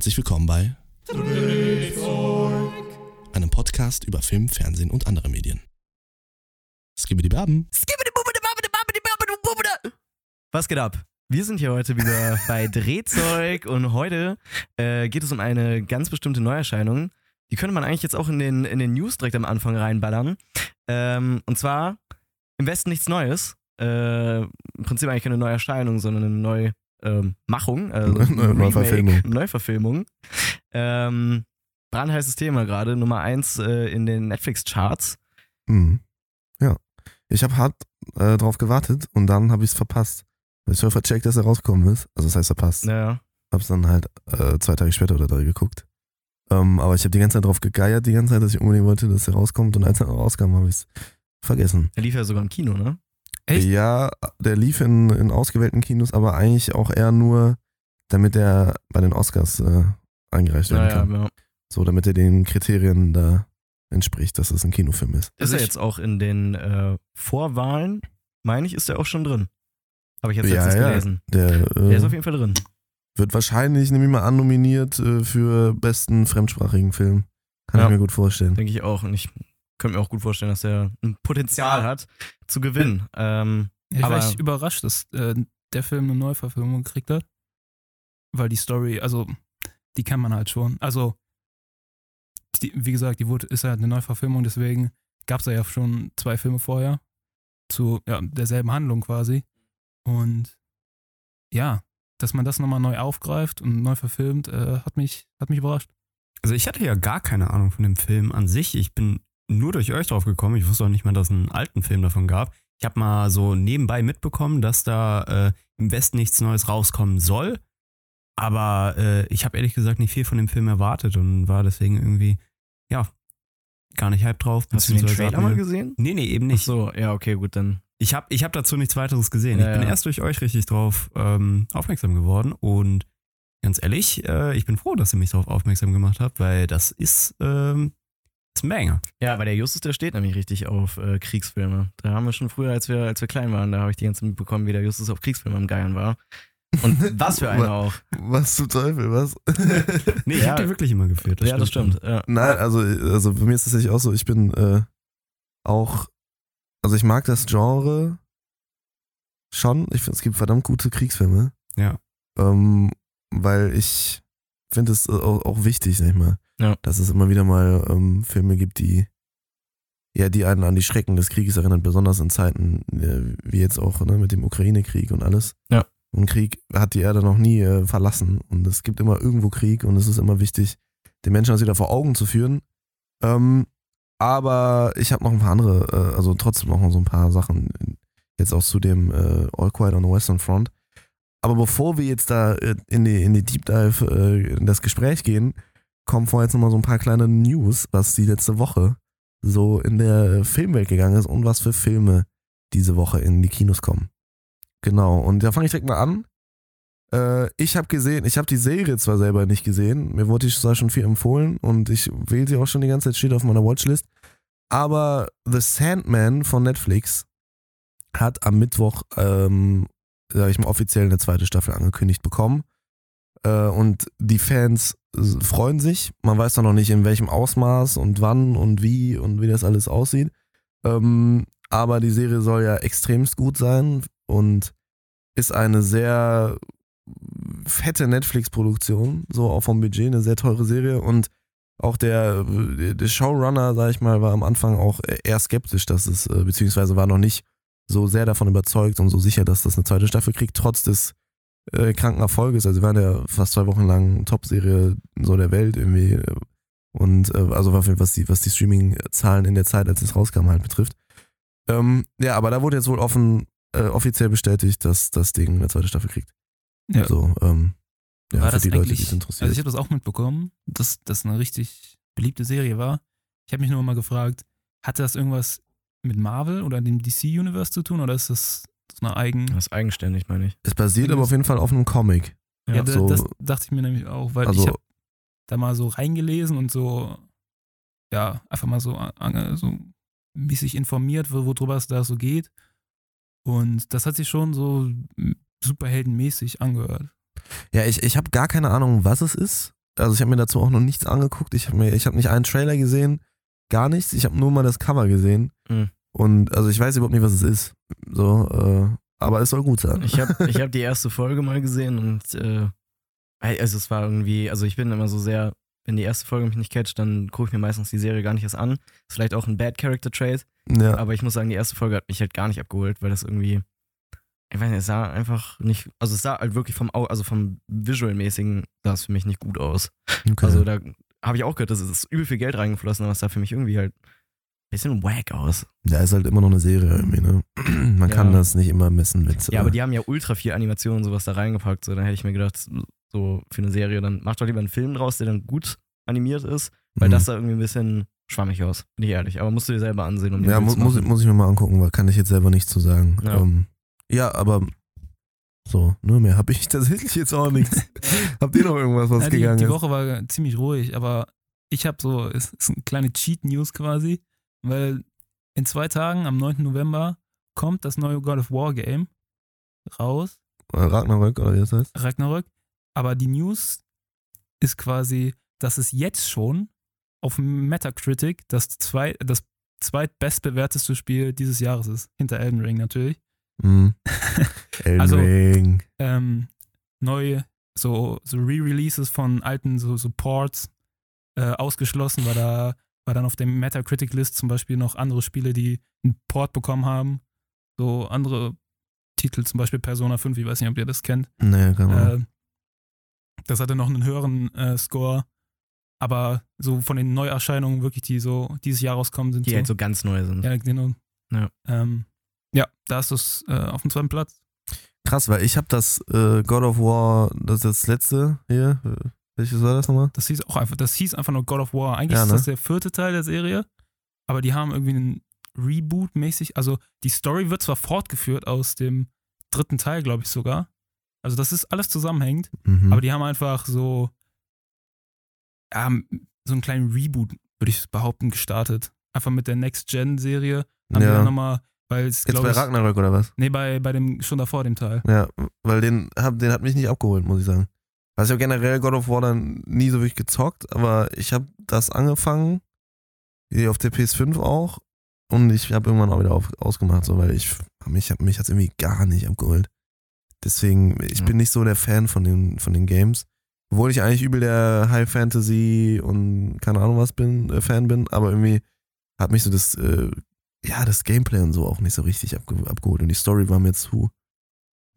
herzlich willkommen bei einem Podcast über Film, Fernsehen und andere Medien. Skibidi Baben. Was geht ab? Wir sind hier heute wieder bei Drehzeug und heute äh, geht es um eine ganz bestimmte Neuerscheinung. Die könnte man eigentlich jetzt auch in den, in den News direkt am Anfang reinballern. Ähm, und zwar im Westen nichts Neues. Äh, Im Prinzip eigentlich keine Neuerscheinung, sondern eine neue ähm, Machung. Also Neue- Neuverfilmung. Neuverfilmung. Ähm, brandheißes Thema gerade, Nummer eins äh, in den Netflix-Charts. Mhm. Ja. Ich habe hart äh, drauf gewartet und dann habe ich es verpasst. Ich habe vercheckt, dass er rausgekommen ist. Also das heißt verpasst. Naja. Hab's dann halt äh, zwei Tage später oder drei geguckt. Ähm, aber ich habe die ganze Zeit drauf gegeiert, die ganze Zeit, dass ich unbedingt wollte, dass er rauskommt. Und als er rauskam, habe ich es vergessen. Der lief ja sogar im Kino, ne? Echt? Ja, der lief in, in ausgewählten Kinos, aber eigentlich auch eher nur, damit er bei den Oscars äh, eingereicht werden Naja, kann. ja. So, damit er den Kriterien da entspricht, dass es ein Kinofilm ist. Ist Also er ich- jetzt auch in den äh, Vorwahlen, meine ich, ist er auch schon drin. Habe ich jetzt Ja, letztens ja. gelesen. Der, Der ist äh, auf jeden Fall drin. wird wahrscheinlich, nehme ich mal an, nominiert äh, für besten fremdsprachigen Film. Kann Ja. ich mir gut vorstellen. Denke ich auch. Und ich könnte mir auch gut vorstellen, dass er ein Potenzial hat zu gewinnen. Ähm, Ich war echt überrascht, dass äh, der Film eine Neuverfilmung gekriegt hat. Weil die Story, also, die kann man halt schon. Also, die, wie gesagt, die wurde, ist halt eine Neuverfilmung, deswegen gab es ja schon zwei Filme vorher. Zu ja, derselben Handlung quasi. Und ja, dass man das nochmal neu aufgreift und neu verfilmt, äh, hat, mich, hat mich überrascht. Also ich hatte ja gar keine Ahnung von dem Film an sich. Ich bin nur durch euch drauf gekommen. Ich wusste auch nicht mal, dass es einen alten Film davon gab. Ich habe mal so nebenbei mitbekommen, dass da äh, im Westen nichts Neues rauskommen soll. Aber äh, ich habe ehrlich gesagt nicht viel von dem Film erwartet und war deswegen irgendwie, ja, gar nicht hype drauf. hast du den Trailer mal gesehen? Nee, nee, eben Ach nicht. so, ja, okay, gut, dann. Ich habe ich hab dazu nichts weiteres gesehen. Ja, ich bin ja. erst durch euch richtig drauf ähm, aufmerksam geworden und ganz ehrlich, äh, ich bin froh, dass ihr mich darauf aufmerksam gemacht habt, weil das ist, ähm, ist ein Banger. Ja, weil der Justus, der steht nämlich richtig auf äh, Kriegsfilme. Da haben wir schon früher, als wir, als wir klein waren, da habe ich die ganze Zeit mitbekommen, wie der Justus auf Kriegsfilme am Geiern war. Und was für einer auch. Was zum Teufel, was? Nee, ich Ja. hab die wirklich immer geführt. ja, das stimmt. Ja. Nein, also, also bei mir ist es tatsächlich auch so, ich bin äh, auch, also ich mag das Genre schon. Ich finde, es gibt verdammt gute Kriegsfilme. Ja. Ähm, weil ich finde es auch, auch wichtig, sag ich mal, Ja. dass es immer wieder mal ähm, Filme gibt, die ja, die einen an die Schrecken des Krieges erinnern, besonders in Zeiten äh, wie jetzt auch ne, mit dem Ukraine-Krieg und alles. Ja. Und Krieg hat die Erde noch nie äh, verlassen und es gibt immer irgendwo Krieg und es ist immer wichtig, den Menschen das wieder vor Augen zu führen. Ähm, aber ich habe noch ein paar andere, äh, also trotzdem noch so ein paar Sachen jetzt auch zu dem äh, All Quiet on the Western Front. Aber bevor wir jetzt da äh, in die, in die Deep Dive äh, in das Gespräch gehen, kommen vorher jetzt nochmal so ein paar kleine News, was die letzte Woche so in der Filmwelt gegangen ist und was für Filme diese Woche in die Kinos kommen. Genau, und da fange ich direkt mal an. Äh, ich habe gesehen, ich habe die Serie zwar selber nicht gesehen, mir wurde die zwar schon viel empfohlen und ich wähle sie auch schon die ganze Zeit, steht auf meiner Watchlist, aber The Sandman von Netflix hat am Mittwoch, ähm, sag ich mal, offiziell eine zweite Staffel angekündigt bekommen. Äh, und die Fans äh, freuen sich. Man weiß doch noch nicht, in welchem Ausmaß und wann und wie und wie das alles aussieht. Ähm, aber die Serie soll ja extremst gut sein und ist eine sehr fette Netflix-Produktion, so auch vom Budget, eine sehr teure Serie und auch der, der Showrunner, sag ich mal, war am Anfang auch eher skeptisch, dass es, äh, beziehungsweise war noch nicht so sehr davon überzeugt und so sicher, dass das eine zweite Staffel kriegt, trotz des äh, kranken Erfolges. Also, wir waren ja fast zwei Wochen lang Top-Serie so der Welt irgendwie. äh, Und äh, also was die, was die Streaming-Zahlen in der Zeit, als es rauskam, halt betrifft. Ähm, ja, aber da wurde jetzt wohl offen äh, offiziell bestätigt, dass das Ding eine zweite Staffel kriegt. Ja. So, ähm, ja, war für das die Leute, die es interessiert. Also ich habe das auch mitbekommen, dass das eine richtig beliebte Serie war. Ich habe mich nur mal gefragt, hatte das irgendwas mit Marvel oder dem DC-Universe zu tun oder ist das eine eigen... Das ist eigenständig, meine ich. es basiert aber auf jeden Fall auf einem Comic. Ja, Ja, so- das dachte ich mir nämlich auch, weil Also- ich habe da mal so reingelesen und so, ja, einfach mal so, an- so mäßig informiert, wo- worüber es da so geht. Und das hat sich schon so superheldenmäßig angehört. Ja, ich, ich habe gar keine Ahnung, was es ist. also ich habe mir dazu auch noch nichts angeguckt. Ich habe mir, ich habe nicht einen Trailer gesehen, gar nichts. Ich habe nur mal das Cover gesehen. Mhm. Und also ich weiß überhaupt nicht, was es ist. So, äh, aber es soll gut sein. Ich habe ich hab die erste Folge mal gesehen und äh, also es war irgendwie, also ich bin immer so sehr, wenn die erste Folge mich nicht catcht, dann gucke ich mir meistens die Serie gar nicht erst an. Ist vielleicht auch ein Bad Character Trait, ja. aber ich muss sagen, die erste Folge hat mich halt gar nicht abgeholt, weil das irgendwie, ich weiß nicht, es sah einfach nicht, also es sah halt wirklich vom, also vom Visual-mäßigen sah es für mich nicht gut aus. okay. Also da habe ich auch gehört, dass es übel viel Geld reingeflossen, aber es sah für mich irgendwie halt bisschen wack aus. ja, ist halt immer noch eine Serie irgendwie, ne? Man kann Ja. das nicht immer messen mit. Ja, aber die haben ja ultra viel Animation und sowas da reingepackt. So, dann hätte ich mir gedacht, so für eine Serie, dann macht doch lieber einen Film draus, der dann gut animiert ist, weil mhm. das sah irgendwie ein bisschen schwammig aus, bin ich ehrlich. Aber musst du dir selber ansehen, um Ja, mu zu muss, muss ich mir mal angucken, weil kann ich jetzt selber nichts zu sagen. Ja. Ähm, ja aber so, nur mehr habe ich tatsächlich jetzt auch nichts. Habt ihr noch irgendwas, was Ja, die, gegangen die ist? Woche war ziemlich ruhig, aber ich habe so, es ist eine kleine Cheat-News quasi, weil in zwei Tagen, am 9. November, kommt das neue God of War Game raus, Ragnarök oder wie das heißt? Ragnarök. Aber die News ist quasi, dass es jetzt schon auf Metacritic das, zwei, das zweitbestbewerteste Spiel dieses Jahres ist. Hinter Elden Ring natürlich. Mhm. Elden Also- Ring. ähm, neue so, so Re-Releases von alten so, so Ports äh, ausgeschlossen, weil da war dann auf der Metacritic-List zum Beispiel noch andere Spiele, die einen Port bekommen haben. So andere Titel, zum Beispiel Persona 5, ich weiß nicht, ob ihr das kennt. Nee, keine Ahnung. Äh, das hatte noch einen höheren äh, Score. Aber so von den Neuerscheinungen wirklich, die so dieses Jahr rauskommen, sind die so, halt so ganz neu sind. ja, genau. Ja. Ähm, ja, da ist es äh, auf dem zweiten Platz. Krass, weil ich habe das äh, God of War, das ist das letzte hier. Welches war das nochmal? Das hieß auch einfach, das hieß einfach nur God of War. Eigentlich Ja, ist ne? das der vierte Teil der Serie, aber die haben irgendwie einen Reboot mäßig, also die Story wird zwar fortgeführt aus dem dritten Teil, glaube ich sogar. Also das ist alles zusammenhängend, Mhm. aber die haben einfach so ja, so einen kleinen Reboot, würde ich behaupten, gestartet. Einfach mit der Next-Gen-Serie haben ja. dann nochmal, weil es Jetzt bei ich, Ragnarök oder was? nee, bei, bei dem, schon davor dem Teil. Ja, weil den, hab, den hat mich nicht abgeholt, muss ich sagen. Also generell God of War dann nie so wirklich gezockt, aber ich habe das angefangen, wie auf der PS5 auch, und ich habe irgendwann auch wieder auf, ausgemacht, so, weil ich mich, mich hat's irgendwie gar nicht abgeholt. Deswegen, ich Ja. bin nicht so der Fan von den, von den Games. Obwohl ich eigentlich übel der High Fantasy und keine Ahnung was bin, äh, Fan bin, aber irgendwie hat mich so das, äh, ja, das Gameplay und so auch nicht so richtig abge abgeholt. Und die Story war mir zu,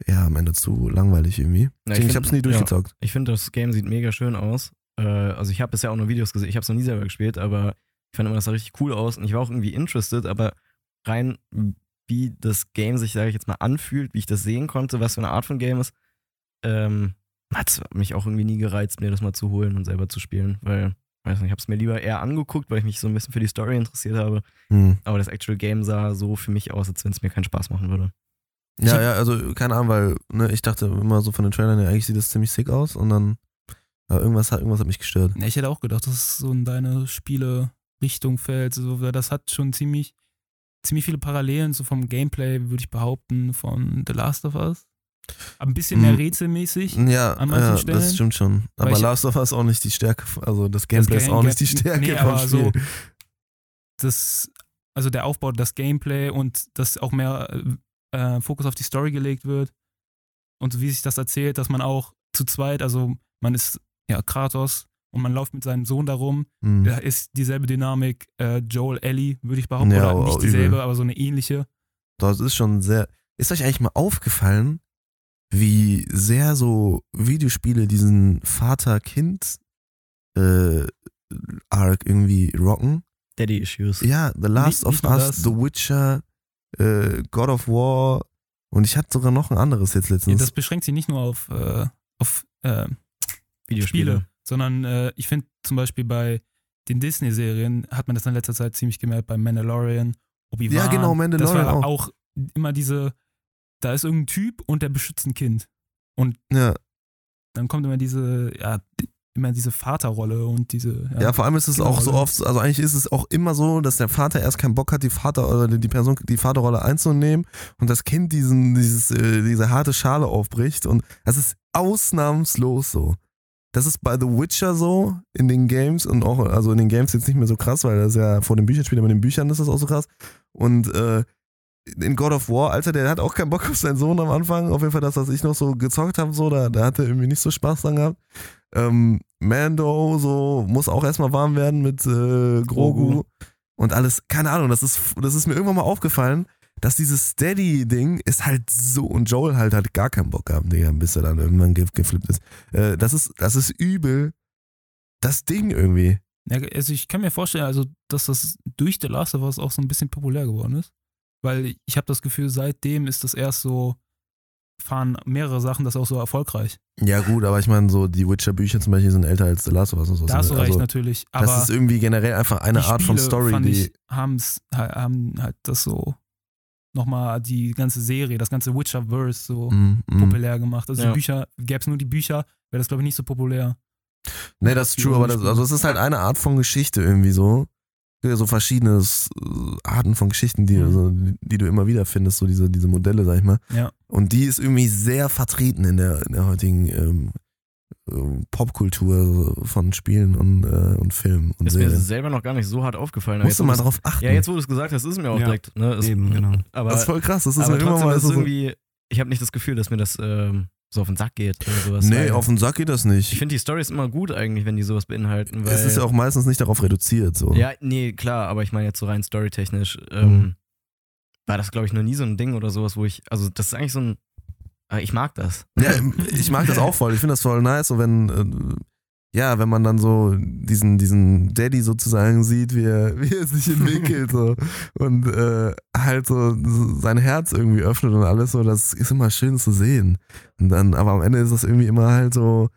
ja, am Ende zu langweilig irgendwie. Deswegen, ich, find- hab's nie ja. durchgezockt. Ich finde, das Game sieht mega schön aus. Äh, also ich habe bisher auch nur Videos gesehen. Ich habe es noch nie selber gespielt, aber ich fand immer, das sah richtig cool aus und ich war auch irgendwie interested, aber rein wie das Game sich, sage ich jetzt mal, anfühlt, wie ich das sehen konnte, was für eine Art von Game ist, ähm, hat es mich auch irgendwie nie gereizt, mir das mal zu holen und selber zu spielen, weil, weiß nicht, ich habe es mir lieber eher angeguckt, weil ich mich so ein bisschen für die Story interessiert habe, Hm. aber das Actual Game sah so für mich aus, als wenn es mir keinen Spaß machen würde. Ja, ja, also keine Ahnung, weil ne, ich dachte immer so von den Trailern, ja, eigentlich sieht das ziemlich sick aus und dann, aber irgendwas hat, irgendwas hat mich gestört. Ja, ich hätte auch gedacht, dass es so in deine Spiele-Richtung fällt. So, weil das hat schon ziemlich, ziemlich viele Parallelen, so vom Gameplay, würde ich behaupten, von The Last of Us. Aber ein bisschen mehr Mhm. rätselmäßig. Ja, An manchen ja Stellen. das stimmt schon. Aber ich- Last of Us auch nicht die Stärke, also das Gameplay ist Game- auch nicht die Stärke nee, vom Spiel. so- Das, also der Aufbau, das Gameplay und dass auch mehr äh, Fokus auf die Story gelegt wird. Und so wie sich das erzählt, dass man auch zu zweit, also man ist ja Kratos und man läuft mit seinem Sohn darum, Hm. Da ist dieselbe Dynamik, äh, Joel Ellie, würde ich behaupten. Ja, oder oh, nicht übel. dieselbe, aber so eine ähnliche. Das ist schon sehr. Ist euch eigentlich mal aufgefallen, wie sehr so Videospiele diesen Vater-Kind äh, Arc irgendwie rocken? Daddy Issues. Ja, The Last Nicht- of nicht Us, das. The Witcher, äh, God of War und ich hatte sogar noch ein anderes jetzt Ja, letztens. das beschränkt sich nicht nur auf, äh, auf äh, Videospiele. Spiele, sondern äh, ich finde zum Beispiel bei den Disney-Serien hat man das in letzter Zeit ziemlich gemerkt, bei Mandalorian, Obi-Wan. Ja, genau, Mandalorian Das war auch. auch immer diese, da ist irgendein Typ und der beschützt ein Kind. ja. Dann kommt immer diese, ja, immer diese Vaterrolle und diese, Ja, vor allem ist es Genau, auch so also- oft, also eigentlich ist es auch immer so, dass der Vater erst keinen Bock hat, die Vater oder die Person die Vaterrolle einzunehmen und das Kind diesen, dieses, äh, diese harte Schale aufbricht und das ist ausnahmslos so. das ist bei The Witcher so in den Games und auch, also in den Games jetzt nicht mehr so krass, weil das ist ja vor den Büchern spielt, aber in den Büchern ist das auch so krass. Und äh, in God of War, Alter, der hat auch keinen Bock auf seinen Sohn am Anfang. Auf jeden Fall das, was ich noch so gezockt habe, so, da, da hat er irgendwie nicht so Spaß dran gehabt. Ähm, Mando, so, muss auch erstmal warm werden mit äh, Grogu. Grogu. Und alles, keine Ahnung, das ist, das ist mir irgendwann mal aufgefallen, dass dieses Steady-Ding ist halt so, und Joel halt hat gar keinen Bock gehabt, Digga, bis er dann irgendwann ge geflippt ist. Äh, das ist, das ist übel das Ding irgendwie. Ja, also ich kann mir vorstellen, also dass das durch The Last of Us auch so ein bisschen populär geworden ist. Weil ich habe das Gefühl, seitdem ist das erst so, fahren mehrere Sachen das auch so erfolgreich. Ja, gut, aber ich meine, so die Witcher-Bücher zum Beispiel sind älter als The Last of Us. und so. Da hast du recht Also, natürlich. Aber das ist irgendwie generell einfach eine Art von Story, fand die. ich, haben's, ha- haben halt das so nochmal die ganze Serie, das ganze Witcher-Verse so Mm, mm. populär gemacht. Also Ja. die Bücher, gäbe es nur die Bücher, wäre das glaube ich nicht so populär. Nee, das ist true, aber das, also es ist halt eine Art von Geschichte irgendwie so. So verschiedene äh, Arten von Geschichten, die, Mhm. also, die, du immer wieder findest, so diese, diese Modelle, sag ich mal. Ja. Und die ist irgendwie sehr vertreten in der, in der heutigen ähm, ähm, Popkultur von Spielen und, äh, und Filmen und Ist mir Serien. selber noch gar nicht so hart aufgefallen. Musst du jetzt, mal wo du's- drauf achten. Ja, jetzt wo du es gesagt hast, ist es mir auch Ja, direkt. Ne? Ist, eben, genau. Aber, das ist voll krass. Das ist aber mir immer mal ist so. irgendwie, ich habe nicht das Gefühl, dass mir das ähm, so auf den Sack geht oder sowas. nee, auf den Sack geht das Ich nicht. finde die Storys immer gut eigentlich, wenn die sowas beinhalten. Es ist ja auch meistens nicht darauf reduziert. So. Ja, nee, klar, aber ich meine jetzt so rein storytechnisch. Ähm, Mhm. War das, glaube ich, noch nie so ein Ding oder sowas, wo ich, also das ist eigentlich so ein, äh, ich mag das. Ja, ich mag das auch voll. Ich finde das voll nice, so wenn, äh, ja, wenn man dann so diesen, diesen Daddy sozusagen sieht, wie er, wie er sich entwickelt so, und äh, halt so sein Herz irgendwie öffnet und alles so, das ist immer schön zu sehen. Und dann, aber am Ende ist das irgendwie immer halt so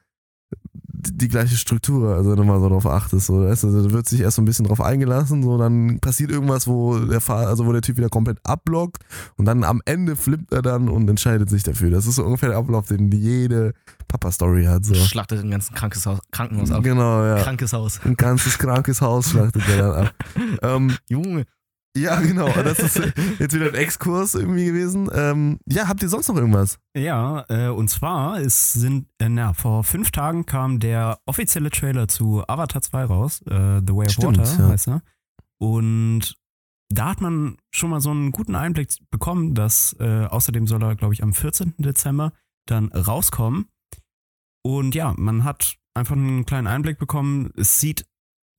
die, gleiche Struktur, also wenn du mal so drauf achtest. So, weißt du, da wird sich erst so ein bisschen drauf eingelassen, so dann passiert irgendwas, wo der Fahr also wo der Typ wieder komplett abblockt und dann am Ende flippt er dann und entscheidet sich dafür. Das ist so ungefähr der Ablauf, den jede Papa-Story hat. So. Schlachtet ein ganzes Krankenhaus, Krankenhaus ab. Genau, ja. Krankes Haus. Ein ganzes krankes Haus schlachtet er dann ab. ähm, Junge. Ja, genau. Das ist jetzt wieder ein Exkurs irgendwie gewesen. Ähm, ja, habt ihr sonst noch irgendwas? Ja, äh, und zwar ist, sind, äh, na, vor fünf Tagen kam der offizielle Trailer zu Avatar 2 raus, äh, The Way of Stimmt, Water ja. heißt er. Und da hat man schon mal so einen guten Einblick bekommen, dass äh, außerdem soll er, glaube ich, am 14. Dezember dann rauskommen. Und ja, man hat einfach einen kleinen Einblick bekommen. Es sieht,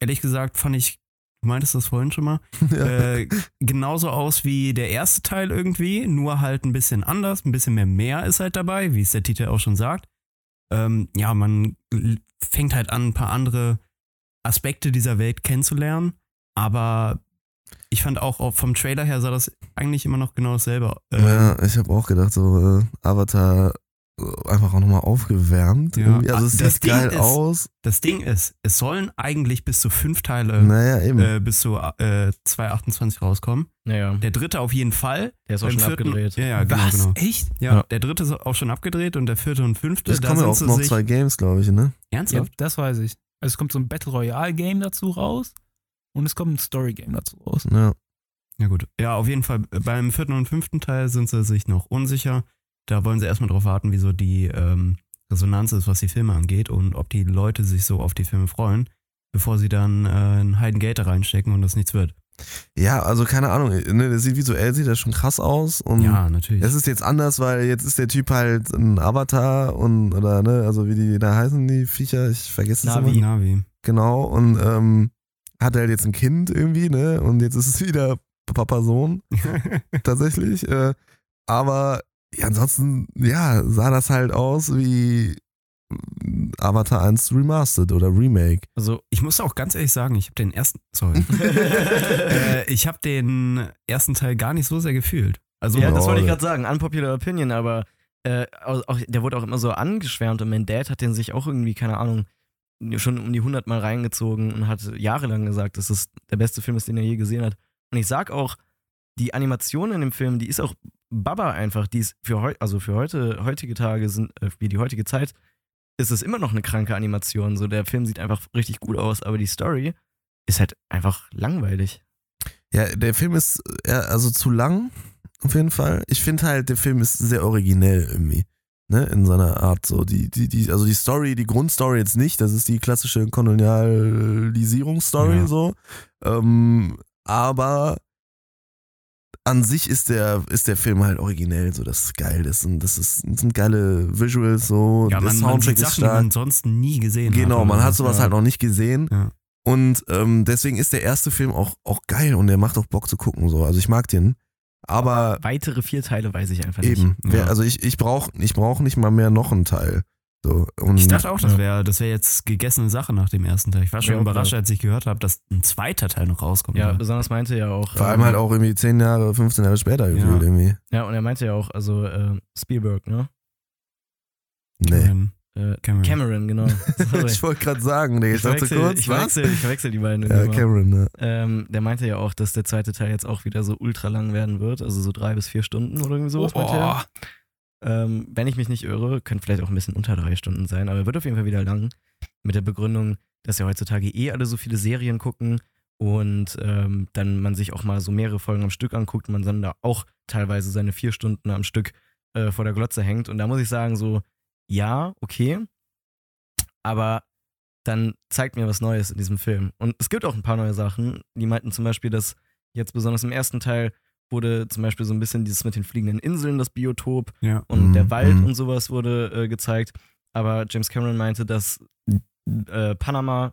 ehrlich gesagt, fand ich, du meintest das vorhin schon mal, äh, genauso aus wie der erste Teil irgendwie, nur halt ein bisschen anders, ein bisschen mehr mehr ist halt dabei, wie es der Titel auch schon sagt. Ähm, ja, man fängt halt an, ein paar andere Aspekte dieser Welt kennenzulernen, aber ich fand auch vom Trailer her sah das eigentlich immer noch genau dasselbe. Ähm, Ja, ich habe auch gedacht, so äh, Avatar einfach auch nochmal aufgewärmt. Ja. Also es Das sieht Ding geil ist- aus. Das Ding ist, es sollen eigentlich bis zu fünf Teile Naja, eben. äh, bis zu äh, 2028 rauskommen. Naja, Der dritte auf jeden Fall. der ist auch schon vierten- abgedreht. Ja, ja, genau, Was? genau. Echt? Ja, Ja. der dritte ist auch schon abgedreht und der vierte und fünfte, es kommen ja sind auch noch zwei Games, glaube ich, ne? Ja, ernsthaft. das weiß ich. Also es kommt so ein Battle Royale Game dazu raus und es kommt ein Story Game dazu raus. Ja. Ja gut. Ja, auf jeden Fall. Beim vierten und fünften Teil sind sie sich noch unsicher. Da wollen sie erstmal drauf warten, wie so die ähm, Resonanz ist, was die Filme angeht und ob die Leute sich so auf die Filme freuen, bevor sie dann äh, ein Heidengeld reinstecken und das nichts wird. ja, also keine Ahnung. Ne, das sieht visuell sieht das schon krass aus. Und ja, natürlich. Es ist jetzt anders, weil jetzt ist der Typ halt ein Avatar und oder ne, also wie die da heißen die Viecher, ich vergesse es Navi. immer. Navi. Genau und ähm, hat halt jetzt ein Kind irgendwie, ne? Und jetzt ist es wieder Papa Sohn tatsächlich. Äh, aber ja, ansonsten ja sah das halt aus wie Avatar 1 Remastered oder Remake. Also, Ich muss auch ganz ehrlich sagen, ich habe den ersten, sorry, äh, ich habe den ersten Teil gar nicht so sehr gefühlt. Also ja, das wollte ich gerade sagen, unpopular opinion, aber äh, auch, auch, der wurde auch immer so angeschwärmt und mein Dad hat den sich auch irgendwie, keine Ahnung, schon um die 100 Mal reingezogen und hat jahrelang gesagt, dass es der beste Film ist, den er je gesehen hat. Und ich sag auch, die Animation in dem Film, die ist auch Baba einfach, die ist für heute, also für heute, heutige Tage sind, äh, wie die heutige Zeit, ist es immer noch eine kranke Animation. So, der Film sieht einfach richtig gut aus, aber die Story ist halt einfach langweilig. Ja, der Film ist ja, also zu lang, auf jeden Fall. Ich finde halt, der Film ist sehr originell irgendwie. ne, in seiner Art. So, die, die, die, also die Story, die Grundstory jetzt nicht, das ist die klassische Kolonialisierungsstory Ja. so. Ähm, aber an sich ist der, ist der Film halt originell, so das ist geil. Das sind, das ist, das sind geile Visuals, so. Ja, der man, man Soundtrack sieht ist Sachen, die stark. man sonst nie gesehen hat. Genau, man oder hat so. sowas ja. halt noch nicht gesehen. Ja. Und ähm, deswegen ist der erste Film auch, auch geil und der macht auch Bock zu gucken. So. Also ich mag den. Aber Weitere vier Teile weiß ich einfach nicht. eben, ja. also ich, ich brauche ich brauch nicht mal mehr noch einen Teil. So, und Ich dachte auch, das Ja. wäre das wär jetzt gegessene Sache nach dem ersten Teil. Ich war schon Ja, überrascht, klar. als ich gehört habe, dass ein zweiter Teil noch rauskommt. Ja, oder? besonders meinte er auch. vor allem ähm, halt auch irgendwie 10 Jahre, 15 Jahre später gefühlt irgendwie. Ja, und er meinte ja auch, also äh, Spielberg, ne? Nee. Cameron. Äh, Cameron. Cameron, genau. Sorry. Ich wollte gerade sagen, nee, ich, Ich dachte kurz, ich, was? verwechsel, ich verwechsel die beiden. Ja, immer. Cameron, ne? Ähm, der meinte ja auch, dass der zweite Teil jetzt auch wieder so ultra lang werden wird, also so drei bis vier Stunden oder irgendwie sowas. meinte er. Ähm, wenn ich mich nicht irre, könnte vielleicht auch ein bisschen unter drei Stunden sein, aber er wird auf jeden Fall wieder lang. Mit der Begründung, dass ja heutzutage eh alle so viele Serien gucken und ähm, dann man sich auch mal so mehrere Folgen am Stück anguckt und man dann da auch teilweise seine vier Stunden am Stück äh, vor der Glotze hängt. Und da muss ich sagen, so, ja, okay, aber dann zeigt mir was Neues in diesem Film. Und es gibt auch ein paar neue Sachen. Die meinten zum Beispiel, dass jetzt besonders im ersten Teil wurde zum Beispiel so ein bisschen dieses mit den fliegenden Inseln, das Biotop Ja. und Mhm, der Wald mhm. und sowas wurde äh, gezeigt. Aber James Cameron meinte, dass äh, Panama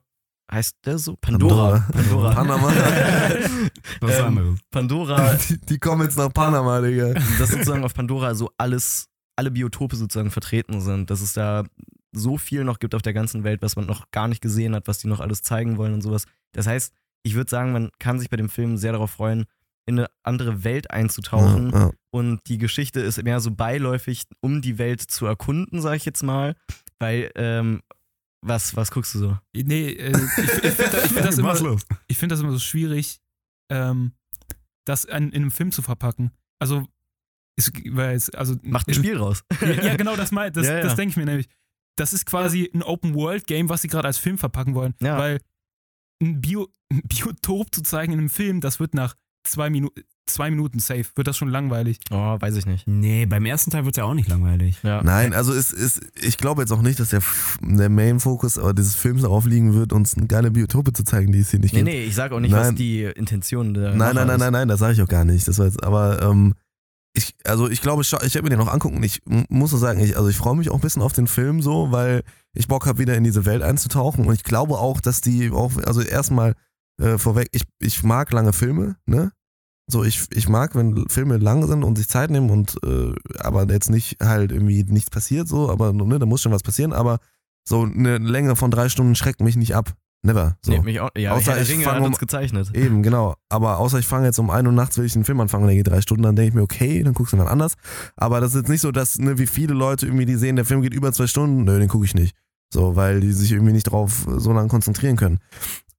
heißt der so? Pandora. Pandora. Panama. Was ähm, anderes. Pandora, Die, die kommen jetzt nach Panama, Digga. dass sozusagen auf Pandora so alles, alle Biotope sozusagen vertreten sind, dass es da so viel noch gibt auf der ganzen Welt, was man noch gar nicht gesehen hat, was die noch alles zeigen wollen und sowas. Das heißt, ich würde sagen, man kann sich bei dem Film sehr darauf freuen, in eine andere Welt einzutauchen. Ja, ja. Und die Geschichte ist mehr so beiläufig, um die Welt zu erkunden, sag ich jetzt mal. Weil, ähm, was, was guckst du so? nee, äh, ich, ich finde das, ich find das, immer- ich find das immer so schwierig, ähm, das in, in einem Film zu verpacken. Also, ist, weil es, also Macht ein in- Spiel raus. Ja, ja, genau, das, mein, das, Ja, ja. das denke ich mir nämlich. Das ist quasi ein Open-World-Game, was sie gerade als Film verpacken wollen. Ja. Weil ein, Bio, ein Biotop zu zeigen in einem Film, das wird nach zwei, Minu zwei Minuten safe, wird das schon langweilig. Oh, weiß ich nicht. Nee, beim ersten Teil wird es ja auch nicht langweilig. Ja. Nein, also es ist, ich glaube jetzt auch nicht, dass der, der Main-Fokus aber dieses Films darauf liegen wird, uns eine geile Biotope zu zeigen, die es hier nicht Nee, gibt. nee, ich sag auch nicht, was Nein. die Intention der Nein, nein, nein, ist. nein, nein, das sage ich auch gar nicht. Das war jetzt, aber ähm, ich, also ich glaube, ich, werde mir den noch angucken. Ich muss so sagen, ich, also ich freue mich auch ein bisschen auf den Film so, weil ich Bock habe, wieder in diese Welt einzutauchen. Und ich glaube auch, dass die auch, also erstmal äh, vorweg, ich, ich mag lange Filme, ne? So, ich, ich mag, wenn Filme lang sind und sich Zeit nehmen und äh, aber jetzt nicht halt irgendwie nichts passiert, so, aber ne, da muss schon was passieren, aber so eine Länge von drei Stunden schreckt mich nicht ab. Never. So. Nee, mich auch, ja, Außer Herr ich Ringe hat um- uns gezeichnet. Eben, genau. Aber außer ich fange jetzt um 1 Uhr nachts, will ich einen Film anfangen, der geht drei Stunden, dann denke ich mir, okay, dann guckst du mal anders. Aber das ist jetzt nicht so, dass, ne, wie viele Leute irgendwie, die sehen, der Film geht über zwei Stunden, nö, den gucke ich nicht. So, weil die sich irgendwie nicht drauf so lange konzentrieren können.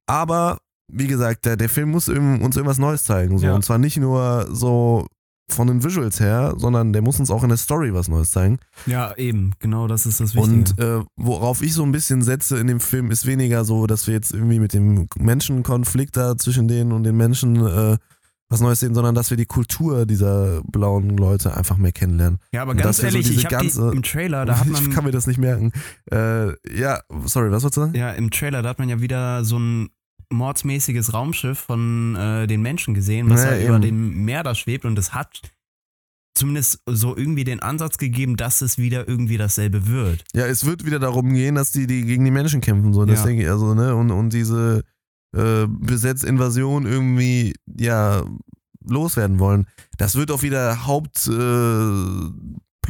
Aber, wie gesagt, der, der Film muss uns irgendwas Neues zeigen. So. Ja. Und zwar nicht nur so von den Visuals her, sondern der muss uns auch in der Story was Neues zeigen. Ja, eben. Genau das ist das Wichtige. Und äh, worauf ich so ein bisschen setze in dem Film, ist weniger so, dass wir jetzt irgendwie mit dem Menschenkonflikt da zwischen denen und den Menschen äh, was Neues sehen, sondern dass wir die Kultur dieser blauen Leute einfach mehr kennenlernen. ja, aber und ganz so ehrlich, diese ich habe ganze- im Trailer, da hat ich kann man mir das nicht merken. Äh, ja, sorry, was wolltest du sagen? ja im Trailer, da hat man ja wieder so ein mordsmäßiges Raumschiff von äh, den Menschen gesehen, was Ja, halt über dem Meer da schwebt und es hat zumindest so irgendwie den Ansatz gegeben, dass es wieder irgendwie dasselbe wird. Ja, es wird wieder darum gehen, dass die, die gegen die Menschen kämpfen, so, das Ja. denke ich, also, ne, und, und diese äh, Besetzinvasion irgendwie, ja, loswerden wollen. Das wird auch wieder Hauptplot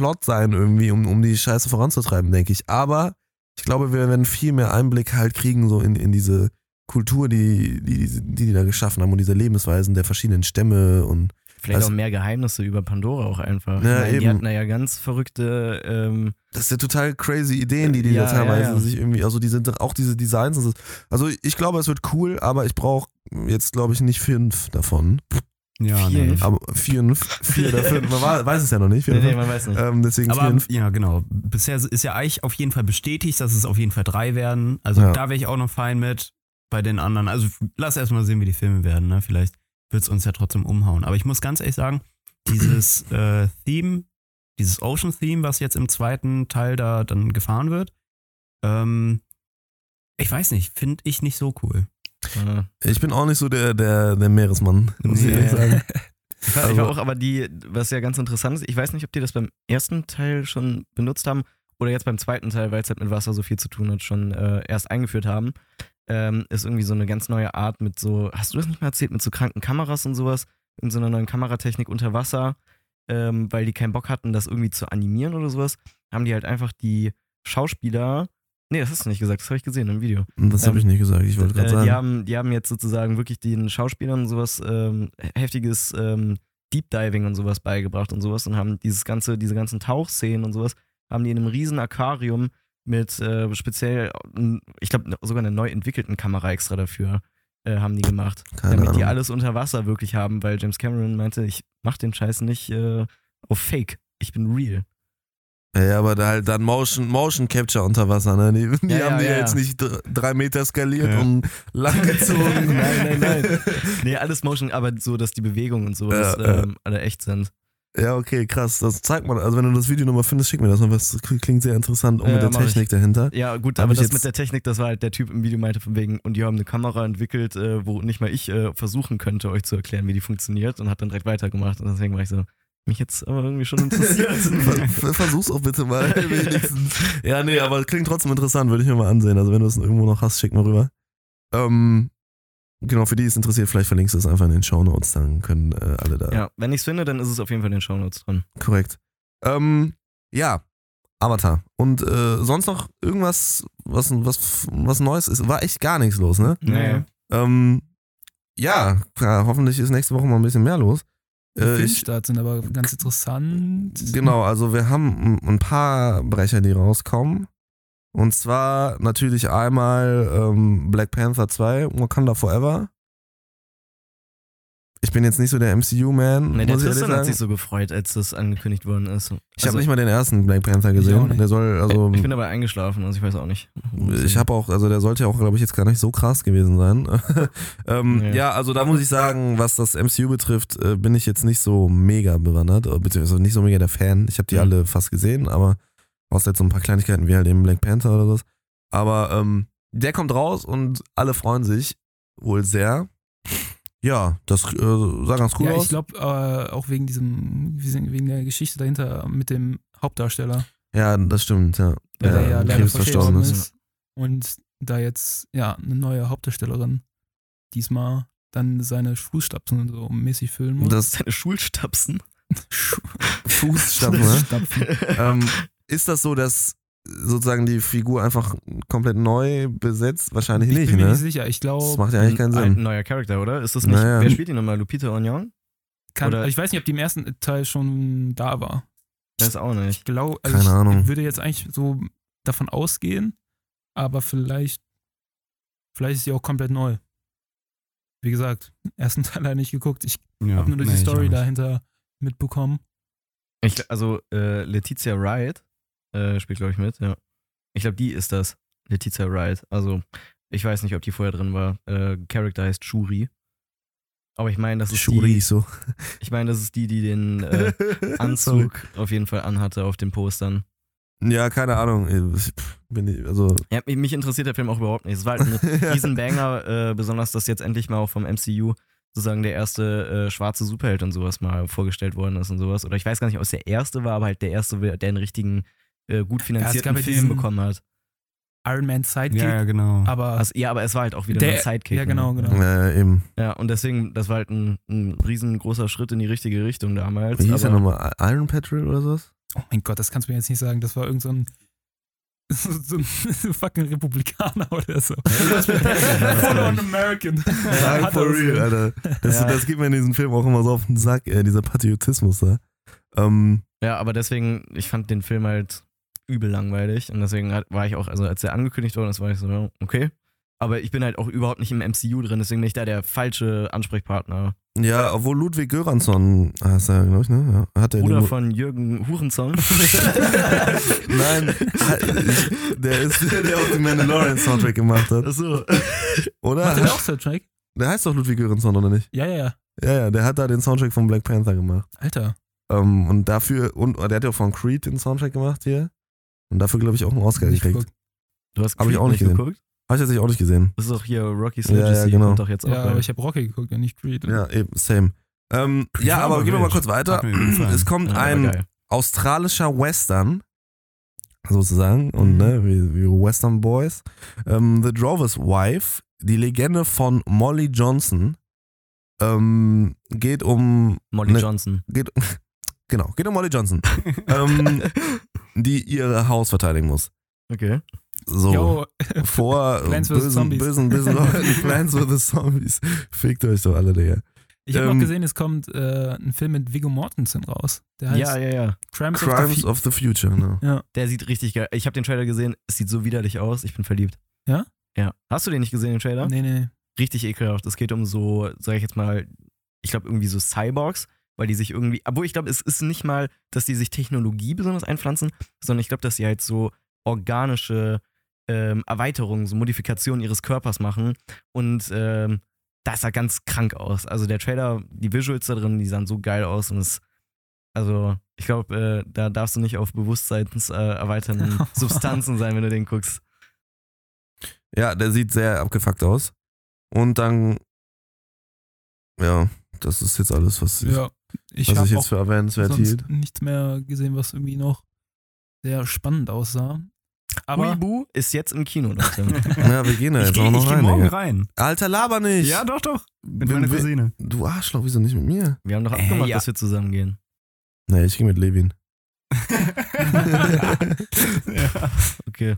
äh, sein, irgendwie, um, um die Scheiße voranzutreiben, denke ich. Aber ich glaube, wir werden viel mehr Einblick halt kriegen, so in, in diese Kultur, die, die, die die da geschaffen haben und diese Lebensweisen der verschiedenen Stämme und Vielleicht Also- auch mehr Geheimnisse über Pandora auch einfach. Ja, meine, die eben. hatten da ja ganz verrückte, ähm, Das sind total crazy Ideen, die die Ja, da teilweise ja, ja. sich irgendwie, also die sind auch diese Designs. Also ich glaube, es wird cool, aber ich brauche jetzt, glaube ich, nicht fünf davon. Ja, Vier. nee. Aber vier, vier oder fünf, man weiß es ja noch nicht. Vier nee, nee, man weiß nicht. ähm, deswegen Aber fünf. ja, genau. Bisher ist ja eigentlich auf jeden Fall bestätigt, dass es auf jeden Fall drei werden. Also Ja. da wäre ich auch noch fein mit. Bei den anderen. Also lass erstmal sehen, wie die Filme werden. Ne? Vielleicht wird es uns ja trotzdem umhauen. Aber ich muss ganz ehrlich sagen, dieses äh, Theme dieses Ocean Theme, was jetzt im zweiten Teil da dann gefahren wird. Ähm, ich weiß nicht, finde ich nicht so cool. Äh, Ich bin auch nicht so der, der, der Meeresmann, muss ich Nee. ehrlich sagen. Ich war, ich war Also- auch, aber die, was ja ganz interessant ist, ich weiß nicht, ob die das beim ersten Teil schon benutzt haben oder jetzt beim zweiten Teil, weil es halt mit Wasser so viel zu tun hat, schon äh, erst eingeführt haben. Ähm, ist irgendwie so eine ganz neue Art mit so, hast du das nicht mal erzählt, mit so kranken Kameras und sowas, in so einer neuen Kameratechnik unter Wasser, ähm, weil die keinen Bock hatten, das irgendwie zu animieren oder sowas, haben die halt einfach die Schauspieler, nee, das hast du nicht gesagt, das habe ich gesehen im Video. Das habe Ähm, ich nicht gesagt, ich wollte gerade Äh, sagen. die, haben, die haben jetzt sozusagen wirklich den Schauspielern sowas ähm, heftiges ähm, Deep Diving und sowas beigebracht und sowas und haben dieses ganze, diese ganzen Tauchszenen und sowas, haben die in einem riesen Aquarium mit äh, speziell, äh, ich glaube sogar einer neu entwickelten Kamera extra dafür äh, haben die gemacht. Keine damit die Ahnung. alles unter Wasser wirklich haben, weil James Cameron meinte, ich mach den Scheiß nicht äh, auf Fake, ich bin real. Ja, ja, aber da halt dann Motion, Motion Capture unter Wasser, ne? Die, die Ja, ja, haben die ja, jetzt ja. nicht dr- drei Meter skaliert Ja. und langgezogen. nein, nein, nein. Nee, alles Motion, aber so, dass die Bewegungen und sowas Ja, ja. ähm, alle echt sind. Ja, okay, krass. Das zeigt man. Also wenn du das Video nochmal findest, schick mir das mal. Das klingt sehr interessant, auch Ja, mit der mach ich. Technik dahinter. Ja, gut, Hab aber das jetzt- mit der Technik, das war halt der Typ im Video meinte von wegen, und die haben eine Kamera entwickelt, äh, wo nicht mal ich äh, versuchen könnte, euch zu erklären, wie die funktioniert und hat dann direkt weitergemacht. Und deswegen war ich so, mich jetzt aber irgendwie schon interessiert. Ver- Versuch's auch bitte mal. wenigstens. ja, nee, aber klingt trotzdem interessant, würde ich mir mal ansehen. Also wenn du es irgendwo noch hast, schick mal rüber. Ähm, genau, für die es interessiert, vielleicht verlinkst du es einfach in den Show Notes, dann können äh, alle da. ja, wenn ich es finde, dann ist es auf jeden Fall in den Shownotes drin. Korrekt. Ähm, ja, Avatar. Und äh, sonst noch irgendwas, was, was, was Neues ist? War echt gar nichts los, ne? Nee. Ähm, ja, klar, hoffentlich ist nächste Woche mal ein bisschen mehr los. Die Äh, ich, Filmstarts sind aber ganz interessant. genau, also wir haben ein- ein paar Brecher, die rauskommen. Und zwar natürlich einmal ähm, Black Panther 2, Wakanda Forever. Ich bin jetzt nicht so der MCU-Man, Nee, der Tristan hat sich so gefreut, als das angekündigt worden ist. ich habe nicht mal den ersten Black Panther gesehen. Der soll, also ich bin dabei eingeschlafen, also ich weiß auch nicht. Ich habe auch, also der sollte ja auch, glaube ich, jetzt gar nicht so krass gewesen sein. ähm, Nee. Ja, also da muss ich sagen, was das MCU betrifft, äh, bin ich jetzt nicht so mega bewandert, äh, beziehungsweise nicht so mega der Fan. Ich habe die Mhm. alle fast gesehen, aber außer jetzt so ein paar Kleinigkeiten wie halt eben Black Panther oder was. Aber ähm, der kommt raus und alle freuen sich wohl sehr. Ja, das äh, sah ganz cool ja, aus. ich glaube äh, auch wegen diesem, wegen der Geschichte dahinter mit dem Hauptdarsteller, ja, das stimmt, ja. der ja, ja leider Krebs verstorben ist. ist. Und da jetzt ja eine neue Hauptdarstellerin diesmal dann seine Fußstapfen so mäßig füllen muss. Das Seine Schulstapsen. Fußstapfen, ne? Ähm, ist das so, dass sozusagen die Figur einfach komplett neu besetzt? Wahrscheinlich Ich nicht, bin mir ne? nicht sicher. Ich Das glaube, macht ja eigentlich keinen Ein Sinn. neuer Charakter, oder? Ist das nicht, Naja. wer spielt ihn nochmal? Lupita Onion? kann, oder- ich weiß nicht, ob die im ersten Teil schon da war. Weiß auch nicht. Ich glaube, also Keine ich Ahnung. würde jetzt eigentlich so davon ausgehen, aber vielleicht, vielleicht ist sie auch komplett neu. Wie gesagt, ersten Teil leider nicht geguckt. Ich Ja, habe nur die nee, ich auch Story dahinter mitbekommen. Ich, also äh, Letizia Wright äh, spielt, glaube ich, mit, ja. Ich glaube, die ist das. Letizia Wright. Also, ich weiß nicht, ob die vorher drin war. Äh, Charakter heißt Shuri. Aber ich meine, das ist Shuri die, so. ich meine, das ist die, die den äh, Anzug auf jeden Fall anhatte auf den Postern. Ja, keine Ahnung. Ich nicht, also. Ja, mich- mich interessiert der Film auch überhaupt nicht. Es war halt ein Riesenbanger, äh, besonders, dass jetzt endlich mal auch vom MCU sozusagen der erste äh, schwarze Superheld und sowas mal vorgestellt worden ist und sowas. Oder ich weiß gar nicht, ob es der erste war, aber halt der erste, der einen richtigen, äh, gut finanzierten ja Film bekommen hat. Iron Man Sidekick, Ja, ja, genau. aber Also, ja, aber es war halt auch wieder Der- ein Sidekick. ja, genau, ne? genau. Äh, eben. Ja, und deswegen, das war halt ein, ein riesengroßer Schritt in die richtige Richtung damals. Wie hieß der aber- nochmal? Iron Patrol oder sowas? oh mein Gott, das kannst du mir jetzt nicht sagen. Das war irgend so ein, so ein fucking Republikaner oder so. Voll on American. Nein, for er real, Alter. Das, Ja. das geht mir in diesem Film auch immer so auf den Sack, ey, dieser Patriotismus da. Ähm, Ja, aber deswegen, ich fand den Film halt übel langweilig und deswegen hat, war ich auch, also als der angekündigt wurde, das war ich so, ja, okay. Aber ich bin halt auch überhaupt nicht im MCU drin, deswegen bin ich da der falsche Ansprechpartner. ja, obwohl Ludwig Göransson, ah, ist er, glaube ich, ne? Ja, hat er Bruder den, von Jürgen Hurenson. Nein, der ist der, der auch den Mandalorian-Soundtrack gemacht hat. Achso. Oder? Macht der auch Soundtrack? Der heißt doch Ludwig Göransson, oder nicht? Ja, ja, ja. Ja, ja, der hat da den Soundtrack von Black Panther gemacht. Alter. Ähm, und dafür, und der hat ja auch von Creed den Soundtrack gemacht hier. Und dafür, glaube ich, auch einen Oscar Nicht gekriegt. geguckt. Du hast Hab ich Creed auch nicht gesehen. geguckt? Habe ich tatsächlich auch nicht gesehen. Das ist doch hier Rocky Ja, Synergy ja, genau. kommt doch jetzt auch Ja, aber ich habe Rocky geguckt, ja nicht Creed. Ja, eben, same. Ähm, Creed ja, aber gehen wir mal kurz weiter. Es kommt Ja, ein australischer Western, sozusagen, und Mhm. ne, wie, wie Western Boys. Ähm, The Drover's Wife, die Legende von Molly Johnson, ähm, geht um, Molly Ne- Johnson. geht, genau, geht um Molly Johnson, ähm, die ihr Haus verteidigen muss. Okay. So. Jo, vor bösen, Zombies. bösen, bösen Leuten, Plants vs. Zombies. Fickt euch doch alle, Digga. ich habe Ähm, noch gesehen, es kommt äh, ein Film mit Viggo Mortensen raus. Der heißt Ja, ja, ja. Crimes, Crimes of of the Future, ne? Der sieht richtig geil. Ich habe den Trailer gesehen. Es sieht so widerlich aus. Ich bin verliebt. Ja? Ja. Hast du den nicht gesehen, den Trailer? the Nee, nee, nee. Richtig ekelhaft. Es geht um so, sag ich jetzt mal, ich glaube irgendwie so Cyborgs, weil die sich irgendwie, obwohl ich glaube, es ist nicht mal, dass die sich Technologie besonders einpflanzen, sondern ich glaube, dass sie halt so organische ähm, Erweiterungen, so Modifikationen ihres Körpers machen und ähm, das sah ganz krank aus. Also der Trailer, die Visuals da drin, die sahen so geil aus und es, also ich glaube, äh, da darfst du nicht auf bewusstseinserweiternden äh, erweiternden Substanzen sein, wenn du den guckst. Ja, der sieht sehr abgefuckt aus. Und dann, ja, das ist jetzt alles, was ich, Ja, ich was ich habe jetzt für erwähnenswert sonst hielt. nichts mehr gesehen, was irgendwie noch sehr spannend aussah. Aber Weeaboo ist jetzt im Kino. Ja, wir gehen da Ich jetzt gehe auch noch geh rein, morgen Digga. rein. Alter, laber nicht! Ja, doch, doch. Mit meiner Cousine. Du Arschloch, wieso nicht mit mir? Wir haben doch Äh, abgemacht, ja. dass wir zusammen gehen. Nee, ich gehe mit Levin. ja. Okay.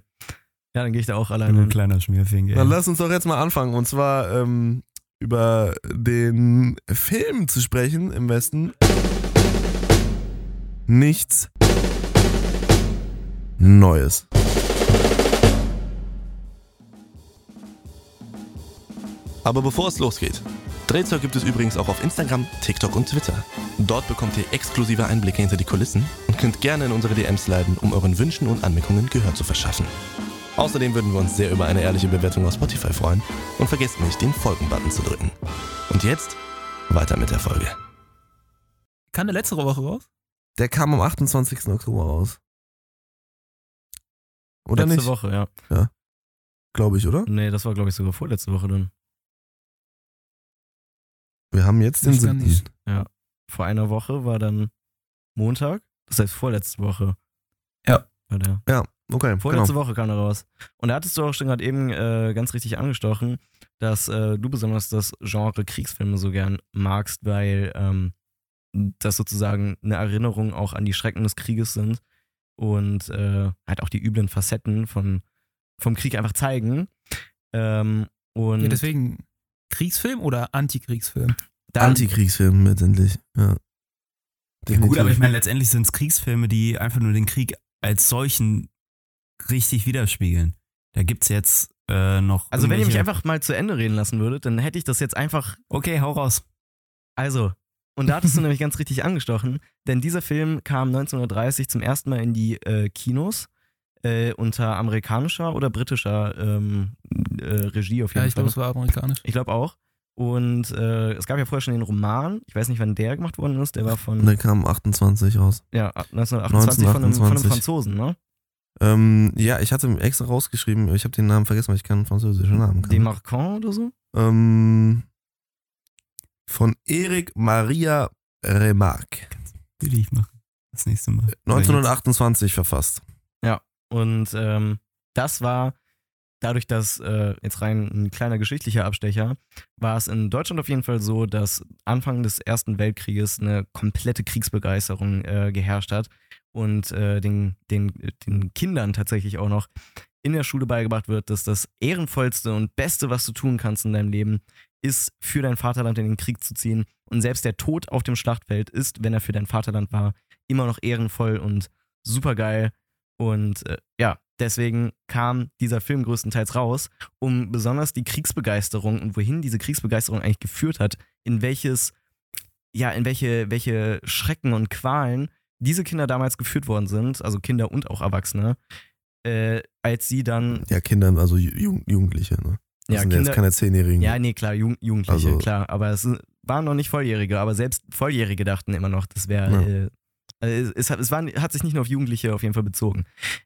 Ja, dann gehe ich da auch Ein alleine. hin. kleiner Schmierfinger. Dann lass uns doch jetzt mal anfangen. Und zwar ähm, über den Film zu sprechen im Westen. Nichts Neues. Aber bevor es losgeht, Drehzeug gibt es übrigens auch auf Instagram, TikTok und Twitter. Dort bekommt ihr exklusive Einblicke hinter die Kulissen und könnt gerne in unsere DMs leiten, um euren Wünschen und Anmerkungen Gehör zu verschaffen. Außerdem würden wir uns sehr über eine ehrliche Bewertung auf Spotify freuen und vergesst nicht, den Folgen-Button zu drücken. Und jetzt weiter mit der Folge. kann der letzte Woche raus? Der kam am 28. Oktober raus. Oder Letzte nicht? Woche, ja. Glaube ich, oder? Nee, das war, glaube ich, sogar vorletzte Woche dann. Wir haben jetzt den Ich kann 7. nicht. Vor einer Woche war dann Montag. Das heißt, vorletzte Woche. Ja. War der. Ja, okay. Vorletzte Genau. Woche kam er raus. Und da hattest du auch schon gerade eben äh, ganz richtig angestochen, dass äh, du besonders das Genre Kriegsfilme so gern magst, weil ähm, das sozusagen eine Erinnerung auch an die Schrecken des Krieges sind und äh, halt auch die üblen Facetten von, vom Krieg einfach zeigen. Ähm, und Ja, deswegen Kriegsfilm oder Antikriegsfilm? dann, Antikriegsfilm letztendlich. Ja. Ja, gut, aber ich meine, letztendlich sind es Kriegsfilme, die einfach nur den Krieg als solchen richtig widerspiegeln. Da gibt's jetzt äh, noch. also wenn ihr mich einfach mal zu Ende reden lassen würdet, dann hätte ich das jetzt einfach Okay, hau raus. Also, und da hattest du nämlich ganz richtig angestochen, denn dieser Film kam 1930 zum ersten Mal in die äh, Kinos äh, unter amerikanischer oder britischer ähm, äh, Regie auf jeden Ja, ich Fall. glaube, es war amerikanisch. ich glaube auch. Und äh, es gab ja vorher schon den Roman, ich weiß nicht, wann der gemacht worden ist, der war von Der kam 28 raus. ja, 1928 von einem, von einem 1928. Franzosen, ne? Ähm, ja, ich hatte extra rausgeschrieben. Ich habe den Namen vergessen, weil ich keinen französischen Namen kann. Demarcant oder so? Ähm, von Eric Maria Remarque. Will ich machen. Das nächste Mal. 1928 verfasst. Und ähm, das war, dadurch, dass äh, jetzt rein ein kleiner geschichtlicher Abstecher, war es in Deutschland auf jeden Fall so, dass Anfang des Ersten Weltkrieges eine komplette Kriegsbegeisterung äh, geherrscht hat und äh, den, den, den Kindern tatsächlich auch noch in der Schule beigebracht wird, dass das ehrenvollste und beste, was du tun kannst in deinem Leben, ist, für dein Vaterland in den Krieg zu ziehen. Und selbst der Tod auf dem Schlachtfeld ist, wenn er für dein Vaterland war, immer noch ehrenvoll und supergeil. Und äh, ja, deswegen kam dieser Film größtenteils raus, um besonders die Kriegsbegeisterung und wohin diese Kriegsbegeisterung eigentlich geführt hat, in welches, ja, in welche, welche Schrecken und Qualen diese Kinder damals geführt worden sind, also Kinder und auch Erwachsene, äh, als sie dann, Ja, Kinder, also Ju- Jugendliche. Ne? Das ja, sind Kinder, jetzt keine Zehnjährigen. ja, nee, klar, Jugend, Jugendliche, Also- klar, aber es waren noch nicht Volljährige, aber selbst Volljährige dachten immer noch, das wäre Ja. äh, Also es, es, hat, es war, hat sich nicht nur auf Jugendliche auf jeden Fall bezogen.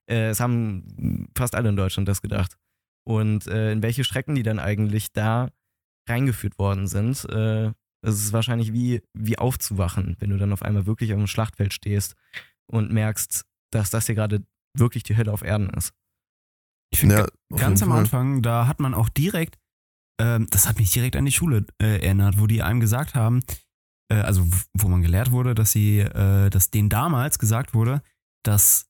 Äh, es haben fast alle in Deutschland das gedacht. Und äh, in welche Strecken die dann eigentlich da reingeführt worden sind, äh, es ist wahrscheinlich wie, wie aufzuwachen, wenn du dann auf einmal wirklich auf dem Schlachtfeld stehst und merkst, dass das hier gerade wirklich die Hölle auf Erden ist. Ich finde, Ja, ganz am Fall. Anfang, da hat man auch direkt, ähm, das hat mich direkt an die Schule äh, erinnert, wo die einem gesagt haben, äh, also wo man gelehrt wurde, dass sie, äh, dass denen damals gesagt wurde, dass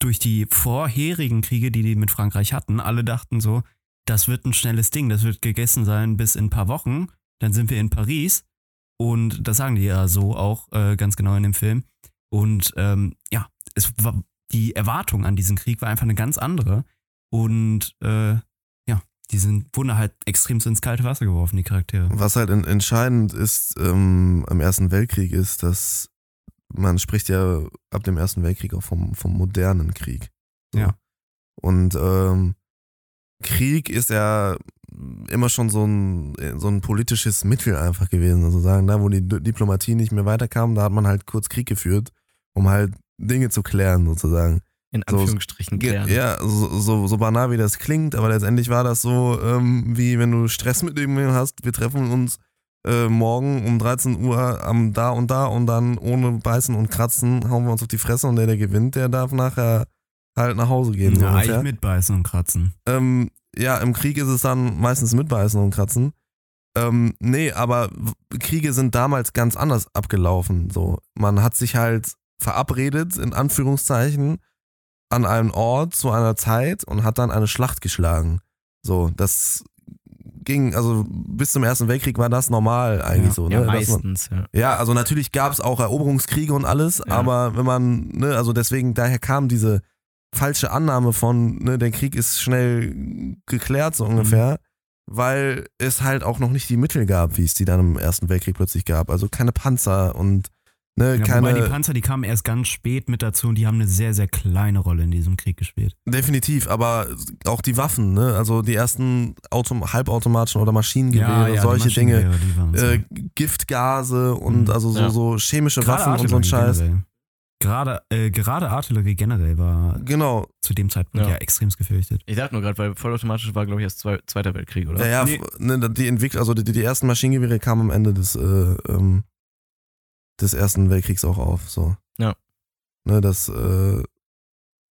durch die vorherigen Kriege, die die mit Frankreich hatten, alle dachten so, das wird ein schnelles Ding, das wird gegessen sein bis in ein paar Wochen, dann sind wir in Paris und das sagen die ja so auch äh, ganz genau in dem Film und ähm, ja, es war, die Erwartung an diesen Krieg war einfach eine ganz andere und äh, ja, die sind, wurden halt extrem ins kalte Wasser geworfen, die Charaktere. Was halt en- entscheidend ist ähm, am Ersten Weltkrieg ist, dass man spricht ja ab dem Ersten Weltkrieg auch vom, vom modernen Krieg. So. Ja. Und ähm, Krieg ist ja immer schon so ein, so ein politisches Mittel einfach gewesen. Also sagen, da wo die Diplomatie nicht mehr weiterkam, da hat man halt kurz Krieg geführt, um halt Dinge zu klären sozusagen. In So, Anführungsstrichen Ge- klären. Ja, so, so, so banal wie das klingt, aber letztendlich war das so, ähm, wie wenn du Stress mit irgendjemandem hast, wir treffen uns äh, morgen um 13 Uhr am da und da und dann ohne Beißen und Kratzen hauen wir uns auf die Fresse und der, der gewinnt, der darf nachher halt nach Hause gehen. so Ja, ungefähr. eigentlich mitbeißen und kratzen. Ähm, ja, im Krieg ist es dann meistens mit Beißen und Kratzen. Ähm, nee, aber Kriege sind damals ganz anders abgelaufen. So, man hat sich halt verabredet, in Anführungszeichen, an einem Ort zu einer Zeit und hat dann eine Schlacht geschlagen. So, das ging, also bis zum Ersten Weltkrieg war das normal eigentlich Ja. so. Ne? Ja, Dass man- meistens, ja. ja, also natürlich gab es auch Eroberungskriege und alles, Ja. aber wenn man, ne, also deswegen, daher kam diese falsche Annahme von, ne, der Krieg ist schnell geklärt, so ungefähr, weil es halt auch noch nicht die Mittel gab, wie es die dann im Ersten Weltkrieg plötzlich gab. Also keine Panzer und ne, Ja, keine. wobei die Panzer, die kamen erst ganz spät mit dazu und die haben eine sehr, sehr kleine Rolle in diesem Krieg gespielt. definitiv, aber auch die Waffen, ne? Also die ersten Autom halbautomatischen oder Maschinengewehre, die solche Dinge. Äh, Giftgase und Mhm. also so, Ja. so chemische Gerade Waffen und so ein Scheiß. generell. Gerade, äh, gerade Artillerie generell war Genau, zu dem Zeitpunkt Ja. ja, extremst gefürchtet. Ich dachte nur gerade, weil vollautomatisch war, glaube ich, erst zwei, Zweiter Weltkrieg, oder? Ja, ja, Nee. ne, die Entwicklung, also die, die ersten Maschinengewehre kamen am Ende des, äh, ähm, des Ersten Weltkriegs auch auf. So. Ja. Ne, das äh,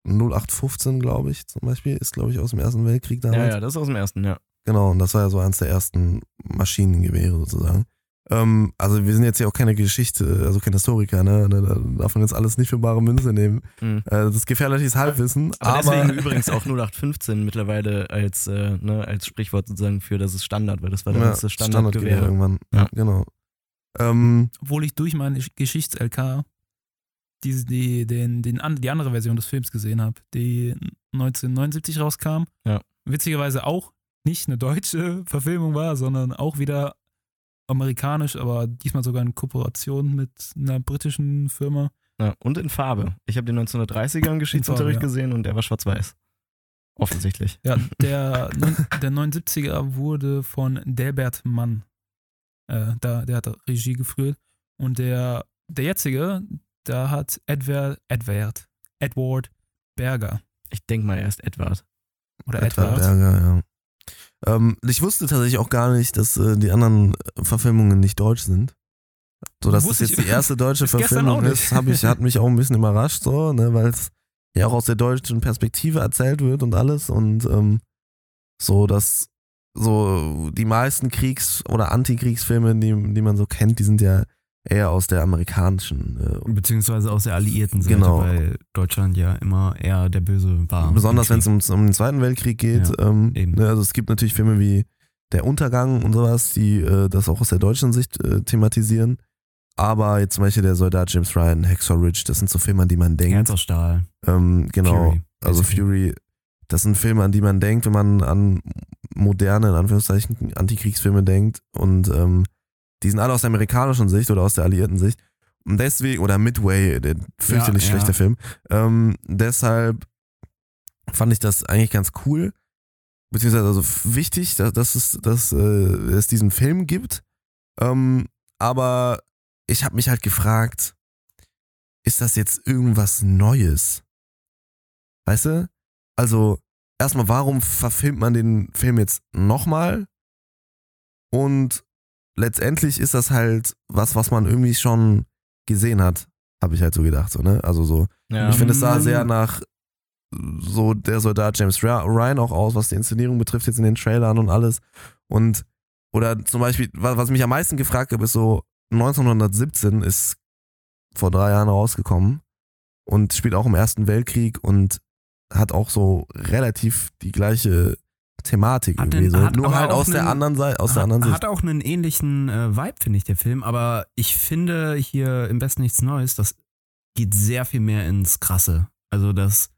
0815, glaube ich, zum Beispiel, ist, glaube ich, aus dem Ersten Weltkrieg ja, damals. ja, das ist aus dem ersten, ja. Genau, und das war ja so eins der ersten Maschinengewehre sozusagen. Ähm, also wir sind jetzt ja auch keine Geschichte, also kein Historiker, ne? ne da darf man jetzt alles nicht für bare Münze nehmen. Mhm. Äh, das ist gefährliches Halbwissen. Aber, Aber, deswegen übrigens auch 0815 mittlerweile als, äh, ne, als Sprichwort sozusagen für, das ist Standard, weil das war ja, damals das Standardgewehr Standardgewehr. irgendwann. Ja. Genau. Ähm, Obwohl ich durch meine Geschichts-LK die, die, den, den, an- die andere Version des Films gesehen habe, die 1979 rauskam. Ja. Witzigerweise auch nicht eine deutsche Verfilmung war, sondern auch wieder amerikanisch, aber diesmal sogar in Kooperation mit einer britischen Firma. Ja, und in Farbe. Ich habe den 1930er im Geschichtsunterricht Farbe, ja. gesehen und der war schwarz-weiß. Offensichtlich. Ja, der, der 79er wurde von Delbert Mann. Äh, da, der hat Regie geführt. Und der, der jetzige, da hat Edward, Edward, Edward Berger. Ich denke mal erst Edward. Oder Edward Edward. Berger, ja. Ähm, ich wusste tatsächlich auch gar nicht, dass äh, die anderen Verfilmungen nicht deutsch sind. So, dass das jetzt die erste deutsche Verfilmung ist, hab ich, hat mich auch ein bisschen überrascht, so, ne, weil es ja auch aus der deutschen Perspektive erzählt wird und alles und ähm, so, dass so die meisten Kriegs- oder Antikriegsfilme, die, die man so kennt, die sind ja eher aus der amerikanischen äh, Beziehungsweise aus der alliierten Seite, Genau. weil Deutschland ja immer eher der Böse war. Besonders wenn es um, um den Zweiten Weltkrieg geht. Ja, ähm, eben. ne, also es gibt natürlich Filme wie Der Untergang und sowas, die äh, das auch aus der deutschen Sicht äh, thematisieren. Aber jetzt zum Beispiel der Soldat James Ryan, Hacksaw Ridge, das sind so Filme, an die man denkt. Herz aus Stahl. Ähm, genau. Fury, also. Fury, das sind Filme, an die man denkt, wenn man an moderne, in Anführungszeichen, Antikriegsfilme denkt. Und ähm, die sind alle aus der amerikanischen Sicht oder aus der alliierten Sicht. Und deswegen, oder Midway, der fürchterlich Ja, ja. schlechte Film. Ähm, deshalb fand ich das eigentlich ganz cool. Beziehungsweise also wichtig, dass, dass, es, dass äh, es diesen Film gibt. Ähm, aber ich habe mich halt gefragt, ist das jetzt irgendwas Neues? Weißt du? Also, erstmal, warum verfilmt man den Film jetzt nochmal? Und letztendlich ist das halt was, was man irgendwie schon gesehen hat, habe ich halt so gedacht, so, ne? Also so. Ja. Ich finde, es sah sehr nach so der Soldat James Ryan auch aus, was die Inszenierung betrifft, jetzt in den Trailern und alles. Und, oder zum Beispiel, wa- was mich am meisten gefragt habe, ist so, 1917 ist vor drei Jahren rausgekommen und spielt auch im Ersten Weltkrieg und hat auch so relativ die gleiche Thematik Hat irgendwie den- so. Nur halt aus der einen- anderen Seite, aus der hat, anderen Sicht. hat auch einen ähnlichen äh, Vibe, finde ich, der Film. Aber ich finde hier im Besten nichts Neues, das geht sehr viel mehr ins Krasse. Also das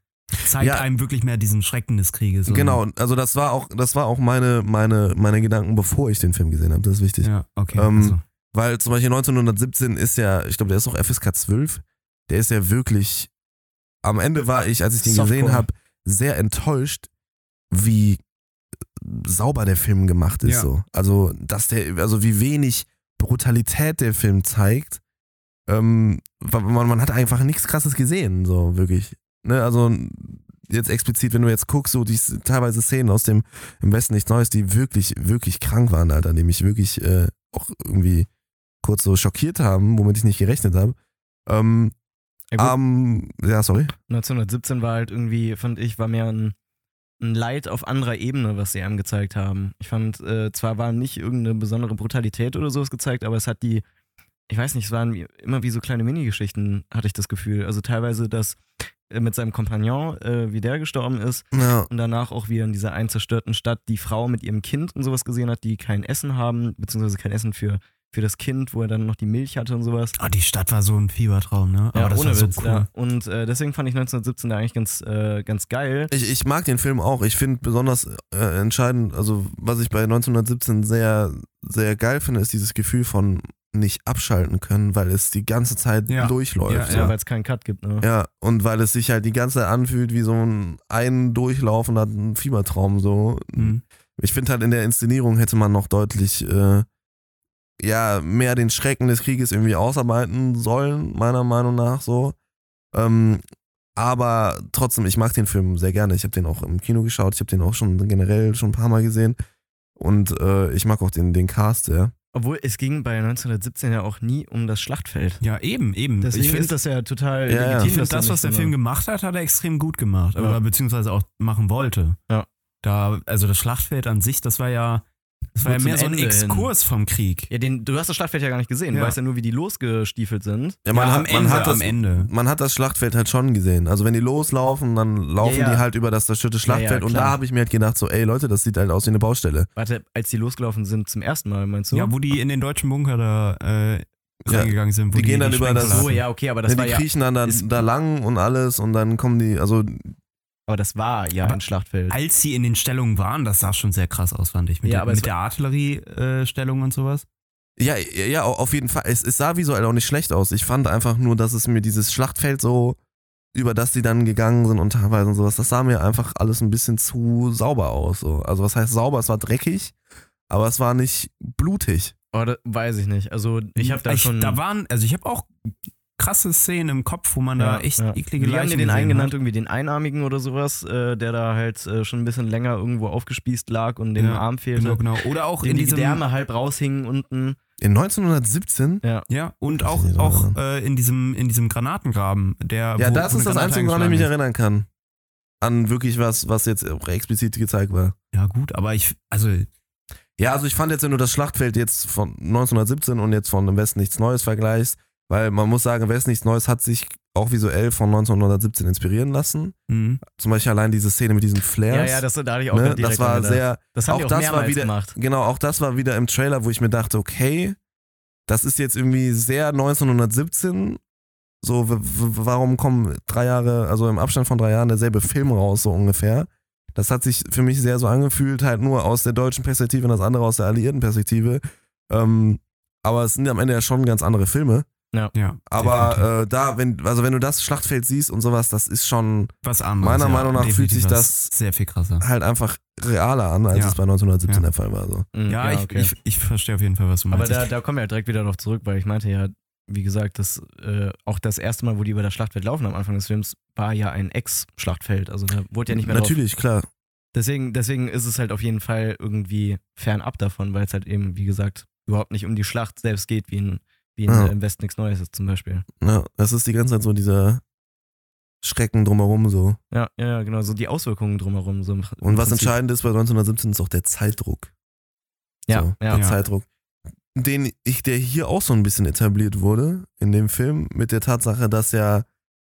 zeigt Ja. einem wirklich mehr diesen Schrecken des Krieges. Genau, also das war auch, das war auch meine, meine, meine Gedanken, bevor ich den Film gesehen habe. Das ist wichtig. Ja, okay. Ähm, also. Weil zum Beispiel 1917 ist ja, ich glaube, der ist auch FSK 12. Der ist ja wirklich. Am Ende war ich, als ich den Softcore. gesehen habe, sehr enttäuscht, wie sauber der Film gemacht ist. Ja. So. Also, dass der, also wie wenig Brutalität der Film zeigt. Ähm, man, man hat einfach nichts krasses gesehen, so wirklich. Ne, also jetzt explizit, wenn du jetzt guckst, so die teilweise Szenen aus dem im Westen nichts Neues, die wirklich, wirklich krank waren, Alter, die mich wirklich äh, auch irgendwie kurz so schockiert haben, womit ich nicht gerechnet habe. Ähm, Ja, ähm, ja, sorry. 1917 war halt irgendwie, fand ich, war mehr ein, ein Leid auf anderer Ebene, was sie einem gezeigt haben. Ich fand, äh, zwar war nicht irgendeine besondere Brutalität oder sowas gezeigt, aber es hat die, ich weiß nicht, es waren immer wie so kleine Minigeschichten, hatte ich das Gefühl. Also teilweise das äh, mit seinem Kompagnon, äh, wie der gestorben ist Ja, und danach auch wie in dieser einzerstörten Stadt die Frau mit ihrem Kind und sowas gesehen hat, die kein Essen haben, beziehungsweise kein Essen für, für das Kind, wo er dann noch die Milch hatte und sowas. Oh, die Stadt war so ein Fiebertraum, ne? Aber Ja, das ohne war so Witz, cool. ja. Und äh, deswegen fand ich 1917 da eigentlich ganz, äh, ganz geil. ich, ich mag den Film auch. Ich finde besonders äh, entscheidend, also was ich bei 1917 sehr, sehr geil finde, ist dieses Gefühl von nicht abschalten können, weil es die ganze Zeit Ja. durchläuft. Ja. Ja, weil es keinen Cut gibt, ne? Ja, und weil es sich halt die ganze Zeit anfühlt wie so ein ein durchlaufender Fiebertraum so. Mhm. Ich finde halt in der Inszenierung hätte man noch deutlich äh, ja mehr den Schrecken des Krieges irgendwie ausarbeiten sollen, meiner Meinung nach so. Ähm, aber trotzdem, ich mag den Film sehr gerne. Ich habe den auch im Kino geschaut. Ich habe den auch schon generell schon ein paar Mal gesehen. Und äh, ich mag auch den, den Cast sehr. Obwohl es ging bei 1917 ja auch nie um das Schlachtfeld. Ja, eben, eben. Deswegen ich ist finde das ja total Ja, ja. legitim. ich find, dass das, da was der Film gemacht hat, hat er extrem gut gemacht. Ja. Oder beziehungsweise auch machen wollte. Ja. Da, also das Schlachtfeld an sich, das war ja, das war ja mehr so ein Ende hin. Exkurs vom Krieg. Ja, den, du hast das Schlachtfeld ja gar nicht gesehen. Du Ja. weißt ja nur, wie die losgestiefelt sind. Ja, man, Ja, hat, am Ende, man, hat das, am Ende. man hat das Schlachtfeld halt schon gesehen. Also wenn die loslaufen, dann laufen Ja, ja. die halt über das zerstörte Schlachtfeld. und da habe ich mir halt gedacht, so, ey Leute, das sieht halt aus wie eine Baustelle. Warte, als die losgelaufen sind zum ersten Mal, meinst du? Ja, wo die in den deutschen Bunker da äh, Ja, reingegangen sind. Wo die gehen dann über das- so, ja, okay, aber das ja, war die ja. kriechen dann da, da lang und alles und dann kommen die, also Aber das war ja Aber ein Schlachtfeld. Als sie in den Stellungen waren, das sah schon sehr krass aus, fand ich. Mit, Ja, der, aber mit der Artilleriestellung und sowas. ja, ja, ja, auf jeden Fall. Es, es sah visuell auch nicht schlecht aus. Ich fand einfach nur, dass es mir dieses Schlachtfeld so, über das die dann gegangen sind und teilweise und sowas, das sah mir einfach alles ein bisschen zu sauber aus. So. Also was heißt sauber? Es war dreckig, aber es war nicht blutig. Oh, weiß ich nicht. Also ich habe da schon. Da waren, also ich habe auch krasse Szenen im Kopf, wo man da echt ja. eklige Die haben Leichen ja den einen genannt, irgendwie den Einarmigen oder sowas, äh, der da halt äh, schon ein bisschen länger irgendwo aufgespießt lag und dem Ja, Arm fehlte. Genau, genau. Oder auch Dem in die diesem Gedärme halb raushingen unten. In 1917? Ja. Ja, und auch, auch äh, in, diesem, in diesem Granatengraben, der. Ja, wo- das wo ist das Einzige, woran ich mich erinnern kann. An wirklich was, was jetzt auch explizit gezeigt war. Ja, gut, aber ich, also, Ja, also ich fand jetzt, wenn du das Schlachtfeld jetzt von 1917 und jetzt von im Westen nichts Neues vergleichst, weil man muss sagen, im Westen nichts Neues hat sich auch visuell von 1917 inspirieren lassen. mh. Zum Beispiel allein diese Szene mit diesen Ja, Flares. ja, das, da hatte ich auch ne? Das war sehr, Das haben auch auch das war wieder- gemacht. genau, auch das war wieder im Trailer, wo ich mir dachte, okay, das ist jetzt irgendwie sehr 1917. So, warum kommen drei Jahre, also im Abstand von drei Jahren derselbe Film raus, so ungefähr? Das hat sich für mich sehr so angefühlt, halt nur aus der deutschen Perspektive und das andere aus der alliierten Perspektive. Ähm, aber es sind am Ende ja schon ganz andere Filme. Ja. definitiv. Aber äh, da, wenn, also wenn du das Schlachtfeld siehst und sowas, das ist schon was anderes. meiner ja, Meinung nach fühlt sich das- sehr viel krasser. halt einfach realer an, als Ja. es bei 1917 Ja. der Fall war. So. Mhm, Ja, ich, okay. ich, ich verstehe auf jeden Fall, was du Aber meinst. da, da kommen wir ja direkt wieder drauf zurück, weil ich meinte ja, wie gesagt, das äh, auch das erste Mal, wo die über das Schlachtfeld laufen am Anfang des Films, war ja ein Ex-Schlachtfeld. Also da wurde ja nicht mehr drauf Natürlich, klar. Deswegen, deswegen ist es halt auf jeden Fall irgendwie fernab davon, weil es halt eben, wie gesagt, überhaupt nicht um die Schlacht selbst geht, wie in, wie in Ja. im Westen nichts Neues ist zum Beispiel. Ja, das ist die ganze Zeit so dieser Schrecken drumherum so. Ja, ja, genau, so die Auswirkungen drumherum. So Und was Prinzip. entscheidend ist bei 1917 ist auch der Zeitdruck. Ja, so, ja. Der Ja. Zeitdruck. Den ich, der hier auch so ein bisschen etabliert wurde in dem Film, mit der Tatsache, dass ja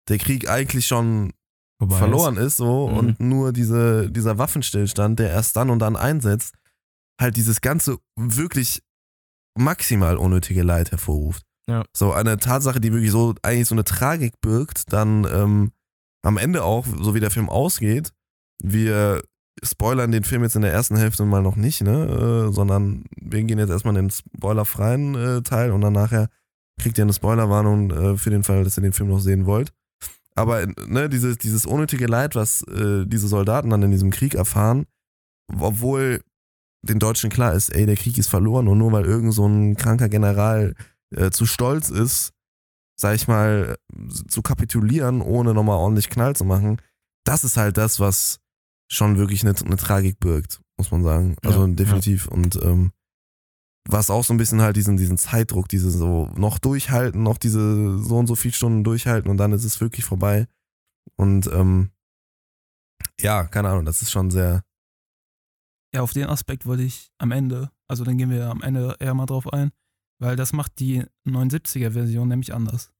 der Krieg eigentlich schon Vorbei verloren ist, so Mhm. und nur diese, dieser Waffenstillstand, der erst dann und dann einsetzt, halt dieses ganze wirklich maximal unnötige Leid hervorruft. Ja. So eine Tatsache, die wirklich so eigentlich so eine Tragik birgt, dann ähm, am Ende auch, so wie der Film ausgeht, wir spoilern den Film jetzt in der ersten Hälfte mal noch nicht, ne, äh, sondern wir gehen jetzt erstmal in den spoilerfreien äh, Teil und dann nachher kriegt ihr eine Spoilerwarnung äh, für den Fall, dass ihr den Film noch sehen wollt. Aber ne, dieses, dieses unnötige Leid, was äh, diese Soldaten dann in diesem Krieg erfahren, obwohl den Deutschen klar ist, ey, der Krieg ist verloren und nur weil irgend so ein kranker General äh, zu stolz ist, sag ich mal, zu kapitulieren, ohne nochmal ordentlich Knall zu machen, das ist halt das, was schon wirklich eine, eine Tragik birgt, muss man sagen. Also Ja, definitiv. Und ähm, was auch so ein bisschen halt diesen, diesen Zeitdruck, diese so noch durchhalten, noch diese so und so viele Stunden durchhalten und dann ist es wirklich vorbei. Und ähm, ja, keine Ahnung, das ist schon sehr. Ja, auf den Aspekt wollte ich am Ende, also dann gehen wir am Ende eher mal drauf ein, weil das macht die 79er-Version nämlich anders.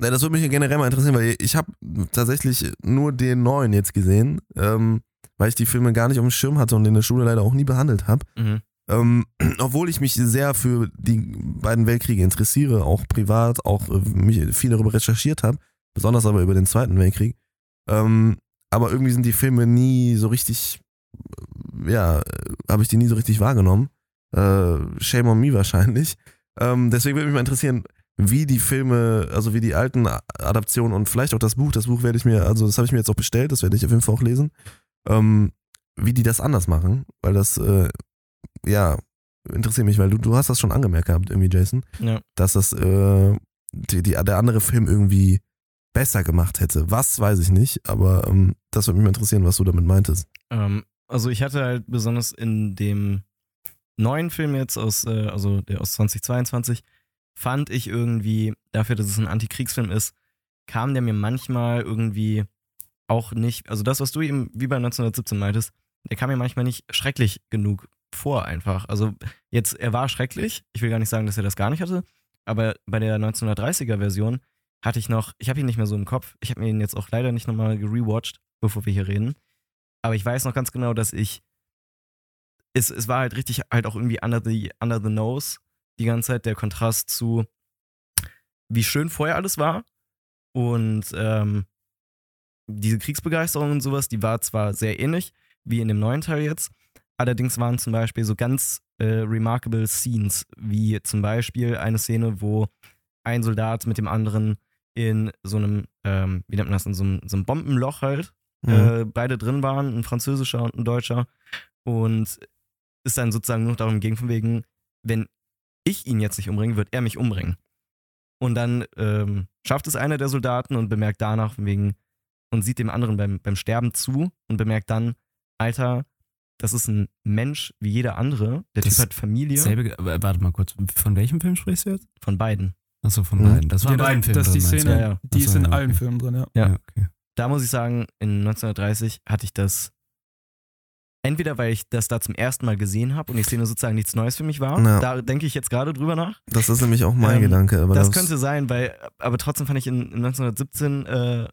Ne, das würde mich generell mal interessieren, weil ich habe tatsächlich nur den neuen jetzt gesehen, ähm, weil ich die Filme gar nicht auf dem Schirm hatte und in der Schule leider auch nie behandelt habe. Mhm. Ähm, obwohl ich mich sehr für die beiden Weltkriege interessiere, auch privat, auch äh, mich viel darüber recherchiert habe, besonders aber über den Zweiten Weltkrieg. Ähm, aber irgendwie sind die Filme nie so richtig, ja, habe ich die nie so richtig wahrgenommen. Äh, shame on me wahrscheinlich. Ähm, deswegen würde mich mal interessieren, wie die Filme, also wie die alten Adaptionen und vielleicht auch das Buch, das Buch werde ich mir, also das habe ich mir jetzt auch bestellt, das werde ich auf jeden Fall auch lesen, ähm, wie die das anders machen, weil das, äh, ja, interessiert mich, weil du, du hast das schon angemerkt gehabt, irgendwie, Jason, Ja. dass das äh, die, die, der andere Film irgendwie besser gemacht hätte. Was, weiß ich nicht, aber ähm, das würde mich mal interessieren, was du damit meintest. Ähm, also ich hatte halt besonders in dem neuen Film jetzt aus, äh, also der aus 2022, fand ich irgendwie, dafür, dass es ein Antikriegsfilm ist, kam der mir manchmal irgendwie auch nicht, also das, was du eben wie bei 1917 meintest, der kam mir manchmal nicht schrecklich genug vor einfach. Also jetzt, er war schrecklich, ich will gar nicht sagen, dass er das gar nicht hatte, aber bei der 1930er Version hatte ich noch, ich habe ihn nicht mehr so im Kopf, ich habe ihn jetzt auch leider nicht nochmal gerewatcht, bevor wir hier reden, aber ich weiß noch ganz genau, dass ich, es, es war halt richtig halt auch irgendwie under the, under the nose die ganze Zeit der Kontrast zu, wie schön vorher alles war. Und ähm, diese Kriegsbegeisterung und sowas, die war zwar sehr ähnlich wie in dem neuen Teil jetzt, allerdings waren zum Beispiel so ganz äh, remarkable Scenes, wie zum Beispiel eine Szene, wo ein Soldat mit dem anderen in so einem, ähm, wie nennt man das, in so einem, so einem Bombenloch halt, Mhm. äh, beide drin waren, ein französischer und ein deutscher. Und ist dann sozusagen nur noch darum ging, von wegen, wenn ich ihn jetzt nicht umbringe, wird er mich umbringen. Und dann ähm, schafft es einer der Soldaten und bemerkt danach von wegen und sieht dem anderen beim, beim Sterben zu und bemerkt dann, Alter, das ist ein Mensch wie jeder andere. Der Das Typ hat Familie Selbe, äh, warte mal kurz, von welchem Film sprichst du jetzt? von beiden. Achso, von Mhm. beiden. Das war Ja, in beiden Filmen das ist die Szene, Ja, ja. die ist in ja, allen okay. Filmen drin? Ja. Ja, okay. Da muss ich sagen, in 1930 hatte ich das entweder, weil ich das da zum ersten Mal gesehen habe und die Szene sozusagen nichts Neues für mich war. Ja. Da denke ich jetzt gerade drüber nach. Das ist nämlich auch mein Ähm, Gedanke. Aber das könnte sein, weil, aber trotzdem fand ich in, in 1917 äh, äh,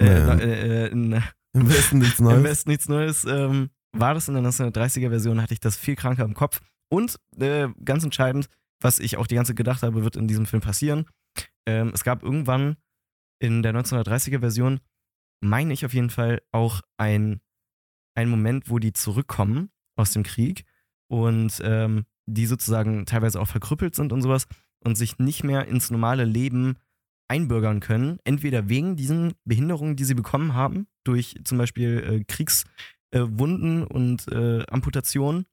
Ja. äh, äh, in, im Westen nichts im Neues. Westen nichts Neues. Ähm, war das in der 1930er Version, hatte ich das viel kranker im Kopf. Und äh, ganz entscheidend, was ich auch die ganze Zeit gedacht habe, wird in diesem Film passieren. Ähm, es gab irgendwann in der 1930er Version, meine ich auf jeden Fall, auch ein, ein Moment, wo die zurückkommen aus dem Krieg und ähm, die sozusagen teilweise auch verkrüppelt sind und sowas und sich nicht mehr ins normale Leben einbürgern können, entweder wegen diesen Behinderungen, die sie bekommen haben, durch zum Beispiel äh, Kriegswunden und äh, Amputationen,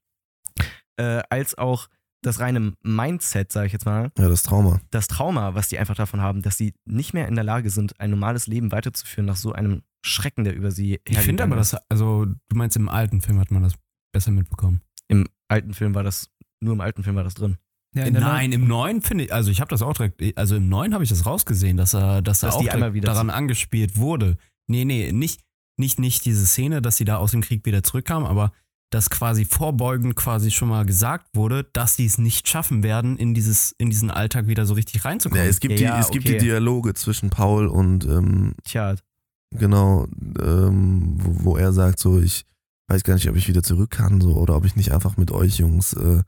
äh, als auch das reine Mindset, sage ich jetzt mal, Ja, das Trauma. das Trauma, was die einfach davon haben, dass sie nicht mehr in der Lage sind, ein normales Leben weiterzuführen nach so einem Schrecken, der über sie Ich finde aber, hergegangen ist. das, also du meinst, im alten Film hat man das besser mitbekommen. Im alten Film war das, nur im alten Film war das drin. Ja, in der Nein, im neuen finde ich, also ich habe das auch direkt, also im neuen habe ich das rausgesehen, dass er, dass er Dass auch direkt einmal wieder daran angespielt wurde. Nee, nee, nicht, nicht, nicht diese Szene, dass sie da aus dem Krieg wieder zurückkamen, aber dass quasi vorbeugend quasi schon mal gesagt wurde, dass die es nicht schaffen werden, in dieses, in diesen Alltag wieder so richtig Ja, reinzukommen. es gibt, Ja, die, es gibt okay. die Dialoge zwischen Paul und ähm, Tja, genau, ähm, wo, wo er sagt so, ich weiß gar nicht, ob ich wieder zurück kann so oder ob ich nicht einfach mit euch Jungs äh,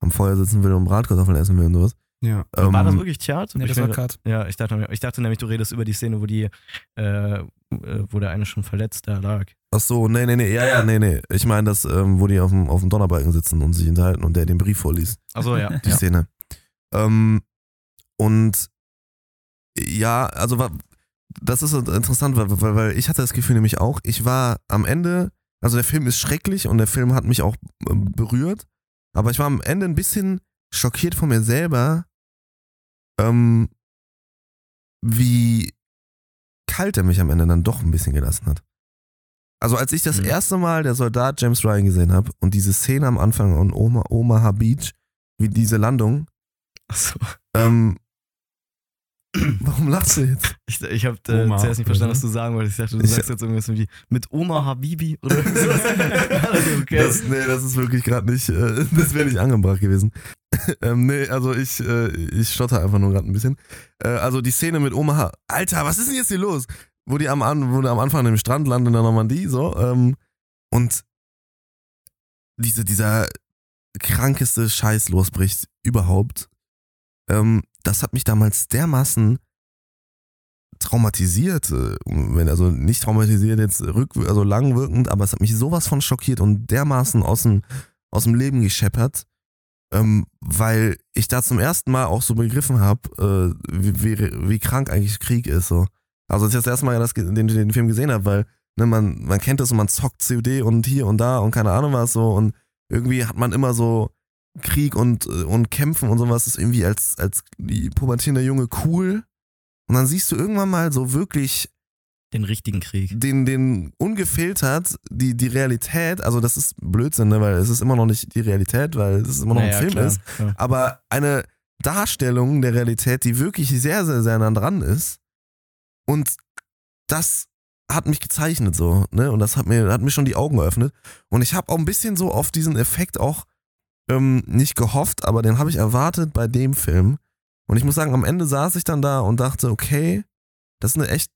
am Feuer sitzen will und Bratkartoffeln essen will und sowas. ja. Ähm, war das wirklich Tja? Nee, Ich das war Cut. Ja, ich dachte, ich dachte nämlich, du redest über die Szene, wo die, äh, äh, wo der eine schon verletzt da lag. Ach so, nee, nee, nee, ja, ja, nee, nee. Ich meine das, ähm, wo die auf dem, auf dem Donnerbalken sitzen und sich unterhalten und der den Brief vorliest. Achso, ja. die ja. Szene. Ähm, und ja, also war, das ist interessant, weil, weil, weil ich hatte das Gefühl nämlich auch, ich war am Ende, also der Film ist schrecklich und der Film hat mich auch ähm, berührt, aber ich war am Ende ein bisschen schockiert von mir selber, ähm, wie kalt er mich am Ende dann doch ein bisschen gelassen hat. Also als ich das Mhm. erste Mal der Soldat James Ryan gesehen habe und diese Szene am Anfang und Oma, Omaha Beach, wie diese Landung, Achso. ähm, warum lachst du jetzt? Ich, ich habe äh, zuerst nicht verstanden, was du sagen wolltest. Ich dachte, du Ich- sagst jetzt irgendwas wie mit Oma Habibi oder sowas. also, okay. Das, nee, das ist wirklich gerade nicht, äh, das wäre nicht angebracht gewesen. ähm, nee, also ich, äh, ich stotter einfach nur gerade ein bisschen. Äh, also die Szene mit Omaha, Alter, was ist denn jetzt hier los? Wo die am, wo die am Anfang an dem Strand landen in der Normandie, so, ähm, und diese, dieser krankeste Scheiß losbricht überhaupt. Ähm, das hat mich damals dermaßen traumatisiert, äh, wenn also nicht traumatisiert jetzt rück, also langwirkend, aber es hat mich sowas von schockiert und dermaßen aus dem, aus dem Leben gescheppert, ähm, weil ich da zum ersten Mal auch so begriffen habe, äh, wie, wie, wie krank eigentlich Krieg ist. So. Also als ich das erste Mal das, den, den Film gesehen habe, weil ne, man, man kennt das und man zockt COD und hier und da und keine Ahnung was so und irgendwie hat man immer so Krieg und, äh, und Kämpfen und sowas ist irgendwie als, als die pubertierende Junge cool. Und dann siehst du irgendwann mal so wirklich Den richtigen Krieg. den, den ungefiltert, die, die Realität, also das ist Blödsinn, ne, weil es ist immer noch nicht die Realität, weil es immer noch Naja, ein Film klar, ist, klar. aber eine Darstellung der Realität, die wirklich sehr, sehr, sehr nah dran ist. Und das hat mich gezeichnet so, ne? Und das hat mir, hat mir schon die Augen geöffnet. Und ich habe auch ein bisschen so auf diesen Effekt auch ähm, nicht gehofft, aber den habe ich erwartet bei dem Film. Und ich muss sagen, am Ende saß ich dann da und dachte, okay, das ist eine echt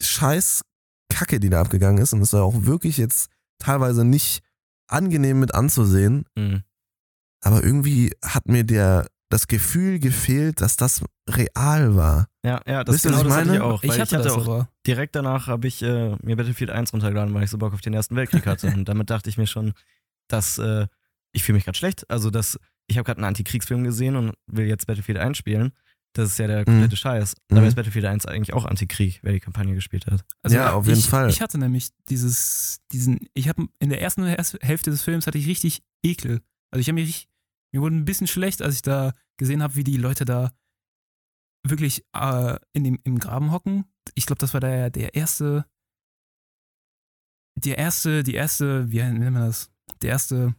scheiß Kacke, die da abgegangen ist. Und es war auch wirklich jetzt teilweise nicht angenehm mit anzusehen. Mhm. Aber irgendwie hat mir der, das Gefühl gefehlt, dass das real war. Ja, ja, das, Wisst ihr, genau was ich das hatte ich meine? auch. Ich hatte, das auch aber. direkt danach habe ich äh, mir Battlefield 1 runtergeladen, weil ich so Bock auf den Ersten Weltkrieg hatte. Und damit dachte ich mir schon, dass äh, ich fühle mich gerade schlecht. Also, dass ich habe gerade einen Antikriegsfilm gesehen und will jetzt Battlefield 1 spielen. Das ist ja der komplette Scheiß. Dabei Mhm. ist Battlefield 1 eigentlich auch Antikrieg, wer die Kampagne gespielt hat. Ja, auf jeden ich, Fall. Ich hatte nämlich dieses, diesen, ich habe in der ersten Hälfte des Films hatte ich richtig Ekel. Also ich habe mich, richtig- mir wurde ein bisschen schlecht, als ich da gesehen habe, wie die Leute da wirklich äh, in dem, im Graben hocken. Ich glaube, das war der, der erste, der erste, die erste, wie nennt man das? Der erste,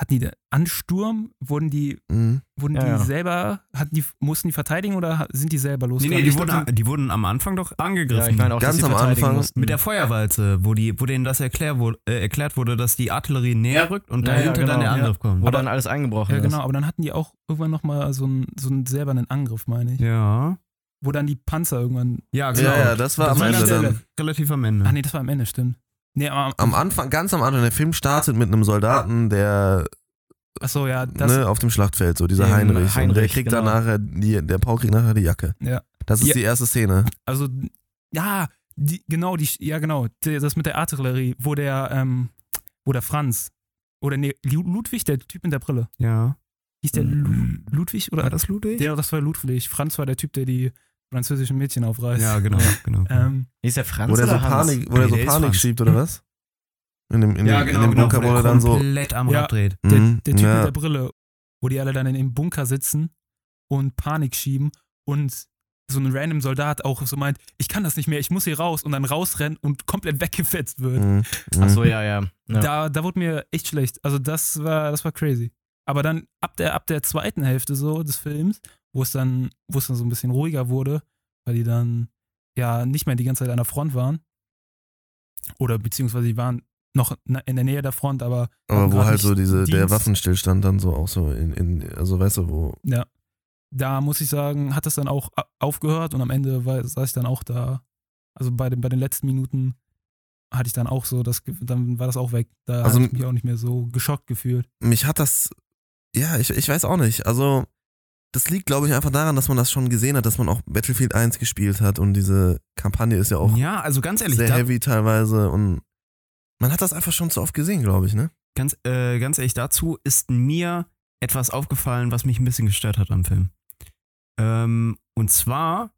hatten die da Ansturm? Wurden die, Mhm. wurden Ja, die ja. selber, hatten die, mussten die verteidigen oder sind die selber Nee, losgegangen? nee, die Ich glaub, wurden, die wurden am Anfang doch angegriffen. Ja, ich meine auch, Ganz am Anfang mussten. mit der Feuerwalze, wo, die, wo denen das erklär, wurde, äh, erklärt wurde, dass die Artillerie näher rückt und Ja, ja, dahinter dann genau, der ja. Angriff kommt. Wo dann alles eingebrochen Ja, ist. genau, aber dann hatten die auch irgendwann nochmal so einen so einen selber einen Angriff, meine ich. Ja. Wo dann die Panzer irgendwann. Ja, genau. Ja, ja, das war Das am war Ende dann. Relativ am Ende. Ach nee, das war am Ende, stimmt. Nee, aber, Am Anfang, ganz am Anfang, der Film startet mit einem Soldaten, der achso, ja, das. ne, auf dem Schlachtfeld, so dieser Dem Heinrich. und der Heinrich, kriegt genau. dann nachher, die, der Paul kriegt nachher die Jacke. Ja. Das ist Ja. die erste Szene. Also, ja, die, genau, die, ja, genau, das mit der Artillerie, wo der, ähm, wo der Franz, oder nee, Lu- Ludwig, der Typ mit der Brille. ja. Hieß der Mhm. Ludwig oder? War das Ludwig? Der, das war Ludwig. Franz war der Typ, der die französischen Mädchen aufreißt. Ja, genau. genau. Ähm, Ist der Franz Wo der so oder Hans? Panik, wo der Nee, so Panik schiebt, oder was? In dem, in ja, dem, genau, in dem genau, Bunker, wo wo der er dann so. komplett am Ja. Rad dreht. der, Mhm, der Typ ja. mit der Brille. wo die alle dann in dem Bunker sitzen und Panik schieben und so ein random Soldat auch so meint, ich kann das nicht mehr, ich muss hier raus und dann rausrennt und komplett weggefetzt wird. Mhm. Ach so, ja, ja. ja. Da, da wurde mir echt schlecht. Also das war, das war crazy. Aber dann ab der, ab der zweiten Hälfte so des Films, wo es dann, wo es dann so ein bisschen ruhiger wurde, weil die dann ja nicht mehr die ganze Zeit an der Front waren. Oder beziehungsweise die waren noch in der Nähe der Front, aber Aber wo halt so diese, der Dienst. Waffenstillstand dann so auch so in, in also weißt du, wo. Ja. Da muss ich sagen, hat das dann auch aufgehört und am Ende war, saß ich dann auch da. Also bei den, bei den letzten Minuten hatte ich dann auch so, das, dann war das auch weg. Da Also- habe ich mich auch nicht mehr so geschockt gefühlt. Mich hat das, ja, ich, ich weiß auch nicht. Also, das liegt, glaube ich, einfach daran, dass man das schon gesehen hat, dass man auch Battlefield 1 gespielt hat und diese Kampagne ist ja auch Ja, also ganz ehrlich, sehr heavy teilweise und man hat das einfach schon zu oft gesehen, glaube ich, ne? ganz, äh, ganz ehrlich, dazu ist mir etwas aufgefallen, was mich ein bisschen gestört hat am Film. Ähm, und zwar,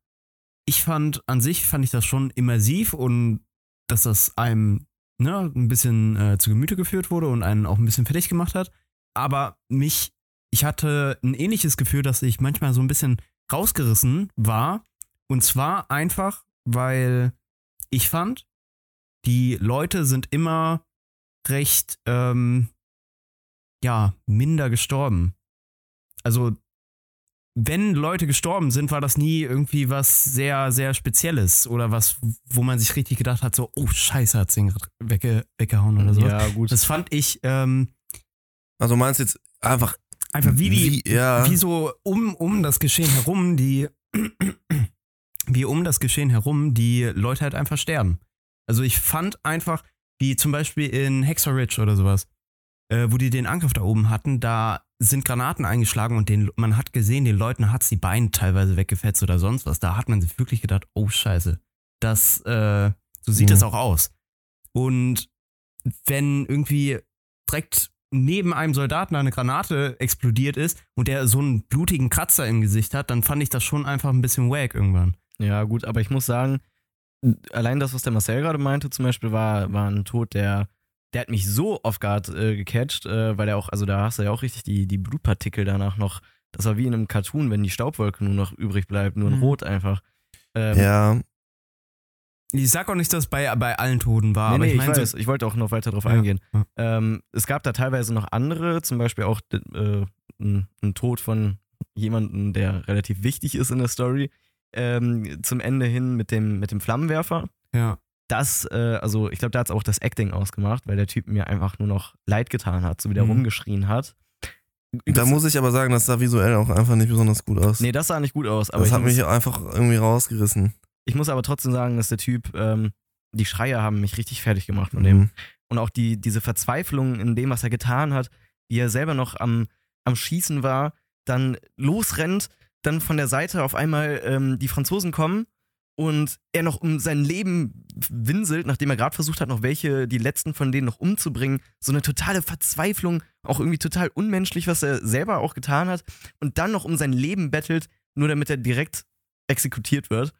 ich fand, an sich fand ich das schon immersiv und dass das einem ne, ein bisschen äh, zu Gemüte geführt wurde und einen auch ein bisschen fertig gemacht hat. Aber mich, ich hatte ein ähnliches Gefühl, dass ich manchmal so ein bisschen rausgerissen war. Und zwar einfach, weil ich fand, die Leute sind immer recht, ähm, ja, minder gestorben. Also, wenn Leute gestorben sind, war das nie irgendwie was sehr, sehr Spezielles oder was, wo man sich richtig gedacht hat, so, oh Scheiße, hat den gerade wegge weggehauen oder so. Ja, gut. Das fand ich ähm, Also meinst jetzt einfach einfach wie die, Wie, ja. wie so um, um das Geschehen herum, die, wie um das Geschehen herum, die Leute halt einfach sterben. Also ich fand einfach, wie zum Beispiel in Hexer Ridge oder sowas, äh, wo die den Angriff da oben hatten, da sind Granaten eingeschlagen und den, man hat gesehen, den Leuten hat's die Beine teilweise weggefetzt oder sonst was. Da hat man sich wirklich gedacht, oh Scheiße, das, äh, so sieht Mhm. das auch aus. Und wenn irgendwie direkt neben einem Soldaten eine Granate explodiert ist und der so einen blutigen Kratzer im Gesicht hat, dann fand ich das schon einfach ein bisschen wack irgendwann. Ja, gut, aber ich muss sagen, allein das, was der Marcel gerade meinte, zum Beispiel, war, war ein Tod, der, der hat mich so off guard äh, gecatcht, äh, weil der auch, also da hast du ja auch richtig die, die Blutpartikel danach noch. Das war wie in einem Cartoon, wenn die Staubwolke nur noch übrig bleibt, nur in Mhm. Rot einfach. Ähm, Ja, Ich sag auch nicht, dass es bei, bei allen Toten war, Nee, aber nee, ich ich, meine, weiß, so, ich wollte auch noch weiter drauf Ja, eingehen. ja. Ähm, es gab da teilweise noch andere, zum Beispiel auch äh, ein, ein Tod von jemandem, der relativ wichtig ist in der Story, ähm, zum Ende hin mit dem, mit dem Flammenwerfer. ja. Das, äh, also ich glaube, da hat es auch das Acting ausgemacht, weil der Typ mir einfach nur noch leid getan hat, so wie der Mhm. rumgeschrien hat. da Das- muss ich aber sagen, das sah visuell auch einfach nicht besonders gut aus. Nee, das sah nicht gut aus, aber das ich hat mich einfach irgendwie rausgerissen. Ich muss aber trotzdem sagen, dass der Typ, ähm, die Schreie haben mich richtig fertig gemacht von dem. Mhm. und auch die, diese Verzweiflung in dem, was er getan hat, wie er selber noch am, am Schießen war, dann losrennt, dann von der Seite auf einmal ähm, die Franzosen kommen und er noch um sein Leben winselt, nachdem er gerade versucht hat, noch welche, die letzten von denen noch umzubringen. So eine totale Verzweiflung, auch irgendwie total unmenschlich, was er selber auch getan hat und dann noch um sein Leben bettelt, nur damit er direkt exekutiert wird.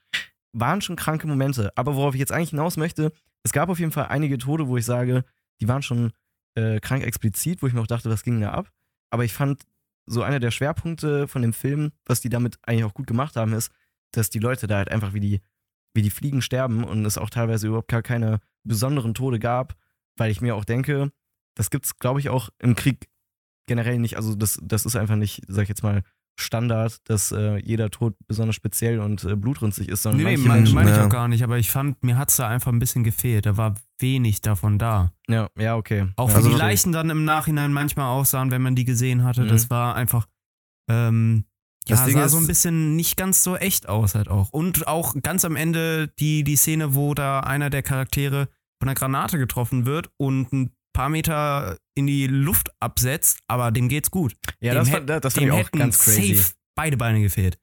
Waren schon kranke Momente. Aber worauf ich jetzt eigentlich hinaus möchte, es gab auf jeden Fall einige Tode, wo ich sage, die waren schon äh, krank explizit, wo ich mir auch dachte, was ging da ab. Aber ich fand, so einer der Schwerpunkte von dem Film, was die damit eigentlich auch gut gemacht haben, ist, dass die Leute da halt einfach wie die, wie die Fliegen sterben und es auch teilweise überhaupt gar keine besonderen Tode gab, weil ich mir auch denke, das gibt's, glaube ich, auch im Krieg generell nicht. Also das, das ist einfach nicht, sag ich jetzt mal, Standard, dass äh, jeder Tod besonders speziell und äh, blutrünstig ist, sondern Nee, nee, manche meine Menschen, mein ich ja. auch gar nicht, aber ich fand, mir hat's da einfach ein bisschen gefehlt. Da war wenig davon da. ja, ja, okay. Auch ja, wie die okay. Leichen dann im Nachhinein manchmal aussahen, wenn man die gesehen hatte, Mhm. das war einfach, ähm, ja, Das Ding sah ist- so ein bisschen nicht ganz so echt aus halt auch. Und auch ganz am Ende die, die Szene, wo da einer der Charaktere von einer Granate getroffen wird und ein paar Meter in die Luft absetzt, aber dem geht's gut. Ja, Dem das, hätt- fand, das dem ich auch ganz crazy. safe beide Beine gefehlt.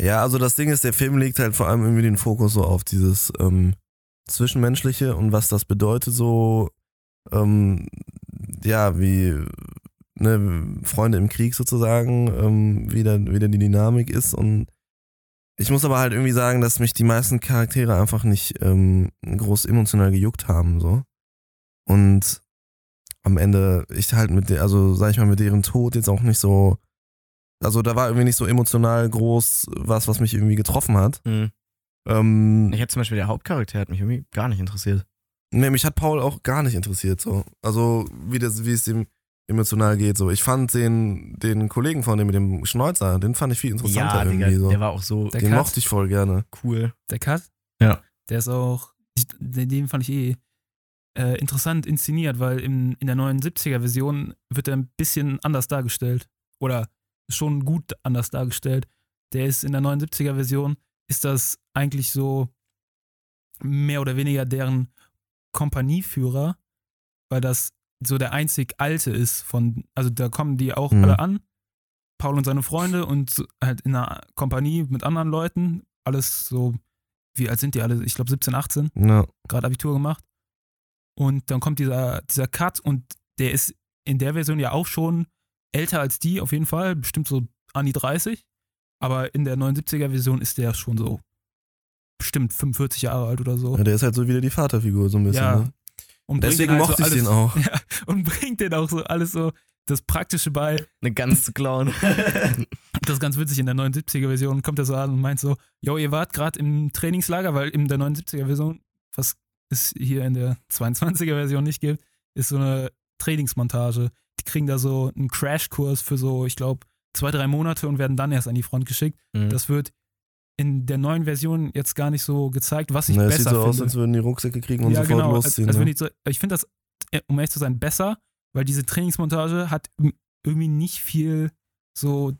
Ja, also das Ding ist, der Film legt halt vor allem irgendwie den Fokus so auf dieses ähm, Zwischenmenschliche und was das bedeutet, so, ähm, ja, wie ne, Freunde im Krieg sozusagen, ähm, wie, da, wie da die Dynamik ist und ich muss aber halt irgendwie sagen, dass mich die meisten Charaktere einfach nicht ähm, groß emotional gejuckt haben, so. Und am Ende ich halt mit der, also sag ich mal, mit deren Tod jetzt auch nicht so, also da war irgendwie nicht so emotional groß was, was mich irgendwie getroffen hat. Hm. Ähm, Ich hätte zum Beispiel der Hauptcharakter hat mich irgendwie gar nicht interessiert. nee, mich hat Paul auch gar nicht interessiert, so. Also, wie, das, wie es ihm emotional geht, so. Ich fand den, den Kollegen von dem mit dem Schnäuzer, den fand ich viel interessanter ja, irgendwie, Digga, so. der war auch so Der den Cut. mochte ich voll gerne. cool. Der Cut? Ja. Der ist auch, den fand ich eh äh, interessant inszeniert, weil in, in der 79er-Version wird er ein bisschen anders dargestellt. Oder schon gut anders dargestellt. Der ist in der 79er-Version, ist das eigentlich so mehr oder weniger deren Kompanieführer, weil das so der einzig Alte ist von, also da kommen die auch Mhm. alle an, Paul und seine Freunde und halt in einer Kompanie mit anderen Leuten, alles so, wie alt sind die alle? Ich glaube 17, 18, Ja. gerade Abitur gemacht. Und dann kommt dieser, dieser Cut und der ist in der Version ja auch schon älter als die, auf jeden Fall, bestimmt so an die 30. Aber in der 79er-Version ist der schon so bestimmt 45 Jahre alt oder so. ja. Der ist halt so wieder die Vaterfigur, so ein bisschen. Ja. Ne? Und Deswegen halt mochte ich alles, den auch. Ja, und bringt den auch so alles so das Praktische bei. Eine Gans zu klauen. Das ist ganz witzig, in der 79er-Version kommt er so an und meint so, yo, ihr wart gerade im Trainingslager, weil in der 79er-Version, was es hier in der 22er-Version nicht gibt, ist so eine Trainingsmontage. Die kriegen da so einen Crashkurs für so, ich glaube, zwei, drei Monate und werden dann erst an die Front geschickt. Mhm. Das wird in der neuen Version jetzt gar nicht so gezeigt, was ich Na, es besser sieht so aus, finde. als würden die Rucksäcke kriegen und ja, sofort genau. losziehen. Also, ne? wenn ich, so, ich finde das, äh, um ehrlich zu sein, besser, weil diese Trainingsmontage hat irgendwie nicht viel so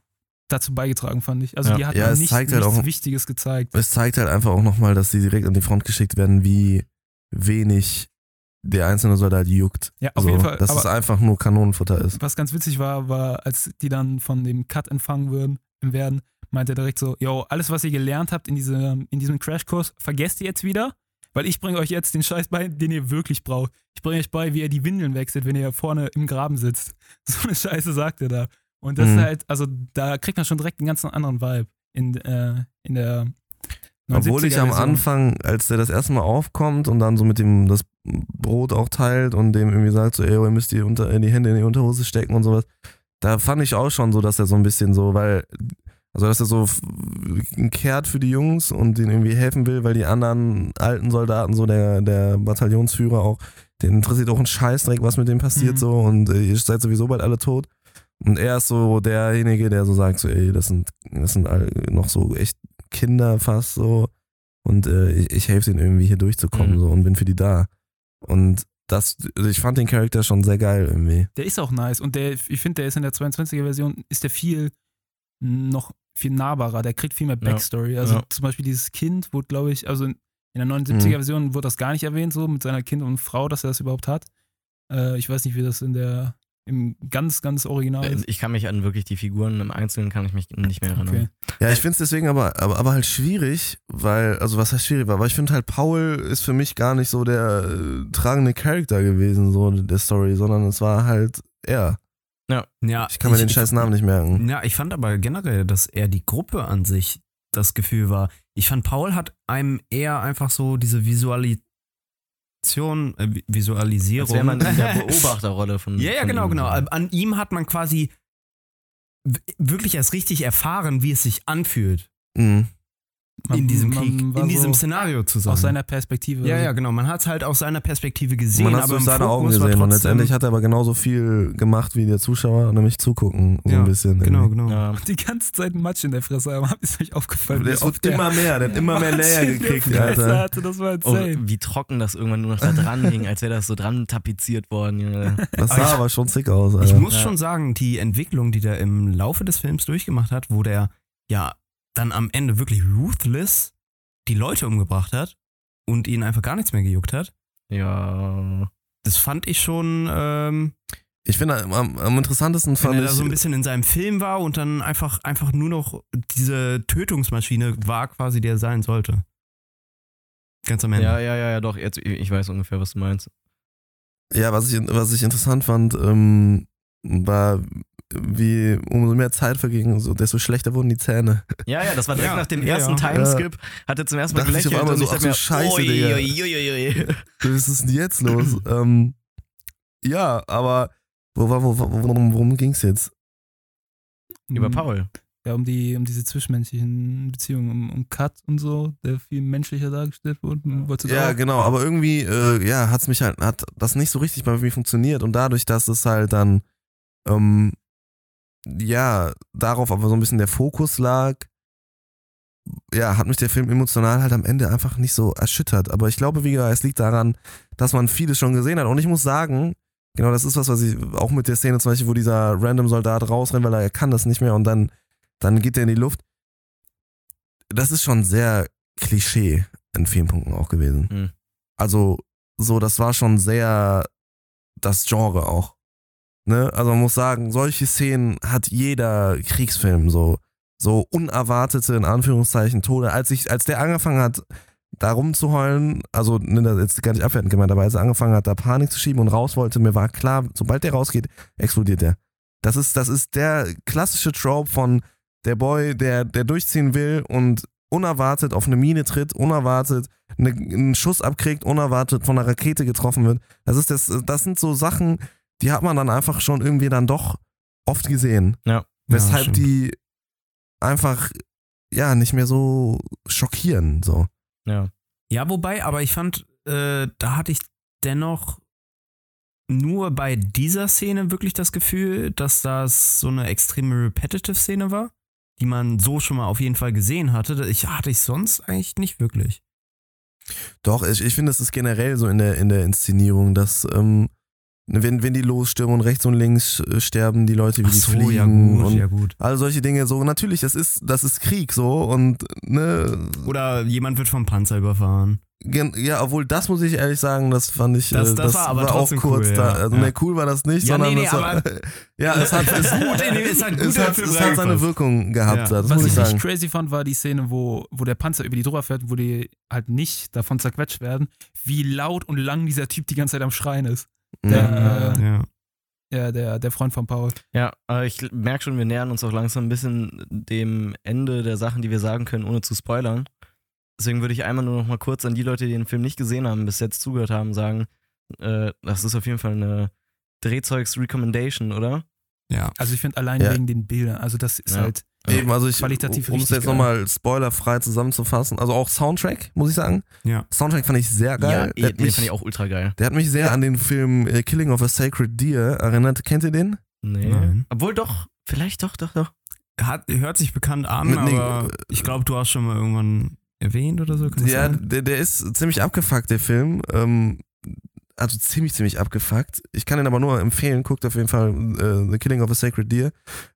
dazu beigetragen, fand ich. Also Ja. die hat Ja, es nicht, zeigt halt nichts auch- Wichtiges gezeigt. es zeigt halt einfach auch nochmal, dass sie direkt an die Front geschickt werden, wie wenig der einzelne Soldat juckt. Ja, auf so, jeden Fall. Dass Aber es einfach nur Kanonenfutter ist. was ganz witzig war, war, als die dann von dem Cut empfangen würden, werden, meinte er direkt so, yo, alles, was ihr gelernt habt in, diese, in diesem Crashkurs, vergesst ihr jetzt wieder, weil ich bringe euch jetzt den Scheiß bei, den ihr wirklich braucht. Ich bringe euch bei, wie ihr die Windeln wechselt, wenn ihr vorne im Graben sitzt. So eine Scheiße sagt er da. Und das Mhm. ist halt, also da kriegt man schon direkt einen ganz anderen Vibe in, äh, in der Obwohl ich am 79er-Version. Anfang, als der das erste Mal aufkommt und dann so mit dem das Brot auch teilt und dem irgendwie sagt, so, ey, ihr müsst die, unter, äh, die Hände in die Unterhose stecken und sowas, da fand ich auch schon so, dass er so ein bisschen so, weil, also dass er so kehrt für die Jungs und denen irgendwie helfen will, weil die anderen alten Soldaten, so der, der Bataillonsführer auch, den interessiert auch ein Scheißdreck, was mit dem passiert Mhm. so und äh, ihr seid sowieso bald alle tot. Und er ist so derjenige, der so sagt, so, ey, das sind, das sind all- noch so echt Kinder fast so. Und äh, ich, ich helfe denen irgendwie hier durchzukommen Mhm. so und bin für die da. Und das, also ich fand den Charakter schon sehr geil irgendwie. Der ist auch nice und der, ich finde, der ist in der 22er-Version, ist der viel noch viel nahbarer, der kriegt viel mehr Ja. Backstory. Also Ja. zum Beispiel dieses Kind wurde, glaube ich, also in, der Mhm. 79er-Version wurde das gar nicht erwähnt, so mit seiner Kind und Frau, dass er das überhaupt hat. Äh, ich weiß nicht, wie das in der, im ganz, ganz Original ist. Ich kann mich an wirklich die Figuren im Einzelnen kann ich mich nicht mehr erinnern. Okay. Ja, ich finde es deswegen aber, aber, aber halt schwierig, weil, also was heißt schwierig, aber ich finde halt, Paul ist für mich gar nicht so der äh, tragende Charakter gewesen, so der Story, sondern es war halt er. Ja, Ich kann mir den scheiß Namen nicht merken. Ja, ich fand aber generell, dass eher die Gruppe an sich das Gefühl war. Ich fand, Paul hat einem eher einfach so diese Visualisation, äh, Vi- Als Visualisierung. wäre man in der Beobachterrolle von. ja, ja, von genau, ihm. genau. An ihm hat man quasi wirklich erst richtig erfahren, wie es sich anfühlt, Mhm. Man- in diesem Krieg, in diesem so Szenario zu sein. Aus seiner Perspektive. ja, ja, genau. Man hat es halt aus seiner Perspektive gesehen, Man hat es aber durch im seine Augen gesehen und trotzdem- letztendlich hat er aber genauso viel gemacht wie der Zuschauer, nämlich zugucken, so Ja, ein bisschen. Genau, irgendwie. genau. Ja. Die ganze Zeit Matsch in der Fresse haben. Ist euch aufgefallen? wie Das oft wird der immer mehr, der hat immer mehr Layer der gekriegt, Alter. Hatte. Das war Oh, insane. wie trocken das irgendwann nur noch da dran hing, als wäre das so dran tapeziert worden. Junge. Das Aber sah ich- aber schon sick aus, Ich Alter. muss Ja. schon sagen, die Entwicklung, die der im Laufe des Films durchgemacht hat, wo der ja dann am Ende wirklich ruthless die Leute umgebracht hat und ihnen einfach gar nichts mehr gejuckt hat, Ja. das fand ich schon, ähm, Ich finde, am, am interessantesten wenn fand er ich, da so ein bisschen in seinem Film war und dann einfach, einfach nur noch diese Tötungsmaschine war quasi, der er sein sollte. Ganz am Ende. Ja, ja, ja, ja, doch. Jetzt, ich weiß ungefähr, was du meinst. ja, was ich, was ich interessant fand, ähm, war, wie umso mehr Zeit verging, so, desto schlechter wurden die Zähne. Ja, ja, das war direkt Ja, nach dem ja, ersten ja. Timeskip. Hat er zum ersten Mal Dachte ich auf gelächelt einmal und so, ich ach mir, Scheiße, ui, Digga. ui, ui. Was ist denn jetzt los? ähm, Ja, aber wo, wo, wo, worum, worum ging's jetzt? Über. Paul. Ja, um die, um diese zwischenmenschlichen Beziehungen, um, um Kat und so, der viel menschlicher dargestellt wurde. Ja, auch? genau, aber irgendwie, äh, ja, hat's mich halt, hat das nicht so richtig bei mir funktioniert und dadurch, dass es halt dann, ähm, ja, darauf aber so ein bisschen der Fokus lag, ja, hat mich der Film emotional halt am Ende einfach nicht so erschüttert. Aber ich glaube, wie gesagt, es liegt daran, dass man vieles schon gesehen hat. Und ich muss sagen, genau, das ist was, was ich auch mit der Szene zum Beispiel, wo dieser random Soldat rausrennt, weil er kann das nicht mehr und dann, dann geht er in die Luft. Das ist schon sehr Klischee in vielen Punkten auch gewesen. Mhm. Also, so, das war schon sehr das Genre auch. Ne? Also man muss sagen, solche Szenen hat jeder Kriegsfilm so, so unerwartete, in Anführungszeichen, Tode. Als ich, als der angefangen hat, da rumzuheulen, also ne, das jetzt gar nicht abwertend gemeint, aber als er angefangen hat, da Panik zu schieben und raus wollte, mir war klar, sobald der rausgeht, explodiert der. Das ist, das ist der klassische Trope von der Boy, der, der durchziehen will und unerwartet auf eine Mine tritt, unerwartet eine, einen Schuss abkriegt, unerwartet von einer Rakete getroffen wird. Das ist das, das sind so Sachen, die hat man dann einfach schon irgendwie dann doch oft gesehen. Ja. Weshalb stimmt. die einfach ja nicht mehr so schockieren. So. Ja. Ja, wobei, aber ich fand, äh, da hatte ich dennoch nur bei dieser Szene wirklich das Gefühl, dass das so eine extreme Repetitive-Szene war, die man so schon mal auf jeden Fall gesehen hatte. Ich hatte ich sonst eigentlich nicht wirklich. Doch, ich, ich finde, es ist generell so in der, in der Inszenierung, dass ähm, wenn, wenn die losstürmen und rechts und links äh, sterben die Leute, wie die fliegen ja gut, und ja gut. all solche Dinge. So natürlich, das ist das ist Krieg so und ne Oder jemand wird vom Panzer überfahren. Gen- Ja, obwohl das muss ich ehrlich sagen, das fand ich, Das- äh, das war aber auch trotzdem kurz cool, da. ja. Also Ja. ne, cool war das nicht, Ja, sondern nee, nee, es war, ja, es hat, es, Gut, dem- es hat gut es hat, es hat seine. Wirkung gehabt, Ja. da, das Was muss ich ich sagen. richtig crazy fand, war die Szene, wo, wo der Panzer über die drüber fährt, wo die halt nicht davon zerquetscht werden, wie laut und lang dieser Typ die ganze Zeit am Schreien ist. Ja. Der, äh, Ja. ja, der, der Freund von Paul. Ja, aber ich merke schon, wir nähern uns auch langsam ein bisschen dem Ende der Sachen, die wir sagen können, ohne zu spoilern. Deswegen würde ich einmal nur noch mal kurz an die Leute, die den Film nicht gesehen haben, bis jetzt zugehört haben, sagen, äh, das ist auf jeden Fall eine Drehzeugs Recommendation, oder? ja. Also ich finde allein Ja. wegen den Bildern, also das ist Ja. halt, Eben, also ich, Qualitativ um es jetzt nochmal spoilerfrei zusammenzufassen, also auch Soundtrack, muss ich sagen. Ja. Soundtrack fand ich sehr geil. ja, der, den mich, fand ich auch ultra geil. der hat mich sehr an den Film äh, Killing of a Sacred Deer erinnert. Kennt ihr den? Nee. Nein. Obwohl doch, vielleicht doch, doch, doch. Hat, hört sich bekannt an, Mit- aber äh, ich glaube, du hast schon mal irgendwann erwähnt oder so. Ja, der, der ist ziemlich abgefuckt, der Film. Ähm, also ziemlich, ziemlich abgefuckt. Ich kann ihn aber nur empfehlen. Guckt auf jeden Fall äh, The Killing of a Sacred Deer.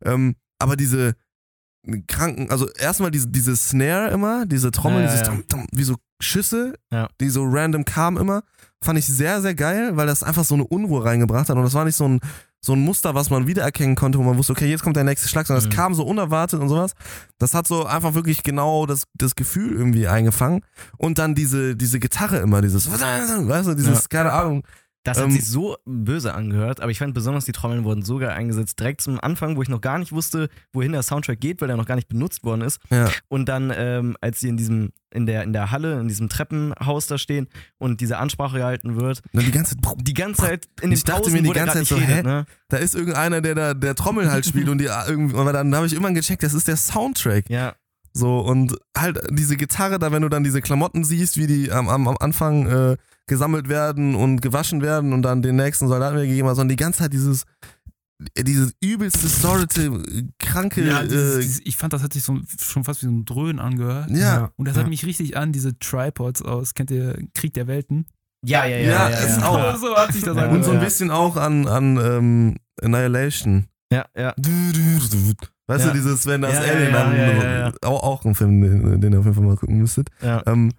Ähm, aber diese kranken, also erstmal diese, diese Snare immer, diese Trommel, Ja, dieses ja. Dum, Dum, wie so Schüsse, Ja. die so random kamen immer, fand ich sehr, sehr geil, weil das einfach so eine Unruhe reingebracht hat und das war nicht so ein, so ein Muster, was man wiedererkennen konnte, wo man wusste, okay, jetzt kommt der nächste Schlag, sondern Mhm. kam so unerwartet und sowas. Das hat so einfach wirklich genau das, das Gefühl irgendwie eingefangen. Und dann diese, diese Gitarre immer, dieses, weißt du, dieses, keine Ahnung. Das hat Ähm, sich so böse angehört, aber ich fand besonders die Trommeln wurden so geil eingesetzt. Direkt zum Anfang, wo ich noch gar nicht wusste, wohin der Soundtrack geht, weil der noch gar nicht benutzt worden ist. Ja. Und dann, ähm, als sie in diesem, in der, in der Halle, in diesem Treppenhaus da stehen und diese Ansprache gehalten wird, Und die ganze Zeit, die ganze Zeit in den Ich dachte Pausen, mir die ganze Zeit so, redet, ne? da ist irgendeiner, der da der Trommel halt spielt und die irgendwie, aber dann habe ich irgendwann gecheckt, das ist der Soundtrack. Ja, So, und halt diese Gitarre, da wenn du dann diese Klamotten siehst, wie die am, am, am Anfang äh, gesammelt werden und gewaschen werden und dann den nächsten Soldaten wieder gegeben haben, sondern die ganze Zeit dieses, dieses übelst distorte, kranke, ja, dieses, äh, dieses, ich fand, das hat sich so, schon fast wie so ein Dröhnen angehört. ja, Und das Ja. hat mich richtig an diese Tripods aus, kennt ihr Krieg der Welten? ja, ja, ja. Ja, ja, ist ja. auch. So hat sich das Ja, angehört. und so ein ja. bisschen auch an, an ähm, Annihilation. Ja, ja. Weißt Ja. du, dieses, wenn das Ja, ja, Alien ja, dann, ja, ja, ja. Auch, auch ein Film, den, den ihr auf jeden Fall mal gucken müsstet, ja. ähm,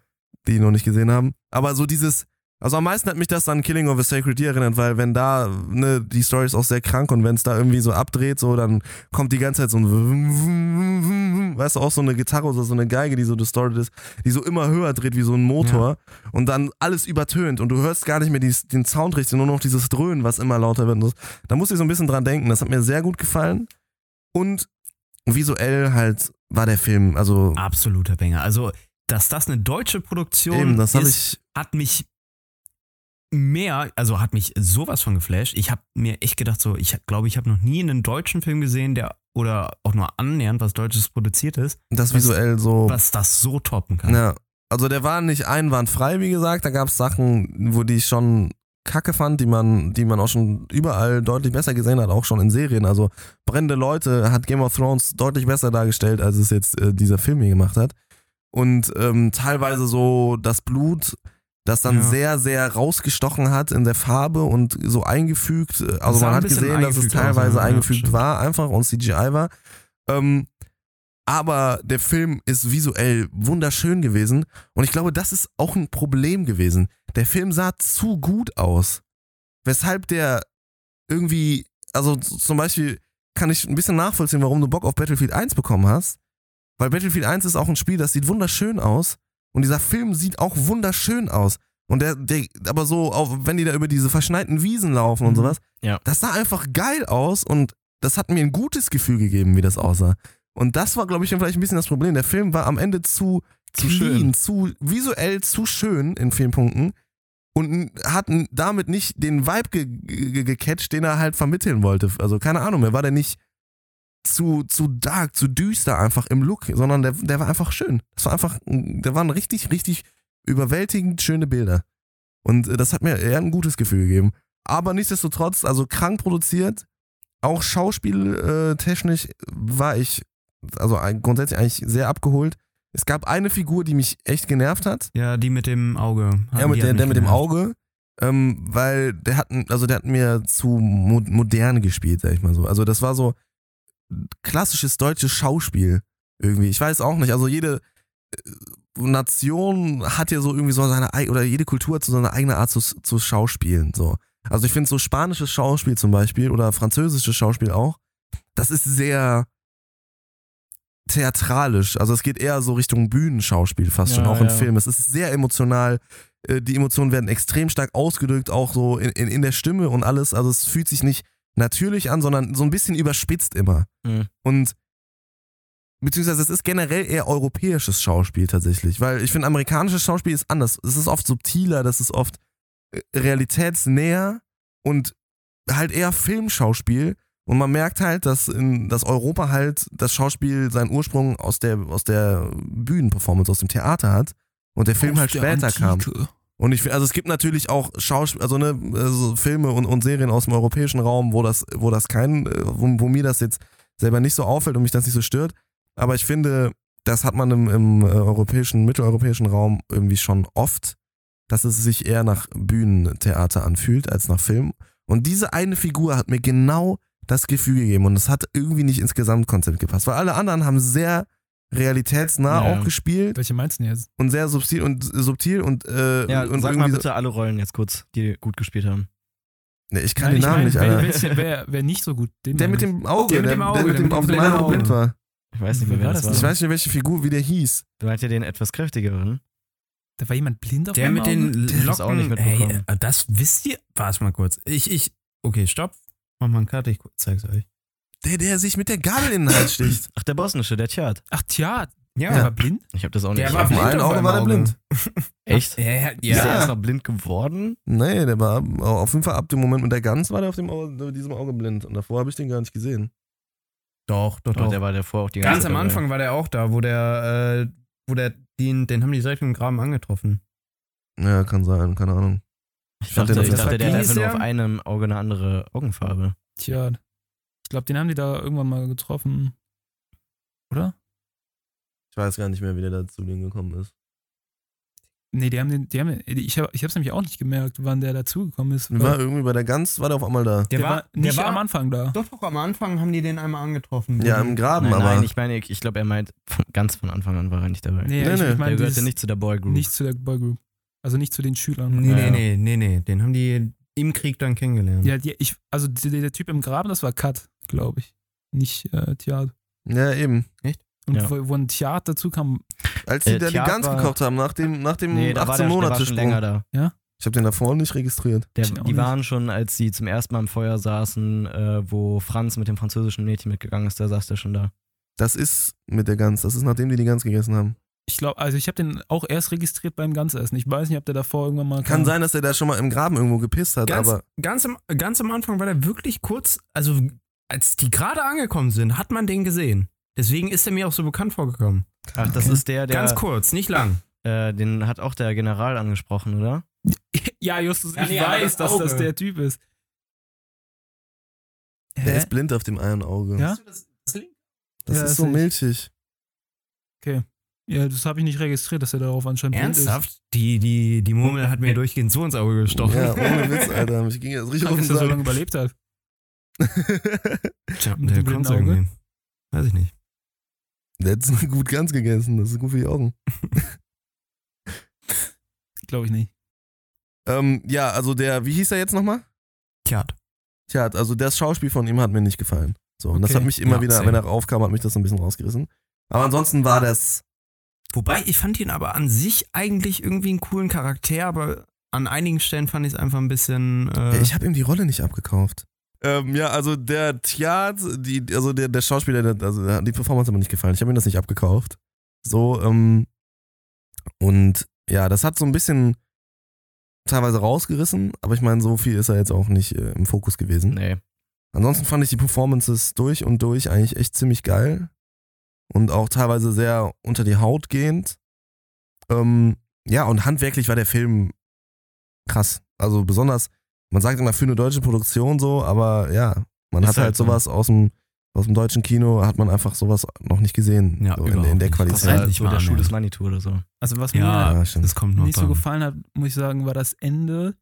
die noch nicht gesehen haben. Aber so dieses, also am meisten hat mich das an Killing of a Sacred Deer erinnert, weil wenn da, ne, die Story ist auch sehr krank und wenn es da irgendwie so abdreht, so, dann kommt die ganze Zeit so ein, weißt du, auch so eine Gitarre oder so eine Geige, die so distorted ist, die so immer höher dreht wie so ein Motor und dann alles übertönt und du hörst gar nicht mehr die, den Sound richtig, nur noch dieses Dröhnen, was immer lauter wird. So. Da musste ich so ein bisschen dran denken, das hat mir sehr gut gefallen und visuell halt war der Film, also Absoluter Banger. Also, dass das eine deutsche Produktion eben, das ist, ich, hat mich mehr, also hat mich sowas von geflasht. Ich habe mir echt gedacht, so, ich glaube, ich habe noch nie einen deutschen Film gesehen, der oder auch nur annähernd was Deutsches produziert ist, Das Was- visuell so. was das so toppen kann. Ja. Also der war nicht einwandfrei, wie gesagt. Da gab es Sachen, wo die ich schon kacke fand, die man, die man auch schon überall deutlich besser gesehen hat, auch schon in Serien. Also brennende Leute hat Game of Thrones deutlich besser dargestellt, als es jetzt äh, dieser Film hier gemacht hat. Und ähm, teilweise so das Blut, das dann Ja. sehr, sehr rausgestochen hat in der Farbe und so eingefügt. äh, Also man hat gesehen, dass es teilweise ja, ja, eingefügt stimmt. war, einfach und CGI war. Ähm, aber der Film ist visuell wunderschön gewesen und ich glaube, das ist auch ein Problem gewesen. Der Film sah zu gut aus, weshalb der irgendwie, also zum Beispiel kann ich ein bisschen nachvollziehen, warum du Bock auf Battlefield 1 bekommen hast, weil Battlefield 1 ist auch ein Spiel, das sieht wunderschön aus und dieser Film sieht auch wunderschön aus. Und der, der aber so, auch wenn die da über diese verschneiten Wiesen laufen und Mhm. sowas, Ja. das sah einfach geil aus und das hat mir ein gutes Gefühl gegeben, wie das aussah. Und das war, glaube ich, vielleicht ein bisschen das Problem. Der Film war am Ende zu, Zu clean, schön. zu visuell zu schön in vielen Punkten und hat damit nicht den Vibe ge ge gecatcht, den er halt vermitteln wollte. Also keine Ahnung, mir war der nicht zu, zu dark, zu düster einfach im Look, sondern der, der war einfach schön. Das war einfach, der waren richtig, richtig überwältigend schöne Bilder. Und äh, das hat mir eher ein gutes Gefühl gegeben. Aber nichtsdestotrotz, also krank produziert, auch schauspieltechnisch war ich, also grundsätzlich eigentlich sehr abgeholt. Es gab eine Figur, die mich echt genervt hat. Ja, die mit dem Auge. Ja, Die mit der, der mit dem. Auge. Ähm, weil der hat, also der hat mir zu mo modern gespielt, sag ich mal so. Also das war so klassisches deutsches Schauspiel irgendwie. Ich weiß auch nicht. Also jede äh, Nation hat ja so irgendwie so seine ei- oder jede Kultur hat so seine eigene Art zu, zu Schauspielen. So. Also ich finde so spanisches Schauspiel zum Beispiel oder französisches Schauspiel auch, das ist sehr theatralisch. Also es geht eher so Richtung Bühnenschauspiel fast schon, Ja, auch im ja. Film. Es ist sehr emotional. Äh, Die Emotionen werden extrem stark ausgedrückt, auch so in, in, in der Stimme und alles. Also es fühlt sich nicht natürlich an, sondern so ein bisschen überspitzt immer. Mhm. Und beziehungsweise es ist generell eher europäisches Schauspiel tatsächlich, weil ich finde, amerikanisches Schauspiel ist anders. Es ist oft subtiler, das ist oft äh, realitätsnäher und halt eher Filmschauspiel. Und man merkt halt, dass, in, dass Europa halt das Schauspiel seinen Ursprung aus der, aus der Bühnenperformance, aus dem Theater hat und der Film Aus halt später kam. Und ich, also es gibt natürlich auch Schauspiel, also ne, also Filme und, und Serien aus dem europäischen Raum, wo das, wo das kein, äh, wo, wo mir das jetzt selber nicht so auffällt und mich das nicht so stört. Aber ich finde, das hat man im, im äh, europäischen, mitteleuropäischen Raum irgendwie schon oft, dass es sich eher nach Bühnentheater anfühlt als nach Film. Und diese eine Figur hat mir genau das Gefühl gegeben und es hat irgendwie nicht ins Gesamtkonzept gepasst, weil alle anderen haben sehr realitätsnah Ja. auch gespielt Welche meinst du denn jetzt? und sehr subtil und subtil und, äh, Ja, und sag mal so- bitte alle Rollen jetzt kurz, die gut gespielt haben. Nee, ich kann Nein, den ich Namen mein, nicht, wer, Alter. wer, wer nicht so gut? Den Der mit ich. dem Auge, Der der, mit dem der Auge, mit der dem auf dem Auge blind war. Ich weiß nicht mehr, Wer wer war das war. Ich weiß nicht, welche Figur, wie der hieß. Du meinst ja den etwas kräftigeren. Da war jemand blind auf Der mit Auge? den Der hat das Locken. auch nicht mitbekommen. Hey, äh, das wisst ihr? Warte mal kurz. Ich, ich, okay, stopp. Mach mal einen Cut, ich zeig's euch. Der, der sich mit der Gabel in den Hals sticht. Ach, der bosnische, der Tjad. Ach, tja, Ja, der war blind? Ich habe das auch nicht. Der war Auf einen auf Auge war der blind. Echt? Ja, ja, Ist der erst noch blind geworden? Nee, der war auf jeden Fall ab dem Moment mit der Gans war der auf dem Auge, diesem Auge blind. Und davor habe ich den gar nicht gesehen. Doch, doch, Doch, doch. der war davor auch die ganze Ganz Zeit am dabei. Anfang war der auch da, wo der, äh, wo der, den, den haben die direkt im Graben angetroffen. Ja, kann sein, keine Ahnung. Ich fand dachte, den ich dachte der hat einfach nur auf einem Auge eine andere Augenfarbe. Tja. Ich glaube, den haben die da irgendwann mal getroffen. Oder? Ich weiß gar nicht mehr, wie der da zu denen gekommen ist. Nee, die haben den, die haben den, ich habe ich hab's nämlich auch nicht gemerkt, wann der dazugekommen ist. War irgendwie bei der Gans, war der auf einmal da. der, war, nicht am Anfang da. Doch, doch, am Anfang haben die den einmal angetroffen. Ja, im Graben, Nein, aber. nein, ich meine, ich, ich glaube, er meint, von, ganz von Anfang an war er nicht dabei. Nee, Nee, ich, nee. ich meine, der gehörte nicht zu der Boy Group. nicht zu der Boygroup. Also nicht zu den Schülern. Nee, Ja, nee, ja. nee, nee, nee. Den haben die im Krieg dann kennengelernt. Ja, die, ich, also der, der Typ im Graben, das war Kat, glaube ich. Nicht äh, Theater. ja, eben. Und Ja. wo, wo ein Theater dazu kam, Als die Äh, da die Gans war- gekocht haben, nach dem, nach dem nee, da war 18 der, der war Monate schon länger Sprung. da. Ich habe den davor nicht registriert. Der, die nicht. waren schon, als sie zum ersten Mal am Feuer saßen, äh, wo Franz mit dem französischen Mädchen mitgegangen ist, da saß der schon da. Das ist mit der Gans. Das ist nachdem die die Gans gegessen haben. Ich glaube, also ich habe den auch erst registriert beim Ganzessen. Ich weiß nicht, ob der davor irgendwann mal Kann kam. sein, dass der da schon mal im Graben irgendwo gepisst hat, Ganz, aber ganz, am, ganz am Anfang war der wirklich kurz, also als die gerade angekommen sind, hat man den gesehen. Deswegen ist er mir auch so bekannt vorgekommen. Ach, das Okay. ist der, der. Ganz kurz, nicht lang. Äh, den hat auch der General angesprochen, oder? Ja, Justus, Ja, ich aber weiß, das dass das der Typ ist. der Hä? ist blind auf dem einen Auge. Ja? Das Ja, ist das so ich. milchig. Ja, das habe ich nicht registriert, dass er darauf anscheinend blind Ernsthaft? Die, die, die Murmel hat mir durchgehend so ins Auge gestochen. Ja, ohne Witz, Alter. Mich ging jetzt ist. richtig Kann, auf den dass er so lange überlebt hat. Tja, Mit der kommt irgendwie. Weiß ich nicht. Der hat gut ganz gegessen. Das ist gut für die Augen. Glaube ich nicht. Ähm, ja, also der, wie hieß er jetzt nochmal? Tja, Tja, also das Schauspiel von ihm hat mir nicht gefallen. So, und das Okay. hat mich immer Ja, wieder, same. wenn er raufkam, hat mich das so ein bisschen rausgerissen. Aber ansonsten war das, Wobei, ich fand ihn aber an sich eigentlich irgendwie einen coolen Charakter, aber an einigen Stellen fand ich es einfach ein bisschen. Äh, ich habe ihm die Rolle nicht abgekauft. Ähm, ja, also der Tjad, die, also der, der Schauspieler, der, also der, die Performance hat mir nicht gefallen. Ich habe ihm das nicht abgekauft. So, ähm, und ja, das hat so ein bisschen teilweise rausgerissen, aber ich meine, so viel ist er jetzt auch nicht äh, im Fokus gewesen. Nee. Ansonsten fand ich die Performances durch und durch eigentlich echt ziemlich geil. Und auch teilweise sehr unter die Haut gehend. Ähm, ja, und handwerklich war der Film krass. Also besonders, man sagt immer für eine deutsche Produktion so, aber ja, man Ist hat halt halt so. sowas aus dem, aus dem deutschen Kino, hat man einfach sowas noch nicht gesehen. Ja, so in, in der nicht. Das Qualität. war Endlich so der Schuh des Manitou oder so. Also was ja, mir Ja, das kommt noch nicht so gefallen hat, muss ich sagen, war das Ende,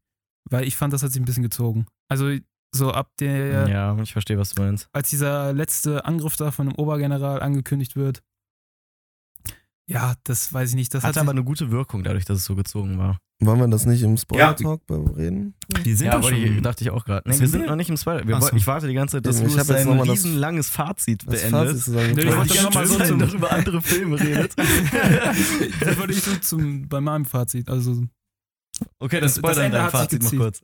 weil ich fand, das hat sich ein bisschen gezogen. Also so ab der, Ja, ich verstehe, was du meinst. als dieser letzte Angriff da von dem Obergeneral angekündigt wird. Ja, das weiß ich nicht. Das Hatte hat aber eine gute Wirkung, dadurch, dass es so gezogen war. Wollen wir das nicht im Spoiler-Talk reden? Die sind ja, doch schon. ich, dachte ich auch gerade. Nee, Sind wir sind wir? noch nicht im Spoiler. Wir so. Ich warte die ganze Zeit, dass du ich jetzt sein riesenlanges Fazit Das Fazit ich wollte die schon noch mal ganze so zum- noch über andere Filme redet. das wollte ich so zum, bei meinem Fazit, also Okay, dann Das- das Ende dein hat sich Fazit noch kurz.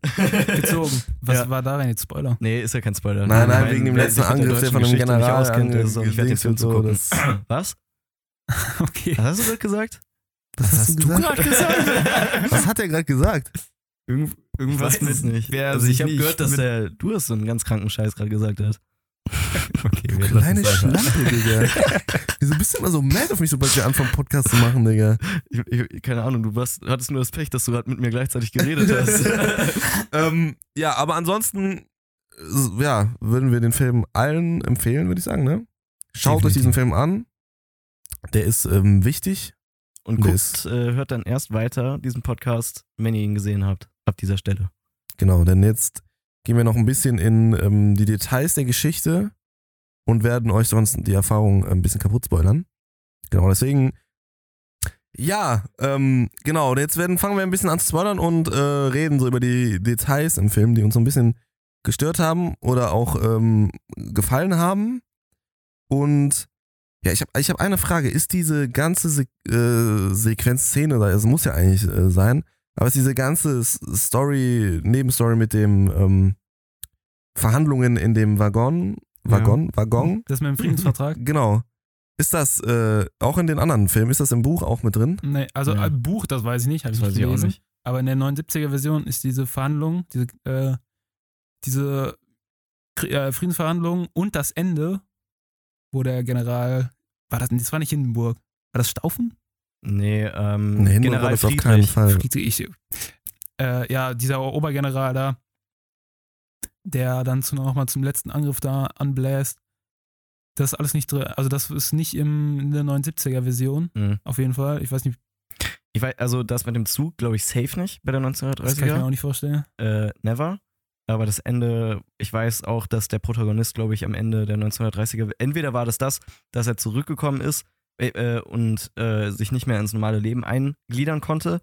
gezogen. Was Ja. war darin jetzt Spoiler? Nee, ist ja kein Spoiler. Nein, nein, Ich wegen dem letzten Angriff, der von nicht General auskennt, nicht wert, den Film zu so, gucken. Was? Okay. Was hast du gerade gesagt? Was hast, hast du du gesagt? gerade gesagt? Was hat er gerade gesagt? Irgend, Ich irgendwas mit, nicht. Wer also sich ich habe nicht gehört, dass der, du hast so einen ganz kranken Scheiß gerade gesagt hast. Okay, wir Kleine. Schlampe, Digga. Wieso bist du immer so mad auf mich, sobald wir anfangen, Podcast zu machen, Digga? Ich, ich, keine Ahnung, du warst, hattest nur das Pech, dass du gerade mit mir gleichzeitig geredet hast. ähm, ja, aber ansonsten, äh, ja, würden wir den Film allen empfehlen, würde ich sagen, ne? Schaut euch Definitiv. diesen Film an. Der ist ähm, wichtig. Und guckt, ist- äh, hört dann erst weiter diesen Podcast, wenn ihr ihn gesehen habt, ab dieser Stelle. Genau, denn jetzt gehen wir noch ein bisschen in ähm, die Details der Geschichte und werden euch sonst die Erfahrung ein bisschen kaputt spoilern. Genau, deswegen, ja, ähm, genau, jetzt werden, fangen wir ein bisschen an zu spoilern und äh, reden so über die Details im Film, die uns so ein bisschen gestört haben oder auch ähm, gefallen haben. Und ja, ich habe ich hab eine Frage. Ist diese ganze Se äh, Sequenzszene, es muss ja eigentlich äh, sein, aber ist diese ganze Story, Nebenstory mit dem ähm, Verhandlungen in dem Waggon, Waggon, Waggon, Das mit dem Friedensvertrag? genau. Ist das äh, auch in den anderen Filmen, ist das im Buch auch mit drin? Nee, also Ja. äh, Buch, das weiß ich nicht, habe ich weiß nicht ich auch gelesen. nicht. Aber in der 79er-Version ist diese Verhandlung, diese, äh, diese äh, Friedensverhandlung und das Ende, wo der General, war das, das war nicht Hindenburg, war das Staufen? Nee, ähm, Nee, Hindenburg war General das auf Friedrich. keinen Fall. Friedrich, äh, ja, dieser Obergeneral da, der dann zu, nochmal zum letzten Angriff da anbläst. Das ist alles nicht drin, also das ist nicht im, in der 79er-Version, Mhm. auf jeden Fall. Ich weiß nicht, Ich weiß, also das mit dem Zug, glaube ich, safe nicht bei der das kann ich mir 1930er. auch nicht vorstellen. Äh, never. Aber das Ende, ich weiß auch, dass der Protagonist, glaube ich, am Ende der 1930er, entweder war das das, dass er zurückgekommen ist äh, äh, und äh, sich nicht mehr ins normale Leben eingliedern konnte,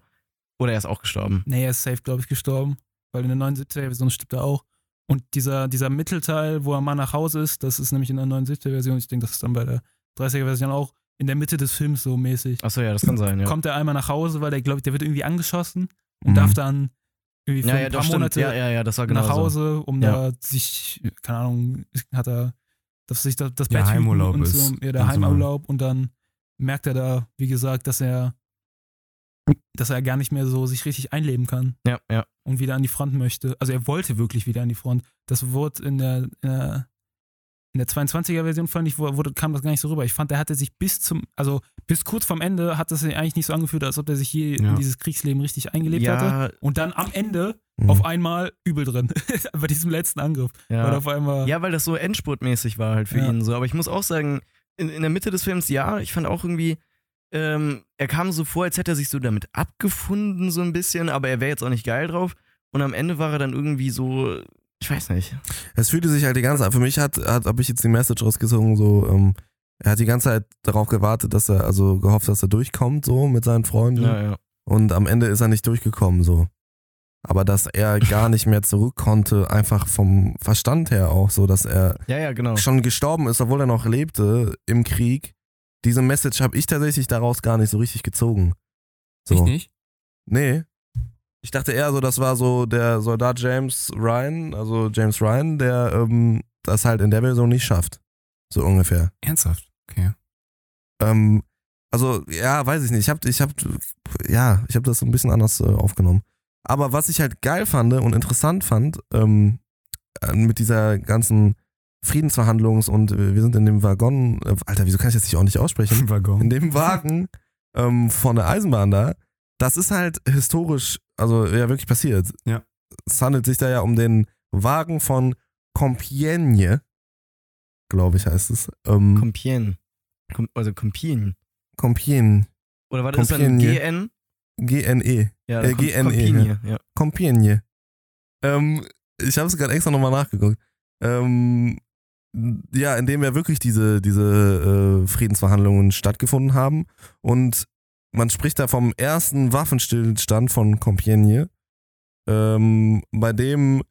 oder er ist auch gestorben. Nee, er ist safe, glaube ich, gestorben. Weil in der 79er-Version stirbt er auch. Und dieser, dieser Mittelteil, wo er mal nach Hause ist, das ist nämlich in der 79er-Version, ich denke, das ist dann bei der 30er-Version auch, in der Mitte des Films so mäßig. Achso, ja, das kann sein, ja. Kommt er einmal nach Hause, weil der, glaube ich, der wird irgendwie angeschossen und Mhm. darf dann irgendwie für ja, ja, ein paar stimmt. Monate Ja, ja, ja, das war genau nach Hause, um Ja. da sich, keine Ahnung, hat er, dass sich das, das Der Bett Heimurlaub und ist so, ja, der. Heimurlaub und dann merkt er da, wie gesagt, dass er, dass er gar nicht mehr so sich richtig einleben kann Ja, ja. und wieder an die Front möchte. Also er wollte wirklich wieder an die Front. Das wurde in der, in der, in der 22er-Version, fand ich, wurde, kam das gar nicht so rüber. Ich fand, er hatte sich bis zum, also bis kurz vorm Ende hat sich eigentlich nicht so angefühlt, als ob er sich je Ja. in dieses Kriegsleben richtig eingelebt ja, hatte. Und dann am Ende Mhm. auf einmal übel drin. Bei diesem letzten Angriff. ja. Weil auf einmal. Ja, weil das so endspurtmäßig war halt für Ja. ihn so. Aber ich muss auch sagen, in, in der Mitte des Films, ja, ich fand auch irgendwie, ähm, er kam so vor, als hätte er sich so damit abgefunden, so ein bisschen, aber er wäre jetzt auch nicht geil drauf. Und am Ende war er dann irgendwie so, ich weiß nicht. Es fühlte sich halt die ganze Zeit, für mich hat, hat habe ich jetzt die Message rausgezogen, so, ähm, er hat die ganze Zeit darauf gewartet, dass er, also gehofft, dass er durchkommt, so mit seinen Freunden. Ja, ja. Und am Ende ist er nicht durchgekommen, so. Aber dass er gar nicht mehr zurück konnte, einfach vom Verstand her auch, so, dass er Ja, ja, genau. schon gestorben ist, obwohl er noch lebte im Krieg. Diese Message habe ich tatsächlich daraus gar nicht so richtig gezogen. So. Ich nicht? Nee. Ich dachte eher so, das war so der Soldat James Ryan, also James Ryan, der ähm, das halt in der Version nicht schafft. So ungefähr. Ernsthaft? Okay. Ähm, also, ja, weiß ich nicht. Ich hab, ich hab, ja, ich hab das so ein bisschen anders äh, aufgenommen. Aber was ich halt geil fand und interessant fand, ähm, äh, mit dieser ganzen Friedensverhandlungs- und äh, wir sind in dem Waggon, äh, Alter, wieso kann ich das nicht auch nicht aussprechen? Waggon. in dem Wagen ähm, von der Eisenbahn da, das ist halt historisch, also ja wirklich passiert. Ja. Es handelt sich da ja um den Wagen von Compiègne, glaube ich heißt es. Ähm, Compiègne. Com also Compiègne. Compiègne, Oder war das dann. GN? G-N-E, Ja, Äh, Com- GNE, Compiègne, ja. Compiègne. Ähm, ich habe es gerade extra nochmal nachgeguckt. Ähm, ja, in dem ja wirklich diese, diese äh, Friedensverhandlungen stattgefunden haben. Und man spricht da vom ersten Waffenstillstand von Compiègne, ähm, bei dem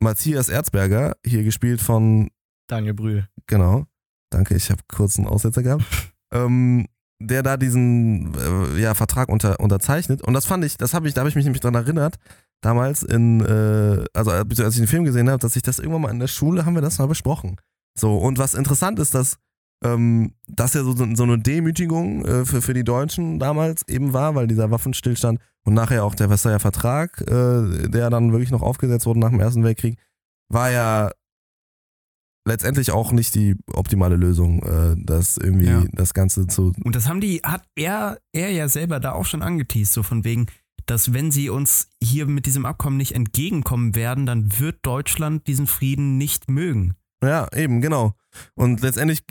Matthias Erzberger, hier gespielt von, Daniel Brühl. genau, danke, ich habe kurz einen Aussetzer gehabt, ähm, der da diesen äh, ja, Vertrag unter, unterzeichnet. Und das fand ich, das habe ich, da habe ich mich nämlich dran erinnert, damals in, äh, also als ich den Film gesehen habe, dass ich das irgendwann mal in der Schule, haben wir das mal besprochen. So, und was interessant ist, dass ähm, das ja so, so eine Demütigung äh, für, für die Deutschen damals eben war, weil dieser Waffenstillstand und nachher auch der Versailler Vertrag, äh, der dann wirklich noch aufgesetzt wurde nach dem Ersten Weltkrieg, war ja letztendlich auch nicht die optimale Lösung, äh, das irgendwie Ja. das Ganze zu. Und das haben die, hat er, er ja selber da auch schon angeteased, so von wegen, dass wenn sie uns hier mit diesem Abkommen nicht entgegenkommen werden, dann wird Deutschland diesen Frieden nicht mögen. Ja, eben, genau. Und letztendlich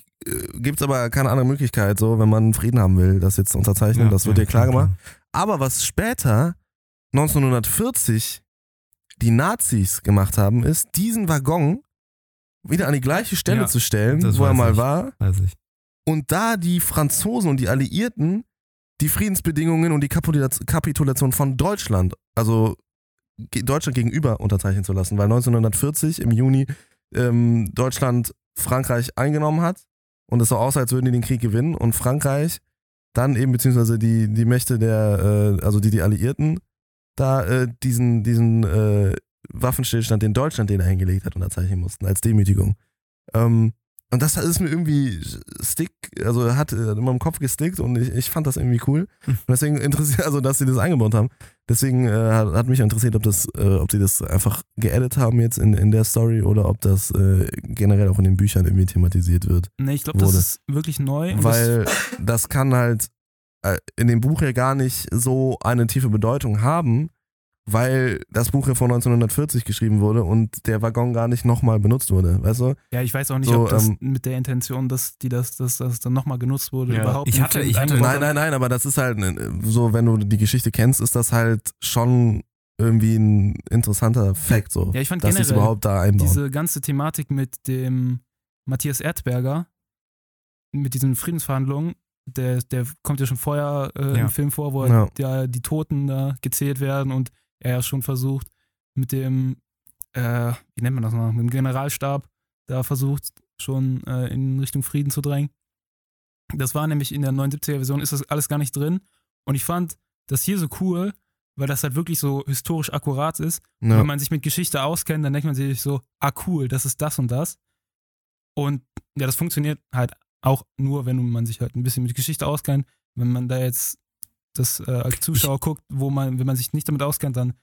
gibt es aber keine andere Möglichkeit, so, wenn man Frieden haben will, das jetzt zu unterzeichnen, das wird dir klar gemacht. Aber was später, 1940, die Nazis gemacht haben, ist, diesen Waggon wieder an die gleiche Stelle Ja, zu stellen, wo er mal ich. war, und da die Franzosen und die Alliierten die Friedensbedingungen und die Kapitula- Kapitulation von Deutschland, also Deutschland gegenüber unterzeichnen zu lassen, weil 1940 im Juni ähm, Deutschland Frankreich eingenommen hat und es so aussah, als würden die den Krieg gewinnen und Frankreich dann eben beziehungsweise die, die Mächte der, äh, also die, die Alliierten, da äh, diesen, diesen äh, Waffenstillstand, den Deutschland den er hingelegt hat, unterzeichnen mussten, als Demütigung. Ähm, und das ist mir irgendwie stick, also hat äh, immer im Kopf gestickt und ich, ich fand das irgendwie cool. Hm. Und deswegen interessiert, also dass sie das eingebaut haben. Deswegen äh, hat, hat mich interessiert, ob das, äh, ob sie das einfach geedit haben jetzt in, in der Story oder ob das äh, generell auch in den Büchern irgendwie thematisiert wird. Nee, ich glaube, das ist wirklich neu. Weil das kann halt äh, in dem Buch ja gar nicht so eine tiefe Bedeutung haben, weil das Buch ja von 1940 geschrieben wurde und der Waggon gar nicht nochmal benutzt wurde, weißt du? Ja, ich weiß auch nicht, So, ob das ähm, mit der Intention, dass die das, dass das dann nochmal genutzt wurde, Ja. überhaupt Ich im hatte- ich hatte- Nein, nein, nein, aber das ist halt äh, so, wenn du die Geschichte kennst, ist das halt schon irgendwie ein interessanter Fact, so. Ja, ich fand dass generell überhaupt da einbauen. diese ganze Thematik mit dem Matthias Erzberger, mit diesen Friedensverhandlungen, der, der kommt ja schon vorher äh, Ja. im Film vor, wo Ja. ja. die Toten da gezählt werden und er ja schon versucht, mit dem, äh, wie nennt man das noch, mit dem Generalstab da versucht, schon äh, in Richtung Frieden zu drängen. Das war nämlich in der 79er-Version, ist das alles gar nicht drin. Und ich fand das hier so cool, weil das halt wirklich so historisch akkurat ist. ja. Wenn man sich mit Geschichte auskennt, dann denkt man sich so, ah cool, das ist das und das. Und ja, das funktioniert halt auch nur, wenn man sich halt ein bisschen mit Geschichte auskennt. Wenn man da jetzt das äh, als Zuschauer guckt, wo man, wenn man sich nicht damit auskennt, dann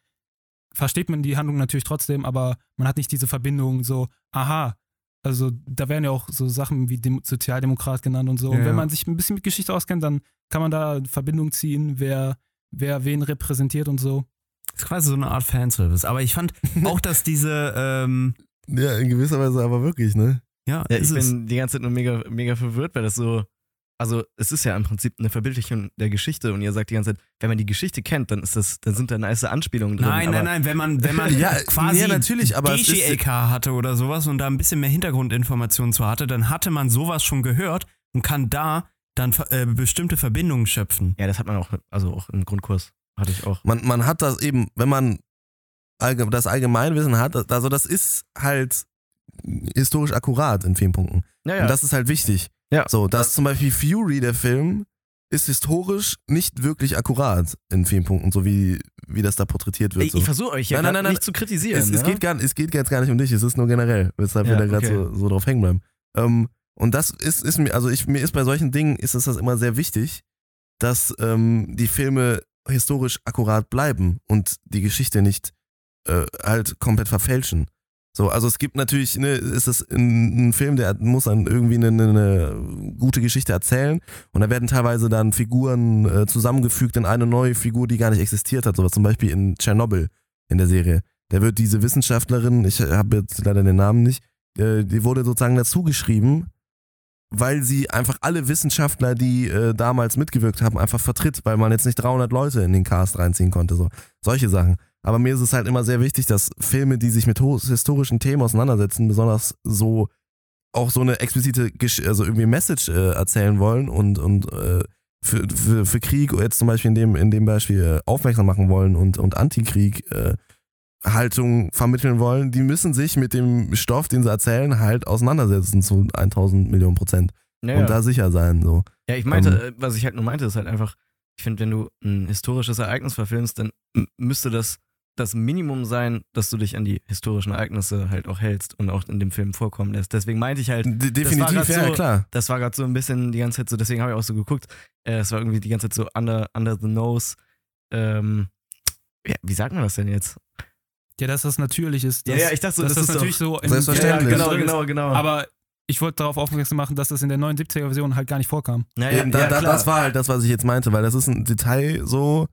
versteht man die Handlung natürlich trotzdem, aber man hat nicht diese Verbindung so, aha, also da werden ja auch so Sachen wie Dem Sozialdemokrat genannt und so. Und Ja. wenn man sich ein bisschen mit Geschichte auskennt, dann kann man da Verbindung ziehen, wer, wer wen repräsentiert und so. Das ist quasi so eine Art Fanservice. Aber ich fand auch, dass diese, ähm, Ja, in gewisser Weise aber wirklich, ne? ja, Ja, ich es. bin die ganze Zeit nur mega, mega verwirrt, weil das so. Also, es ist ja im Prinzip eine Verbildlichung der Geschichte und ihr sagt die ganze Zeit, wenn man die Geschichte kennt, dann ist das, dann sind da nice Anspielungen drin. Nein, nein, nein, wenn man, wenn man Ja, quasi ja, natürlich, aber DGLK hatte oder sowas und da ein bisschen mehr Hintergrundinformationen zu hatte, dann hatte man sowas schon gehört und kann da dann äh, bestimmte Verbindungen schöpfen. Ja, das hat man auch, also auch im Grundkurs hatte ich auch. Man, man hat das eben, wenn man allge das Allgemeinwissen hat, also das ist halt historisch akkurat in vielen Punkten. Ja, ja. Und das ist halt wichtig. Ja. So, dass zum Beispiel Fury, der Film, ist historisch nicht wirklich akkurat in vielen Punkten, so wie, wie das da porträtiert wird. ich, so. ich versuche euch hier Nein, nein, grad nein, nicht zu kritisieren. es, es, ne? geht gar, es geht jetzt gar nicht um dich, es ist nur generell, weshalb Ja, wir da gerade okay. so, so drauf hängen bleiben. Ähm, und das ist, ist mir, also ich, mir ist bei solchen Dingen, ist es das immer sehr wichtig, dass ähm, die Filme historisch akkurat bleiben und die Geschichte nicht äh, halt komplett verfälschen. So, also es gibt natürlich, ne, ist es ein, ein Film, der muss dann irgendwie eine, eine gute Geschichte erzählen und da werden teilweise dann Figuren äh, zusammengefügt in eine neue Figur, die gar nicht existiert hat. So zum Beispiel in Tschernobyl in der Serie. Da wird diese Wissenschaftlerin, ich habe jetzt leider den Namen nicht, äh, die wurde sozusagen dazu geschrieben, weil sie einfach alle Wissenschaftler, die äh, damals mitgewirkt haben, einfach vertritt, weil man jetzt nicht 300 Leute in den Cast reinziehen konnte. So. Solche Sachen. Aber mir ist es halt immer sehr wichtig, dass Filme, die sich mit historischen Themen auseinandersetzen, besonders so auch so eine explizite, Gesch also irgendwie Message äh, erzählen wollen und, und äh, für, für, für Krieg, jetzt zum Beispiel in dem, in dem Beispiel äh, aufmerksam machen wollen und, und Antikrieg äh, Haltung vermitteln wollen, die müssen sich mit dem Stoff, den sie erzählen, halt auseinandersetzen zu 1000 Millionen Prozent Ja, ja. und da sicher sein. So. Ja, ich meinte, Ähm, äh, was ich halt nur meinte, ist halt einfach, ich finde, wenn du ein historisches Ereignis verfilmst, dann müsste das das Minimum sein, dass du dich an die historischen Ereignisse halt auch hältst und auch in dem Film vorkommen lässt. Deswegen meinte ich halt, De definitiv, ja, so- klar. das war gerade so ein bisschen die ganze Zeit so, deswegen habe ich auch so geguckt, äh, es war irgendwie die ganze Zeit so under, under the nose. Ähm, ja, wie sagt man das denn jetzt? Ja, dass das natürlich ist. Ja, Dass, ja, ich dachte so, dass das das, ist natürlich so im Selbstverständlich. Dialog genau, genau, genau. Aber ich wollte darauf aufmerksam machen, dass das in der 79er-Version halt gar nicht vorkam. ja, Eben, da, da, klar. das war halt das, was ich jetzt meinte, weil das ist ein Detail so,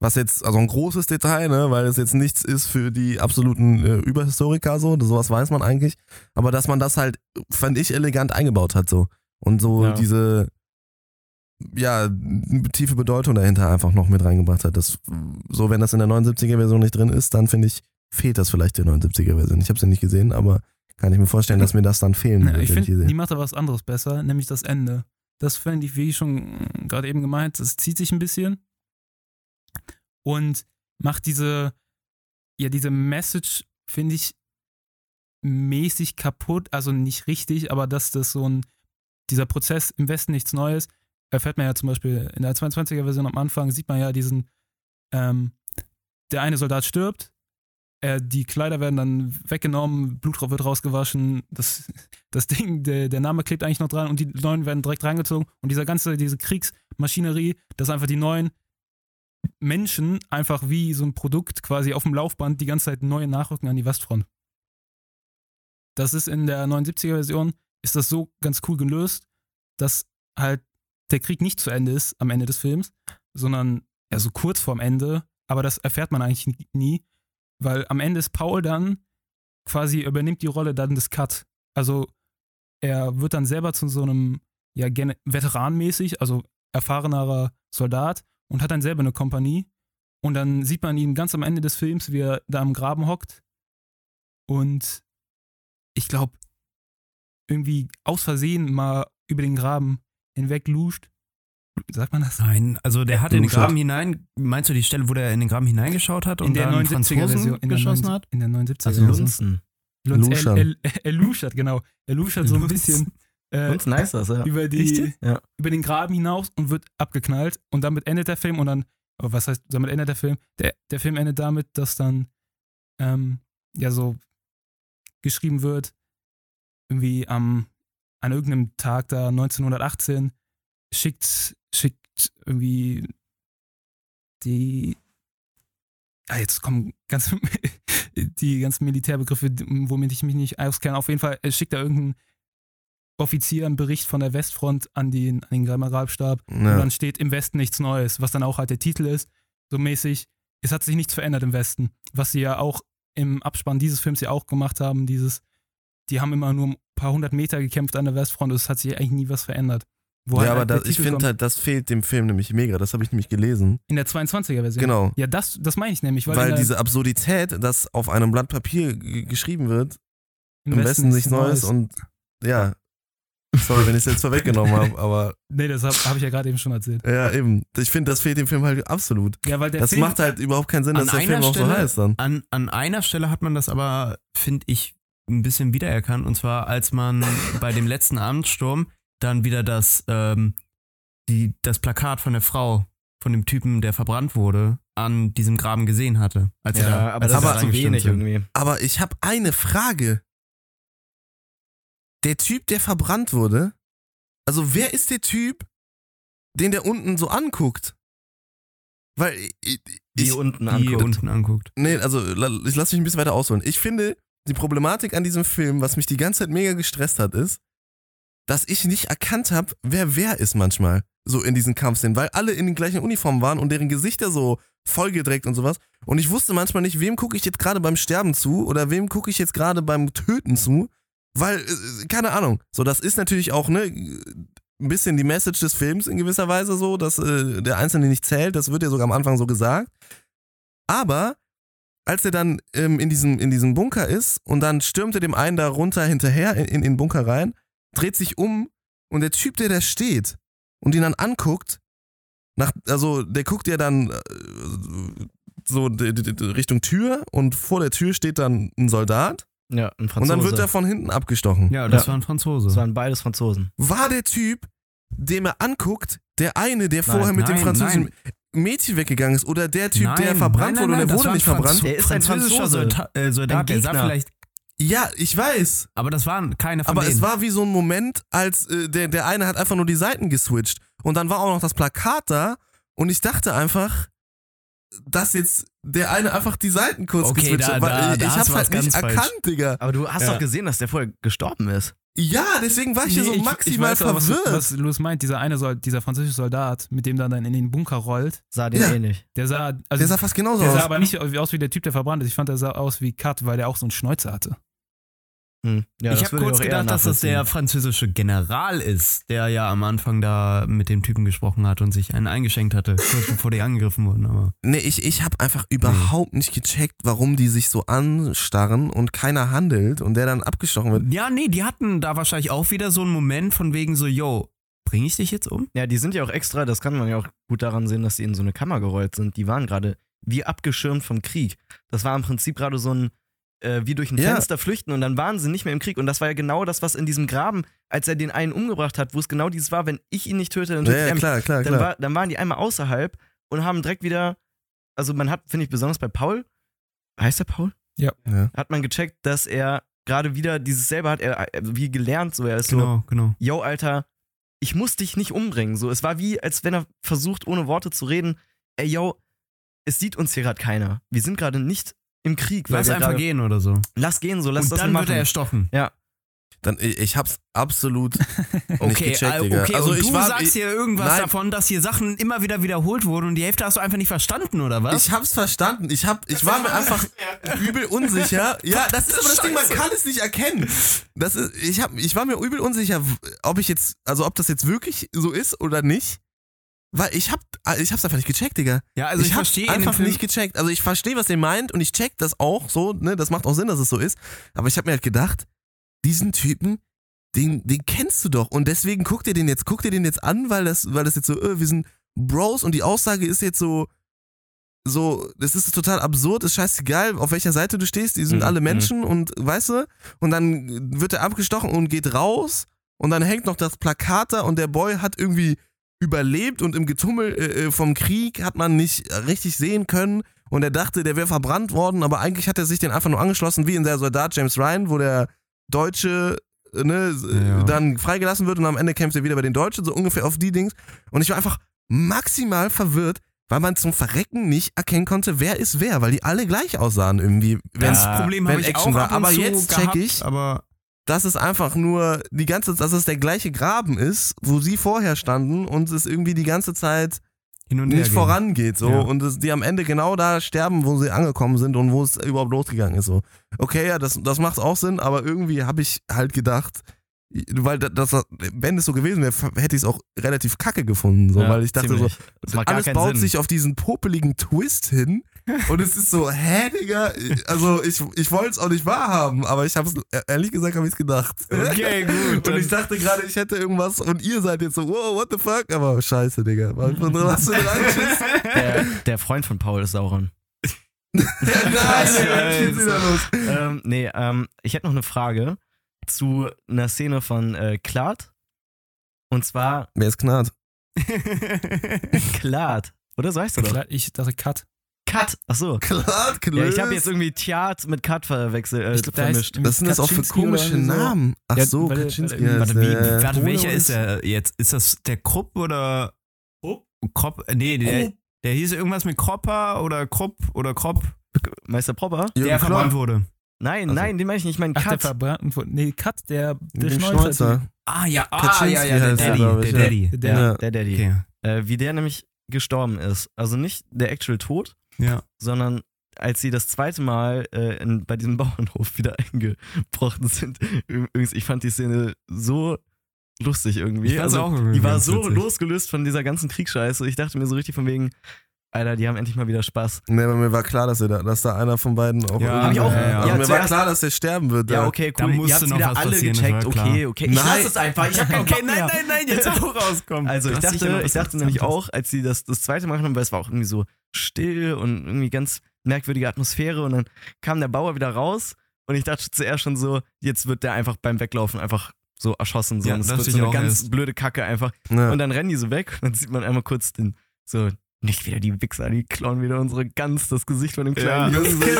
was jetzt, also ein großes Detail, ne, weil es jetzt nichts ist für die absoluten äh, Überhistoriker so, sowas weiß man eigentlich, aber dass man das halt, fand ich, elegant eingebaut hat so und so Ja. diese, ja, tiefe Bedeutung dahinter einfach noch mit reingebracht hat. Das, so, wenn das in der 79er-Version nicht drin ist, dann finde ich, fehlt das vielleicht der 79er-Version. Ich habe sie nicht gesehen, aber kann ich mir vorstellen, dass mir das dann fehlen Ja, wird, ich ich finde, die macht aber was anderes besser, nämlich das Ende. Das fände ich, wie schon gerade eben gemeint, das zieht sich ein bisschen und macht diese, ja, diese Message, finde ich, mäßig kaputt, also nicht richtig, aber dass das so ein, dieser Prozess im Westen nichts Neues, erfährt man ja zum Beispiel in der 22er-Version am Anfang, sieht man ja diesen, ähm, der eine Soldat stirbt, äh, die Kleider werden dann weggenommen, Blut wird rausgewaschen, das, das Ding, der, der Name klebt eigentlich noch dran und die neuen werden direkt reingezogen und dieser ganze, diese Kriegsmaschinerie, dass einfach die neuen Menschen einfach wie so ein Produkt quasi auf dem Laufband die ganze Zeit neue nachrücken an die Westfront. Das ist in der 79er-Version, ist das so ganz cool gelöst, dass halt der Krieg nicht zu Ende ist am Ende des Films, sondern ja so kurz vorm Ende, aber das erfährt man eigentlich nie, weil am Ende ist Paul dann quasi übernimmt die Rolle dann des Cut. Also er wird dann selber zu so einem ja Gen- Veteranmäßig, also erfahrenerer Soldat und hat dann selber eine Kompanie und dann sieht man ihn ganz am Ende des Films, wie er da am Graben hockt und ich glaube irgendwie aus Versehen mal über den Graben hinweg luscht. Sagt man das? Nein, also der hat in den. Graben hinein, meinst du die Stelle, wo der in den Graben hineingeschaut hat und in der dann 79er Franzosen Version in der, geschossen 90 hat? in der 79er also Version. Lunzen. Lunz, Luschern. er, er, er luschert, genau. Er luschert so ein bisschen äh, heißt das, ja. über, die? Ja. über den Graben hinaus und wird abgeknallt. Und damit endet der Film und dann, was heißt, damit endet der Film? Der, der Film endet damit, dass dann ähm, ja so geschrieben wird, irgendwie am an irgendeinem Tag da 1918 schickt, schickt irgendwie die, ah, jetzt kommen ganz, die ganzen Militärbegriffe, womit ich mich nicht auskenne. Auf jeden Fall äh, schickt er irgendeinen Offizier einen Bericht von der Westfront an den, an den Generalstab und Ja. dann steht im Westen nichts Neues, was dann auch halt der Titel ist, so mäßig, es hat sich nichts verändert im Westen, was sie ja auch im Abspann dieses Films ja auch gemacht haben, dieses, die haben immer nur ein paar hundert Meter gekämpft an der Westfront und es hat sich eigentlich nie was verändert. Wo ja, halt aber das, ich finde halt, das fehlt dem Film nämlich mega. Das habe ich nämlich gelesen. In der 22er-Version. Genau. Ja, das, das meine ich nämlich, weil, Weil, diese Absurdität, dass auf einem Blatt Papier geschrieben wird, im Westen nichts Neues und ja. Sorry, wenn ich es jetzt vorweggenommen habe, aber Nee, das habe hab ich ja gerade eben schon erzählt. ja, eben. Ich finde, das fehlt dem Film halt absolut. Ja, weil der Das Film, macht halt überhaupt keinen Sinn, dass der Film auch so Stelle- heißt dann. An, an einer Stelle hat man das aber, finde ich, ein bisschen wiedererkannt. Und zwar, als man bei dem letzten Abendsturm dann wieder das, ähm, die, das Plakat von der Frau, von dem Typen, der verbrannt wurde, an diesem Graben gesehen hatte. Als er da, Ja, aber als das ist zu wenig sind. irgendwie. Aber ich habe eine Frage. Der Typ, der verbrannt wurde, also wer ist der Typ, den der unten so anguckt? Weil ich, Die ich, unten Die anguckt. unten anguckt. nee, also ich lasse mich ein bisschen weiter ausholen. Ich finde, die Problematik an diesem Film, was mich die ganze Zeit mega gestresst hat, ist, dass ich nicht erkannt habe, wer wer ist manchmal so in diesen Kampfszenen, weil alle in den gleichen Uniformen waren und deren Gesichter so vollgedreckt und sowas. Und ich wusste manchmal nicht, wem gucke ich jetzt gerade beim Sterben zu oder wem gucke ich jetzt gerade beim Töten zu, weil, äh, keine Ahnung. So, das ist natürlich auch, ne, ein bisschen die Message des Films in gewisser Weise so, dass äh, der Einzelne nicht zählt. Das wird ja sogar am Anfang so gesagt. Aber als er dann ähm, in, diesem, in diesem Bunker ist und dann stürmt er dem einen da runter hinterher in, in den Bunker rein, dreht sich um und der Typ, der da steht und ihn dann anguckt, nach, also der guckt ja dann äh, so Richtung Tür und vor der Tür steht dann ein Soldat Ja, ein und Franzose. dann wird er von hinten abgestochen. Ja, das Ja. war ein Franzose. das waren beides Franzosen. War der Typ, dem er anguckt, der eine, der Nein, vorher mit dem nein, französischen Mädchen weggegangen ist oder der Typ, Nein, der verbrannt nein, wurde nein, und der wurde nicht verbrannt? Der ist ein französischer Franzose. Soldat, äh, Soldat der sah Gegner. vielleicht, Ja, ich weiß. aber das waren keine von Aber denen. es war wie so ein Moment, als äh, der, der eine hat einfach nur die Seiten geswitcht. Und dann war auch noch das Plakat da und ich dachte einfach, dass jetzt der eine einfach die Seiten kurz Okay, geswitcht da- hat. Weil da- ich da ich hab's halt nicht falsch. erkannt, Digga. Aber du hast Ja. doch gesehen, dass der vorher gestorben ist. Ja, deswegen war ich hier Nee, so ich- maximal ich weiß auch, was, verwirrt. was Louis meint, dieser eine Sol dieser französische Soldat, mit dem dann, dann in den Bunker rollt, Sah den Ja. ähnlich. der sah, also der sah fast genauso der aus. sah aber nicht aus wie der Typ, der verbrannt ist. Ich fand, der sah aus wie Kat, weil der auch so einen Schnäuzer hatte. Hm. Ja, ich habe kurz eher gedacht, dass das der französische General ist, der ja am Anfang da mit dem Typen gesprochen hat und sich einen eingeschenkt hatte, kurz bevor die angegriffen wurden. Aber Nee, ich, ich habe einfach überhaupt nicht gecheckt, warum die sich so anstarren und keiner handelt und der dann abgestochen wird. ja, nee, die hatten da wahrscheinlich auch wieder so einen Moment von wegen so, yo, bring ich dich jetzt um? Ja, die sind ja auch extra, das kann man ja auch gut daran sehen, dass sie in so eine Kammer gerollt sind. Die waren gerade wie abgeschirmt vom Krieg. Das war im Prinzip gerade so ein, äh, wie durch ein Ja. Fenster flüchten und dann waren sie nicht mehr im Krieg. Und das war ja genau das, was in diesem Graben, als er den einen umgebracht hat, wo es genau dieses war, wenn ich ihn nicht töte, dann Ja, töte ich ja ihn. klar, klar, Dann, klar. war, dann waren die einmal außerhalb und haben direkt wieder, also man hat, finde ich, besonders bei Paul, heißt er Paul? ja. Hat man gecheckt, dass er gerade wieder dieses selber hat, er, er wie gelernt, so er ist so, Genau, genau. yo, Alter, ich muss dich nicht umbringen. So, es war wie, als wenn er versucht, ohne Worte zu reden, ey, yo, es sieht uns hier gerade keiner. Wir sind gerade nicht im Krieg. weil Lass einfach gehen oder so. Lass gehen, so, lass und das dann machen. wird er erstochen. Dann, ich, ich hab's absolut nicht Okay, gecheckt, Digga. okay, also und ich du war, sagst ich, hier irgendwas nein. davon, dass hier Sachen immer wieder wiederholt wurden und die Hälfte hast du einfach nicht verstanden, oder was? ich hab's verstanden. Ich hab, ich war mir einfach übel unsicher. Ja, das ist aber das Ding, man kann es nicht erkennen. Das ist, ich hab, ich war mir übel unsicher, ob ich jetzt, also ob das jetzt wirklich so ist oder nicht. Weil ich hab, ich hab's einfach nicht gecheckt, Digga. ja, also ich, ich hab's einfach nicht gecheckt. Also ich verstehe, was ihr meint und ich check das auch so, ne, das macht auch Sinn, dass es so ist. Aber ich habe mir halt gedacht, diesen Typen, den, den kennst du doch und deswegen guck dir den jetzt, guck dir den jetzt an, weil das, weil das jetzt so, äh, wir sind Bros und die Aussage ist jetzt so, so, das ist total absurd, ist scheißegal, auf welcher Seite du stehst, die sind Mhm, alle mhm. Menschen und weißt du, und dann wird er abgestochen und geht raus und dann hängt noch das Plakat da und der Boy hat irgendwie überlebt und im Getummel äh, äh, vom Krieg hat man nicht richtig sehen können und er dachte, der wäre verbrannt worden, aber eigentlich hat er sich den einfach nur angeschlossen, wie in der Soldat James Ryan, wo der Deutsche ne, Ja. dann freigelassen wird und am Ende kämpft er wieder bei den Deutschen, so ungefähr auf die Dings. Und ich war einfach maximal verwirrt, weil man zum Verrecken nicht erkennen konnte, wer ist wer, weil die alle gleich aussahen irgendwie. Wenn's, Ja, Problem wenn habe ich Action auch war. ab und Aber zu jetzt gehabt, check ich, aber dass es einfach nur die ganze, dass es der gleiche Graben ist, wo sie vorher standen und es irgendwie die ganze Zeit nicht vorangeht so Ja. und es, die am Ende genau da sterben, wo sie angekommen sind und wo es überhaupt losgegangen ist so. Okay, ja, das, das macht auch Sinn, aber irgendwie habe ich halt gedacht, weil das, das, wenn es so gewesen wäre, hätte ich es auch relativ kacke gefunden, so, Ja, weil ich dachte ziemlich. so, alles baut Sinn. sich auf diesen popeligen Twist hin und es ist so, hä, Digga, also ich, ich wollte es auch nicht wahrhaben, aber ich habe es, ehrlich gesagt, habe ich es gedacht. Okay, gut. Und ich dachte gerade, ich hätte irgendwas und ihr seid jetzt so, wow, what the fuck? Aber scheiße, Digga. Was für ein. Der, der Freund von Paul ist Sauron. Nein, schieß wieder los. ähm, nee, ähm, ich hätte noch eine Frage zu einer Szene von äh, Klart. Und zwar Wer ist Knarrt? Klart. Oder so heißt er doch? Ich dachte Cut. Cut. Achso. Knarrt, Ja, ich habe jetzt irgendwie Theat mit Cut verwechselt, äh, Ich glaub, der vermischt. Was sind das auch für komische. Namen? Ach Ja, so, weil- Kaczynski heißt Warte, wie, der. warte, welcher ist er jetzt? Ist das der Krupp oder Krupp? Kropp? Nee, der, der hieß irgendwas mit Kropper oder Krupp oder Kropp, Meister Propper? Jürgen der Klopp. verbrannt wurde. Nein, Also- nein, den meine ich nicht. Ich meine Ach, der Cut. verbrannten von. Nee, Cut, der, der Schnäuzer. Ah ja, ah, Kaczynski ja, ja, der er, Daddy, ich, der. Daddy. Der. Der Daddy. Okay, Äh, wie der nämlich gestorben ist. Also nicht der actual Tod, ja. sondern als sie das zweite Mal äh, in, bei diesem Bauernhof wieder eingebrochen sind. Übrigens, ich fand die Szene so lustig irgendwie. Also, irgendwie die war so witzig. losgelöst von dieser ganzen Kriegsscheiße. Ich dachte mir so richtig von wegen, Alter, die haben endlich mal wieder Spaß. Nee, aber mir war klar, dass, er da, dass da einer von beiden auch. Ja, Hab ich auch. ja, ja. Also Ja, mir war klar, dass der sterben wird. Ja, okay, Da cool. musste Ihr habt noch wieder was alle passieren, das gecheckt. Okay, okay. Ich Nein. lass es einfach. Ich hab keinen Okay, Bock nein, nein, nein, jetzt auch rauskommen. Also ich dachte, was ich dachte nämlich auch, als sie das das zweite Mal gemacht haben, weil es war auch irgendwie so still und irgendwie ganz merkwürdige Atmosphäre und dann kam der Bauer wieder raus und ich dachte zuerst schon so, jetzt wird der einfach beim Weglaufen einfach so erschossen. So. Ja, und dachte wird ich so eine ganz erst. blöde Kacke einfach. Ja. Und dann rennen die so weg und dann sieht man einmal kurz den, so, nicht wieder die Wichser, die klauen wieder unsere Gans, das Gesicht von dem kleinen Ja. Jungen. Der,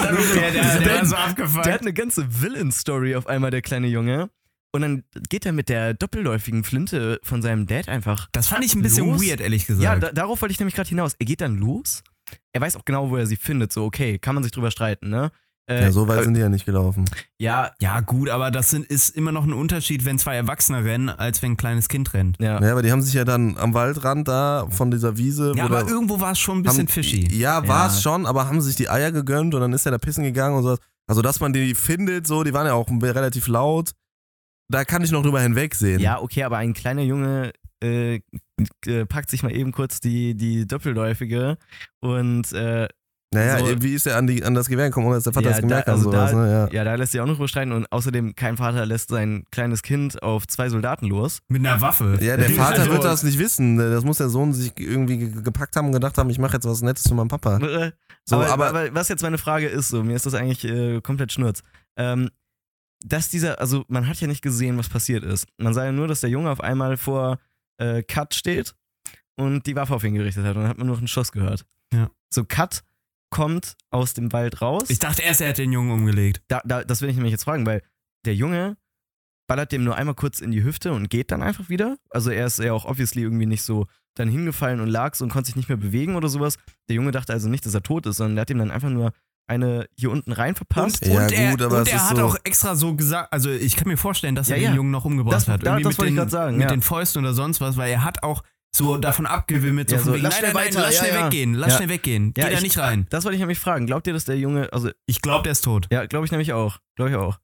der, der, Der- so. Der hat eine ganze Villain-Story auf einmal, der kleine Junge. Und dann geht er mit der doppelläufigen Flinte von seinem Dad einfach. Das fand ich ein bisschen Los? weird, ehrlich Ja, gesagt. da, darauf wollte ich nämlich gerade hinaus. Er geht dann los. Er weiß auch genau, wo er sie findet. So, okay, kann man sich drüber streiten, ne? Äh, ja, so weit äh, sind die ja nicht gelaufen. ja, ja, gut, aber das sind, ist immer noch ein Unterschied, wenn zwei Erwachsene rennen, als wenn ein kleines Kind rennt. ja. Ja, aber die haben sich ja dann am Waldrand da von dieser Wiese. Ja, aber irgendwo war es schon ein bisschen haben, fishy. Ja, war es Ja. schon, aber haben sich die Eier gegönnt und dann ist er da pissen gegangen und so. Also, dass man die findet, so, die waren ja auch relativ laut. Da kann ich noch drüber hinwegsehen. Ja, okay, aber ein kleiner Junge äh, äh, packt sich mal eben kurz die, die doppelläufige und äh, Naja, So- wie ist er an, die, an das Gewehr gekommen, ohne dass der Vater Ja, das gemerkt da- hat und also sowas, da- ne? Ja. ja, da lässt sich auch noch überstreiten und außerdem kein Vater lässt sein kleines Kind auf zwei Soldaten los. Mit einer Waffe. Ja, der Vater Also- wird das nicht wissen. Das muss der Sohn sich irgendwie ge- gepackt haben und gedacht haben, ich mache jetzt was Nettes zu meinem Papa. Äh, So, aber, aber- aber, was jetzt meine Frage ist, so, mir ist das eigentlich äh, komplett schnurz. Ähm, dass dieser, also man hat ja nicht gesehen, was passiert ist. Man sah ja nur, dass der Junge auf einmal vor äh, Cut steht und die Waffe auf ihn gerichtet hat und dann hat man noch einen Schuss gehört. Ja. So, Cut kommt aus dem Wald raus. Ich dachte erst, er hätte den Jungen umgelegt. da, da, das will ich nämlich jetzt fragen, weil der Junge ballert dem nur einmal kurz in die Hüfte und geht dann einfach wieder. Also er ist ja auch obviously irgendwie nicht so dann hingefallen und lag so und konnte sich nicht mehr bewegen oder sowas. Der Junge dachte also nicht, dass er tot ist, sondern der hat ihm dann einfach nur eine hier unten rein verpasst. Ja, und er, gut, aber und er ist hat so- auch extra so gesagt, also ich kann mir vorstellen, dass er Ja, den ja. Jungen noch umgebracht Das- hat. Irgendwie das mit wollte ich grad sagen, Mit ja. den Fäusten oder sonst was, weil er hat auch so davon abgewimmelt, so Ja, von so, wegen, lass nein, schnell nein, nein, weiter, lass ja, schnell ja. weggehen, lass Ja. schnell weggehen, Ja, geh da ich- nicht rein. Das wollte ich nämlich fragen. Glaubt ihr, dass der Junge, also Ich glaube, der ist tot. ja, glaube ich nämlich auch. Glaube ich auch.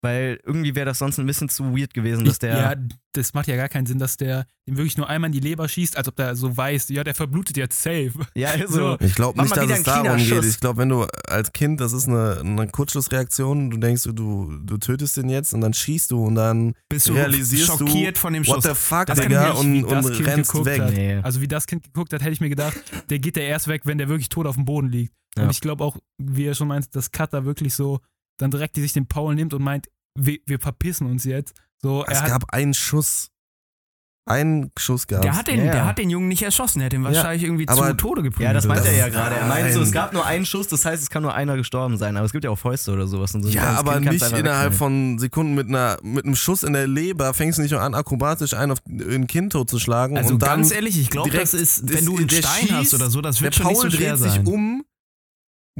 Weil irgendwie wäre das sonst ein bisschen zu weird gewesen, dass der. ja, das macht ja gar keinen Sinn, dass der ihm wirklich nur einmal in die Leber schießt, als ob der so weiß, ja, der verblutet jetzt safe. Ja, also, So. Ich glaube nicht, dass es darum geht. Ich glaube, wenn du als Kind, das ist eine, eine Kurzschlussreaktion, du denkst, du, du tötest den jetzt und dann schießt du und dann Bist du Realisierst schockiert von dem what Schuss? the fuck, Das kann Digga, und, und das Kind rennst geguckt weg. hat. nee. Also wie das Kind geguckt hat, hätte ich mir gedacht, der geht ja erst weg, wenn der wirklich tot auf dem Boden liegt. Ja. Und ich glaube auch, wie er schon meint, dass Cutter wirklich so dann direkt die sich den Paul nimmt und meint, wir, wir verpissen uns jetzt. So, Es er hat, gab einen Schuss. Einen Schuss gehabt. Der hat, den, Ja, ja. der hat den Jungen nicht erschossen, der hat den wahrscheinlich irgendwie aber- zu Tode geprügelt. Ja, das meint er ja gerade. Er meint so, es gab nur einen Schuss, das heißt, es kann nur einer gestorben sein. Aber es gibt ja auch Fäuste oder sowas. Und so ja, aber Kind nicht innerhalb von Sekunden mit einer mit einem Schuss in der Leber fängst du nicht nur an, akrobatisch einen auf ein Kind totzuschlagen. Also und dann ganz ehrlich, ich glaube, das ist, ist- wenn du einen der Stein hast schießt, oder so, das der wird schon nicht Paul so schwer dreht sich sein. um,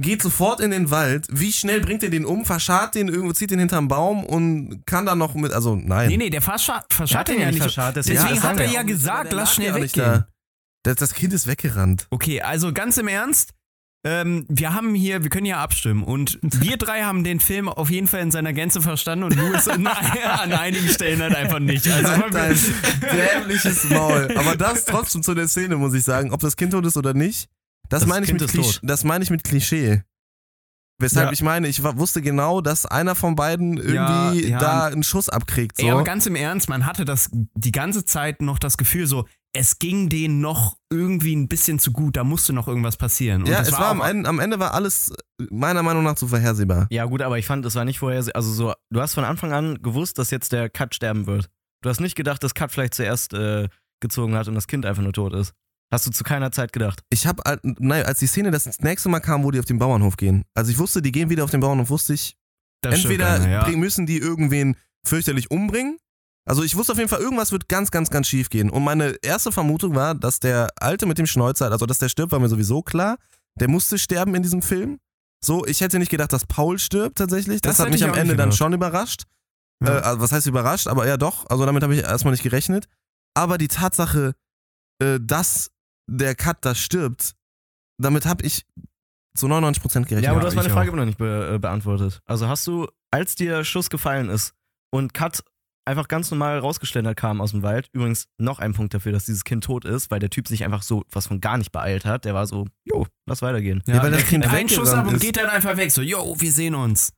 geht sofort in den Wald. Wie schnell bringt er den um? Verscharrt den irgendwo, zieht den hinterm Baum und kann dann noch mit. Also nein. Nee, nee, der verscharrt Er verscharrt den ja ja nicht. verscharrt, deswegen, Deswegen das hat er ja gesagt, lass schnell ja weggehen. da. Das, das Kind ist weggerannt. Okay, also ganz im Ernst, ähm, wir haben hier, wir können ja abstimmen und wir drei haben den Film auf jeden Fall in seiner Gänze verstanden und Louis an, an einigen Stellen halt einfach nicht. Also Halt dämliches Maul. Aber das trotzdem zu der Szene, muss ich sagen. Ob das Kind tot ist oder nicht, das, Das meine ich, Kind mit ist Klisch- tot. das meine ich mit Klischee. Weshalb Ja. ich meine, ich wusste genau, dass einer von beiden irgendwie Ja, ja. da einen Schuss abkriegt. So. Ey, aber ganz im Ernst, man hatte das die ganze Zeit noch das Gefühl so, es ging denen noch irgendwie ein bisschen zu gut, da musste noch irgendwas passieren. Und ja, das es war am auch- Ende, am Ende war alles äh, meiner Meinung nach zu vorhersehbar. Ja, gut, aber ich fand, es war nicht vorher. Also, so, du hast von Anfang an gewusst, dass jetzt der Cut sterben wird. Du hast nicht gedacht, dass Cut vielleicht zuerst äh, gezogen hat und das Kind einfach nur tot ist. Hast du zu keiner Zeit gedacht. Ich habe, nein, als die Szene das nächste Mal kam, wo die auf den Bauernhof gehen. Also ich wusste, die gehen wieder auf den Bauernhof, wusste ich, das entweder Rainer, ja. müssen die irgendwen fürchterlich umbringen. Also ich wusste auf jeden Fall, irgendwas wird ganz, ganz, ganz schief gehen. Und meine erste Vermutung war, dass der Alte mit dem Schnäuzer, also dass der stirbt, war mir sowieso klar. Der musste sterben in diesem Film. So, ich hätte nicht gedacht, dass Paul stirbt tatsächlich. Das, Das hat mich ich am Ende dann schon überrascht. Ja. Äh, also was heißt überrascht? Aber ja doch, also damit habe ich erstmal nicht gerechnet. Aber die Tatsache, äh, dass der Cut da stirbt, damit habe ich zu 99% gerechnet. Ja, aber du hast meine. Frage immer noch nicht be äh, beantwortet. Also hast du, als dir Schuss gefallen ist und Cut einfach ganz normal rausgeschlendert kam aus dem Wald, übrigens noch ein Punkt dafür, dass dieses Kind tot ist, weil der Typ sich einfach so was von gar nicht beeilt hat. Der war so, jo, lass weitergehen. Ja, weil das der Kind einen Schuss ab und geht dann einfach weg. So, yo, wir sehen uns.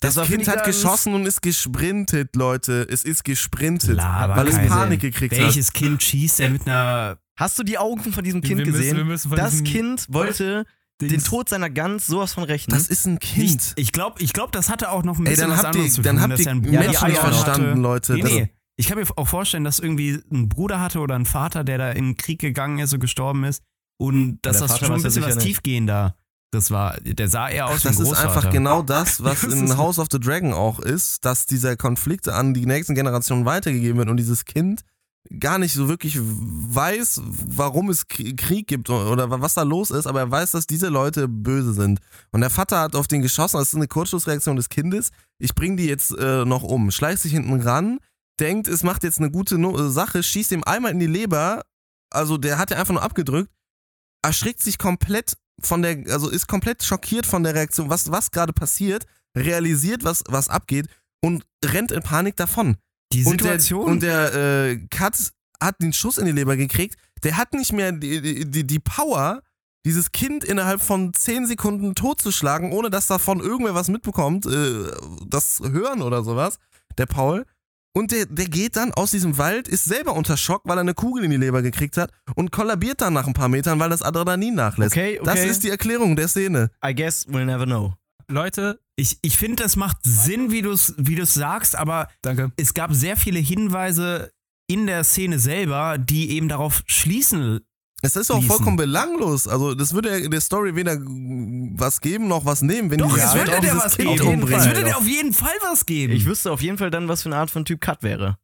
Das, war, Kind hat geschossen und ist gesprintet, Leute. Es ist gesprintet, Laber weil es Panik Sinn. gekriegt hat. Welches Kind schießt denn mit einer. Hast du die Augen von diesem Kind wir müssen, gesehen? Wir müssen von das Kind wollte den Dings- Tod seiner Gans sowas von rechnen. Das ist ein Kind. Ich glaube, ich glaub, das hatte auch noch ein Ey, bisschen dann was habt anderes ihr, zu dann tun, habt ihr Bruder Menschen nicht Eier verstanden, hatte. Leute. Nee, Das- nee. Ich kann mir auch vorstellen, dass irgendwie ein Bruder hatte oder ein Vater, der da in den Krieg gegangen ist und gestorben ist. Und dass das Vater schon ein ja bisschen was nicht. tiefgehender das war. Der sah eher aus wie ein Das ist einfach genau das, was Das in House of the Dragon auch ist, dass dieser Konflikt an die nächsten Generationen weitergegeben wird und dieses Kind gar nicht so wirklich weiß, warum es Krieg gibt oder was da los ist, aber er weiß, dass diese Leute böse sind. Und der Vater hat auf den geschossen, das ist eine Kurzschlussreaktion des Kindes. Ich bring die jetzt äh, noch um. Schleicht sich hinten ran, denkt, es macht jetzt eine gute no äh, Sache, schießt ihm einmal in die Leber. Also der hat ja einfach nur abgedrückt, erschrickt sich komplett von der, also ist komplett schockiert von der Reaktion, was, was gerade passiert, realisiert, was, was abgeht und rennt in Panik davon. Die Und der, Situation. und der äh, Kat hat den Schuss in die Leber gekriegt. Der hat nicht mehr die, die, die Power, dieses Kind innerhalb von 10 Sekunden totzuschlagen, ohne dass davon irgendwer was mitbekommt, äh, das Hören oder sowas, der Paul. Und der, der geht dann aus diesem Wald, ist selber unter Schock, weil er eine Kugel in die Leber gekriegt hat und kollabiert dann nach ein paar Metern, weil das Adrenalin nachlässt. okay, okay. Das ist die Erklärung der Szene. I guess we'll never know. Leute, ich ich finde, das macht Sinn, wie du es wie du's sagst, aber danke. es gab sehr viele Hinweise in der Szene selber, die eben darauf schließen. Es ist auch Ließen. vollkommen belanglos. Also, das würde ja der Story weder was geben noch was nehmen, wenn Doch, die es das würde dieses was Kind geben. auf jeden umbringen. Es Fall. würde dir auf jeden Fall was geben. Ich wüsste auf jeden Fall dann, was für eine Art von Typ Cut wäre.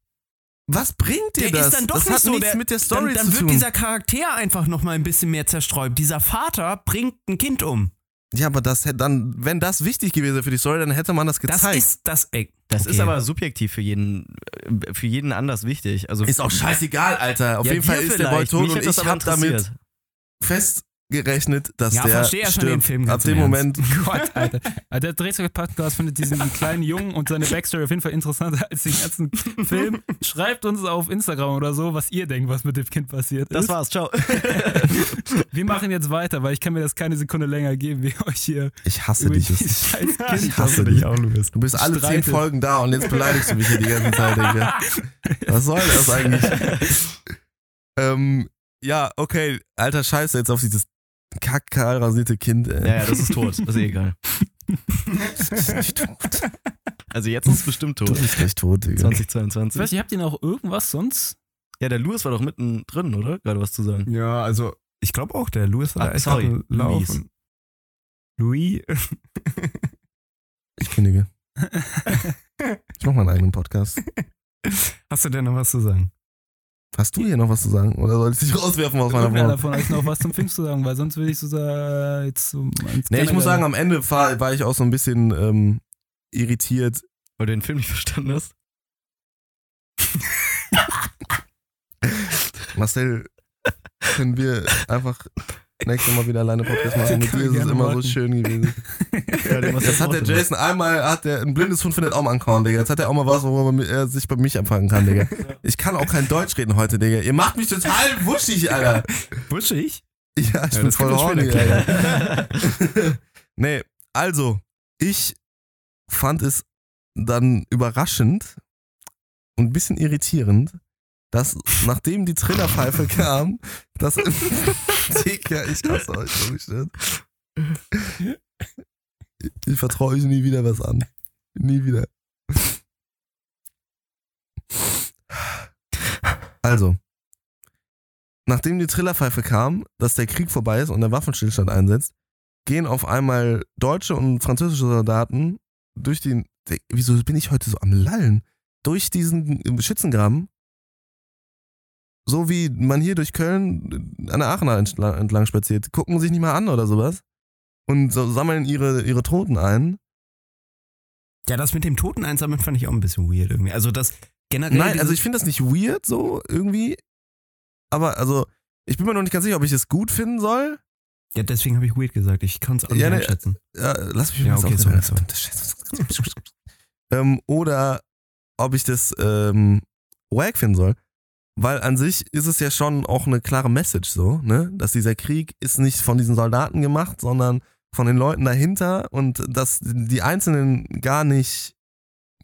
Was bringt dir der das? ist dann doch das nicht hat so. nichts der, mit der Story dann, dann zu wird tun. dieser Charakter einfach noch mal ein bisschen mehr zerstreut. Dieser Vater bringt ein Kind um. Ja, aber das hätte dann, wenn das wichtig gewesen wäre für die Story, dann hätte man das Das gezeigt. ist das. Ey, Das okay. ist aber subjektiv für jeden, äh, für jeden anders wichtig. Also Ist auch scheißegal, Alter. Auf Ja, jeden Fall ist der Boy tot und das ich habe damit interessiert. Festgerechnet, dass Ja, der verstehe ja schon den Film Ab dem Moment. Gott, Alter. Der Drehzeug-Podcast findet diesen kleinen Jungen und seine Backstory auf jeden Fall interessanter als den ganzen Film. Schreibt uns auf Instagram oder so, was ihr denkt, was mit dem Kind passiert Das ist. war's, ciao. Wir machen jetzt weiter, weil ich kann mir das keine Sekunde länger geben, wie euch hier Ich hasse Kind Ich hasse dich auch, Lukas. Du bist alle zehn Streitet. Folgen da und jetzt beleidigst du mich hier die ganze Zeit, Digga. Was soll das eigentlich? ähm, ja, okay, alter Scheiße, jetzt auf dieses kackkahl rasierte Kind, ey. Ja, ja, das ist tot. Das ist eh egal. Das ist nicht tot. Also jetzt ist es bestimmt Du tot. bist gleich tot, Digga. Ich 2022. weiß nicht, habt ihr noch irgendwas sonst? Ja, der Louis war doch mittendrin, oder? Gerade was zu sagen. Ja, also ich glaube auch, der Louis hat Ah, da echt sorry. Louis. Louis. Ich kündige. Ich mach meinen eigenen Podcast. Hast du denn noch was zu sagen? Hast du hier noch was zu sagen? Oder soll ich dich rauswerfen aus meiner Wohnung? davon hat noch was zum Film zu sagen, weil sonst würde ich so sagen, jetzt so. Nee, ich muss sagen, am Ende war, war ich auch so ein bisschen ähm, irritiert. Weil du den Film nicht verstanden hast. Marcel, können wir einfach nächstes Mal wieder alleine Podcast machen? Mit dir ist es immer so machen. schön gewesen. Ja, Jetzt hat der Jason einmal, hat der, ein blindes Hund findet auch mal einen Korn, Digga. Jetzt hat er auch mal was, worüber er sich bei mich empfangen kann, Digga. Ich kann auch kein Deutsch reden heute, Digga. Ihr macht mich total wuschig, Alter. Wuschig? Ja, ich Ja, bin voll horny, Alter. nee, also, ich fand es dann überraschend und ein bisschen irritierend, dass nachdem die Trillerpfeife kam, dass Digga, ich hasse euch so gestört. Ich vertraue euch nie wieder was an. Nie wieder. Also, nachdem die Trillerpfeife kam, dass der Krieg vorbei ist und der Waffenstillstand einsetzt, gehen auf einmal deutsche und französische Soldaten durch den. Wieso bin ich heute so am Lallen? Durch diesen Schützengraben. So wie man hier durch Köln an der Aachener entlang entlang spaziert. Gucken sich nicht mal an oder sowas. Und so sammeln ihre, ihre Toten ein. Ja, das mit dem Toten einsammeln fand ich auch ein bisschen weird irgendwie. Also das generell. Nein, also ich finde das nicht weird so irgendwie. Aber also, ich bin mir noch nicht ganz sicher, ob ich es gut finden soll. Ja, deswegen habe ich weird gesagt. Ich kann es auch nicht Ja, ne, einschätzen. Ja, lass mich Ja, mal okay, sorry, Scheiße. ähm, oder ob ich das ähm, wack finden soll. Weil an sich ist es ja schon auch eine klare Message so, ne? Dass dieser Krieg ist nicht von diesen Soldaten gemacht, sondern von den Leuten dahinter und dass die Einzelnen gar nicht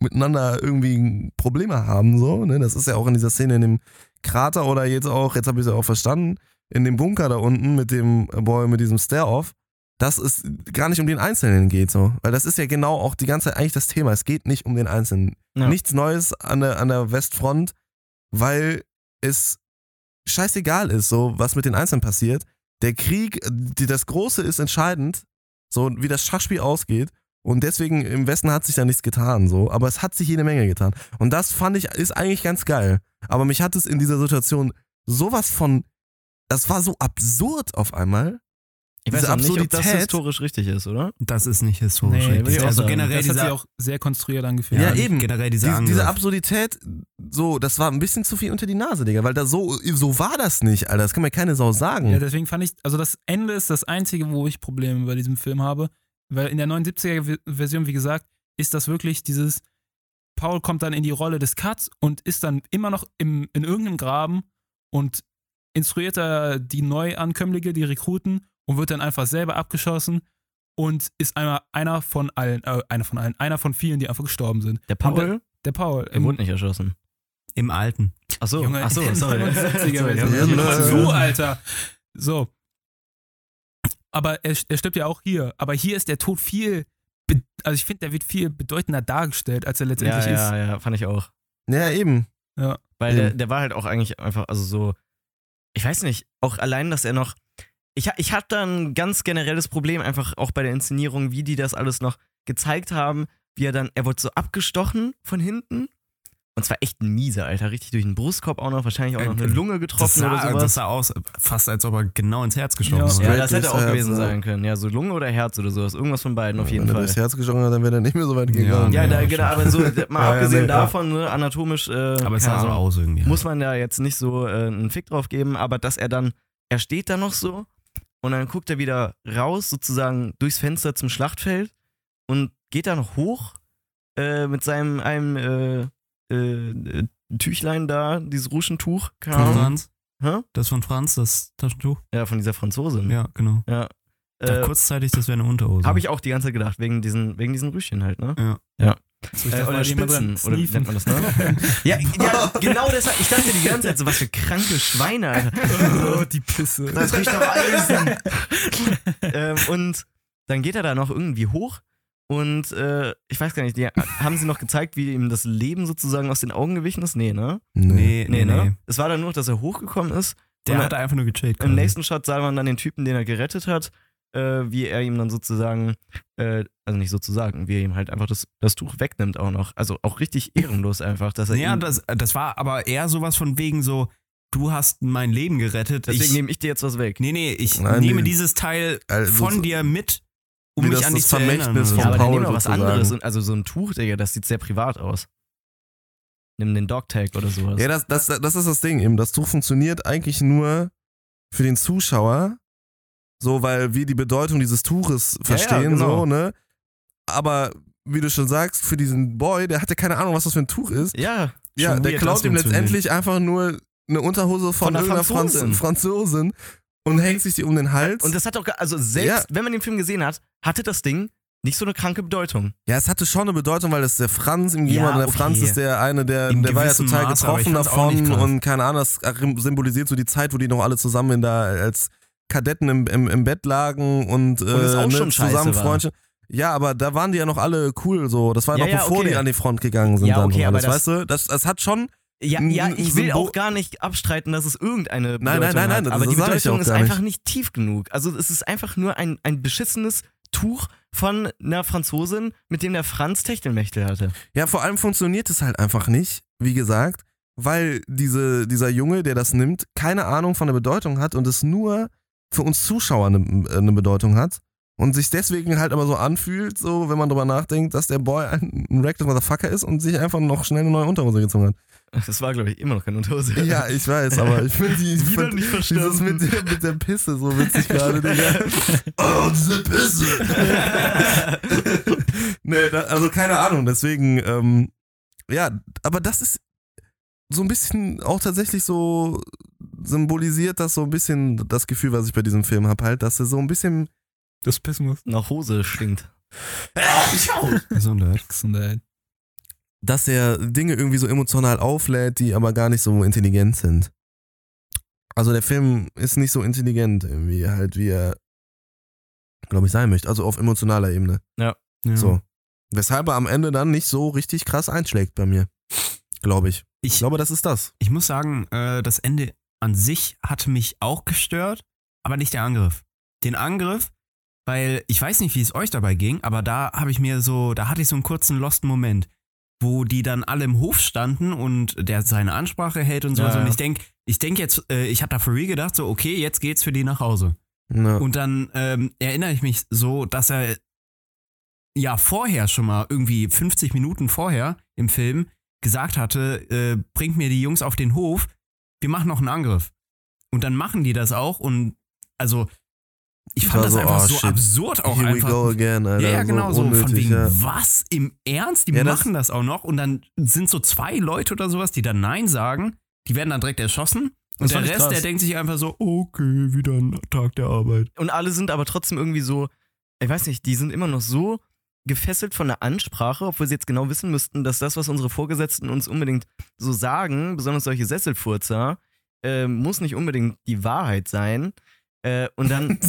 miteinander irgendwie Probleme haben, so, ne? Das ist ja auch in dieser Szene in dem Krater oder jetzt auch, jetzt habe ich es ja auch verstanden, in dem Bunker da unten mit dem Boy mit diesem Stare-Off, dass es gar nicht um den Einzelnen geht, so. Weil das ist ja genau auch die ganze Zeit eigentlich das Thema. Es geht nicht um den Einzelnen. Ja. Nichts Neues an der, an der Westfront, weil es scheißegal ist, so, was mit den Einzelnen passiert. Der Krieg, die, das Große ist entscheidend, so wie das Schachspiel ausgeht. Und deswegen im Westen hat sich da nichts getan, so. Aber es hat sich jede Menge getan. Und das fand ich, ist eigentlich ganz geil. Aber mich hat es in dieser Situation sowas von, das war so absurd auf einmal. Ich weiß Diese auch nicht, ob das Absurdität- historisch richtig ist, oder? Das ist nicht historisch Nee, richtig. Also sagen. generell das hat sich dieser, auch sehr konstruiert angefühlt. Ja, eben. Generell dieser Diese, diese Absurdität, so, das war ein bisschen zu viel unter die Nase, Digga, weil da so, so war das nicht, Alter. Das kann mir keine Sau sagen. Ja, deswegen fand ich, also das Ende ist das Einzige, wo ich Probleme bei diesem Film habe. Weil in der 79er-Version, wie gesagt, ist das wirklich dieses, Paul kommt dann in die Rolle des Cuts und ist dann immer noch im, in irgendeinem Graben und instruiert da die Neuankömmlinge, die Rekruten und wird dann einfach selber abgeschossen und ist einmal einer von allen, äh, einer von allen, einer von vielen, die einfach gestorben sind. Der Paul, Der Paul. er wurde nicht erschossen. Im Alten. Achso, Junge, achso, sorry. in der 79er Sorry, ja, ja. zu, Alter. So. Aber er, er stirbt ja auch hier. Aber hier ist der Tod viel, also ich finde, der wird viel bedeutender dargestellt, als er Ja, letztendlich ja, ja, fand ich auch. Ja, eben. Weil der, Eben. der war halt auch eigentlich einfach, also so, ich weiß nicht, auch allein, dass er noch. Ich, ich hatte da ein ganz generelles Problem, einfach auch bei der Inszenierung, wie die das alles noch gezeigt haben, wie er dann, er wurde so abgestochen von hinten. Und zwar echt ein mieser, Alter. Richtig durch den Brustkorb auch noch, wahrscheinlich auch noch eine Äh, Lunge Das getroffen sah, oder das sowas. sah aus, fast als ob er genau ins Herz gestochen Ja. wurde. Ja, Straight das hätte auch Herz, gewesen ja. sein können. Ja, so Lunge oder Herz oder sowas. Irgendwas von beiden auf jeden Wenn er Fall. durchs Herz geschossen hat, dann wäre er nicht mehr so weit gegangen. Ja, Ja, ja, genau, schon. aber so, mal Ja, ja, abgesehen nee, ja. davon, ne, anatomisch. Äh, Aber es sah so aus irgendwie. muss man da jetzt nicht so äh, einen Fick drauf geben, aber dass er dann, er steht da noch so und dann guckt er wieder raus, sozusagen durchs Fenster zum Schlachtfeld und geht da noch hoch äh, mit seinem einem äh, äh, Tüchlein da, dieses Ruschentuch. Von. Franz? Hä? Das von Franz, das Taschentuch? Ja, von dieser Franzosin. Ja, genau. Ja. Äh, kurzzeitig, das wäre eine Unterhose. Habe ich auch die ganze Zeit gedacht, wegen diesen, wegen diesen Rüschchen halt, ne? Ja. So, ich Äh, dachte, oder Spitzen, oder wie nennt man das, ne? ja, ja, genau deshalb. Ich dachte die ganze Zeit so, was für kranke Schweine, Alter. Oh, die Pisse. Das riecht nach Eisen. ähm, und dann geht er da noch irgendwie hoch Und äh, ich weiß gar nicht, die, haben sie noch gezeigt, wie ihm das Leben sozusagen aus den Augen gewichen ist? Nee, ne? Nee, nee, ne? nee. Es war dann nur, dass er hochgekommen ist. Der Und hat einfach nur gechillt. Im nächsten Shot sah man dann den Typen, den er gerettet hat, äh, wie er ihm dann sozusagen, äh, also nicht sozusagen, wie er ihm halt einfach das, das Tuch wegnimmt auch noch. Also auch richtig ehrenlos einfach, dass er Ja, das, das war aber eher sowas von wegen so, du hast mein Leben gerettet. deswegen ich, nehme ich dir jetzt was weg. nee, nee, ich Nein, nehme die- dieses Teil Also von dir mit, um mich das an dich das zu erinnern. Vermächtnis oder Ja, von aber so. dann Paul nehmen wir was anderes. Und, also so ein Tuch, Digga, das sieht sehr privat aus. Nimm den Dogtag oder sowas. Ja, das, das, das ist das Ding eben. Das Tuch funktioniert eigentlich nur für den Zuschauer, so weil wir die Bedeutung dieses Tuches Ja, ja, verstehen, genau. so, ne? Aber wie du schon sagst, für diesen Boy, der hatte keine Ahnung, was das für ein Tuch ist. ja, Ja, der klaut das ihm letztendlich einfach nur eine Unterhose von, Von einer irgendeiner Franzosin. Franzosin. Und hängt sich die um den Hals. und das hat auch, also selbst Ja. wenn man den Film gesehen hat, hatte das Ding nicht so eine kranke Bedeutung. ja, es hatte schon eine Bedeutung, weil es der Franz ihm gegeben Ja. Und der okay. Franz ist der eine, der, der war ja total ich getroffen davon und keine Ahnung, das symbolisiert so die Zeit, wo die noch alle zusammen in da als Kadetten im, im, im Bett lagen und, äh, ne, scheiße zusammen war. Freundchen. Ja, aber da waren die ja noch alle cool so. Das war Ja, noch ja, bevor okay. die an die Front gegangen sind Ja, dann okay, aber das- weißt du? Das, das hat schon Ja, ja, ich will auch gar nicht abstreiten, dass es irgendeine Bedeutung Nein, nein, nein, nein, hat, aber die Bedeutung ist einfach nicht. nicht tief genug. Also es ist einfach nur ein, ein beschissenes Tuch von einer Franzosin, mit dem der Franz Techtelmechtel hatte. Ja, vor allem funktioniert es halt einfach nicht, wie gesagt, weil diese, dieser Junge, der das nimmt, keine Ahnung von der Bedeutung hat und es nur für uns Zuschauer eine, eine Bedeutung hat und sich deswegen halt aber so anfühlt, so wenn man drüber nachdenkt, dass der Boy ein, reckless Motherfucker ist und sich einfach noch schnell eine neue Unterhose gezogen hat. Das war, glaube ich, immer noch keine Unterhose. Ja, ich weiß, aber ich finde die, ich Wieder find nicht dieses verstanden. mit der, mit der Pisse so witzig gerade, Digga. Oh, diese Pisse. nee, da, also keine Ahnung, deswegen, ähm, ja, aber das ist so ein bisschen auch tatsächlich so symbolisiert das so ein bisschen das Gefühl, was ich bei diesem Film habe, halt, dass er so ein bisschen Das Pismus. Nach Hose stinkt. Gesundheit. Gesundheit. dass er Dinge irgendwie so emotional auflädt, die aber gar nicht so intelligent sind. Also der Film ist nicht so intelligent irgendwie halt, wie er, glaube ich, sein möchte. Also auf emotionaler Ebene. Ja. So. Weshalb er am Ende dann nicht so richtig krass einschlägt bei mir. Glaube ich. Ich Ich, glaube, das ist das. ich muss sagen, äh, das Ende an sich hat mich auch gestört, aber nicht der Angriff. Den Angriff, weil ich weiß nicht, wie es euch dabei ging, aber da habe ich mir so, da hatte ich so einen kurzen losten Moment, wo die dann alle im Hof standen und der seine Ansprache hält und so. Ja, ja. Und ich denke, ich denke jetzt, äh, ich habe da for real gedacht, so, okay, jetzt geht's für die nach Hause. Ja. Und dann ähm, erinnere ich mich so, dass er ja vorher schon mal irgendwie 50 Minuten vorher im Film gesagt hatte, äh, bringt mir die Jungs auf den Hof, wir machen noch einen Angriff. Und dann machen die das auch und also ich fand das so, einfach oh, so shit. absurd auch Here we einfach. go again, Alter. ja, ja, genau, so, unnötig, von wegen, ja. was? Im Ernst? Die Ja, das- machen das auch noch und dann sind so zwei Leute oder sowas, die dann Nein sagen, die werden dann direkt erschossen. Das Und der Rest, krass. der denkt sich einfach so, okay, wieder ein Tag der Arbeit. Und alle sind aber trotzdem irgendwie so, ich weiß nicht, die sind immer noch so gefesselt von der Ansprache, obwohl sie jetzt genau wissen müssten, dass das, was unsere Vorgesetzten uns unbedingt so sagen, besonders solche Sesselfurzer, äh, muss nicht unbedingt die Wahrheit sein. Äh, und dann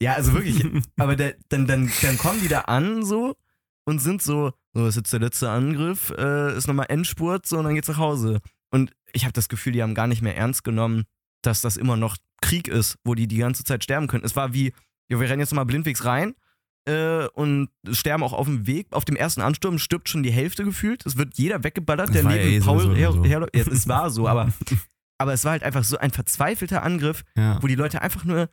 Ja, also wirklich. Aber der, dann, dann, dann kommen die da an so und sind so, so ist jetzt der letzte Angriff, äh, ist nochmal Endspurt, so und dann geht's nach Hause. Und ich habe das Gefühl, die haben gar nicht mehr ernst genommen, dass das immer noch Krieg ist, wo die die ganze Zeit sterben können. Es war wie, ja, wir rennen jetzt nochmal blindwegs rein äh, und sterben auch auf dem Weg. Auf dem ersten Ansturm stirbt schon die Hälfte gefühlt. Es wird jeder weggeballert, Das der war ja neben eh Paul sowieso her, so. herläuft. Ja, es war so, aber, aber es war halt einfach so ein verzweifelter Angriff, Ja. wo die Leute einfach nur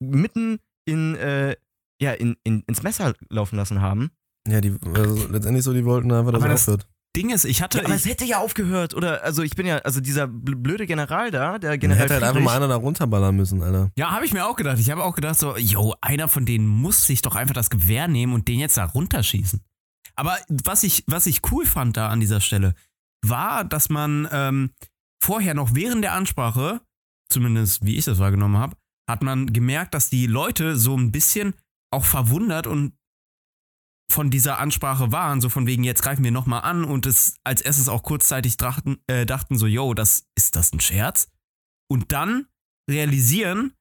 mitten in, äh, ja, in, in, ins Messer laufen lassen haben. Ja, die, also letztendlich so, die wollten einfach, dass Aber es das- aufhört. Ding ist, ich hatte. Ja, aber ich, es hätte ja aufgehört. Oder, also ich bin ja, also dieser bl- blöde General da, der General hätte halt einfach mal einer da runterballern müssen, Alter. Ja, habe ich mir auch gedacht. Ich habe auch gedacht, so, yo, einer von denen muss sich doch einfach das Gewehr nehmen und den jetzt da runterschießen. Aber was ich, was ich cool fand da an dieser Stelle, war, dass man ähm, vorher noch während der Ansprache, zumindest wie ich das wahrgenommen habe, hat man gemerkt, dass die Leute so ein bisschen auch verwundert und von dieser Ansprache waren, so von wegen, jetzt greifen wir nochmal an und es als erstes auch kurzzeitig dachten, äh, dachten so, yo, das, ist das ein Scherz? Und dann realisieren,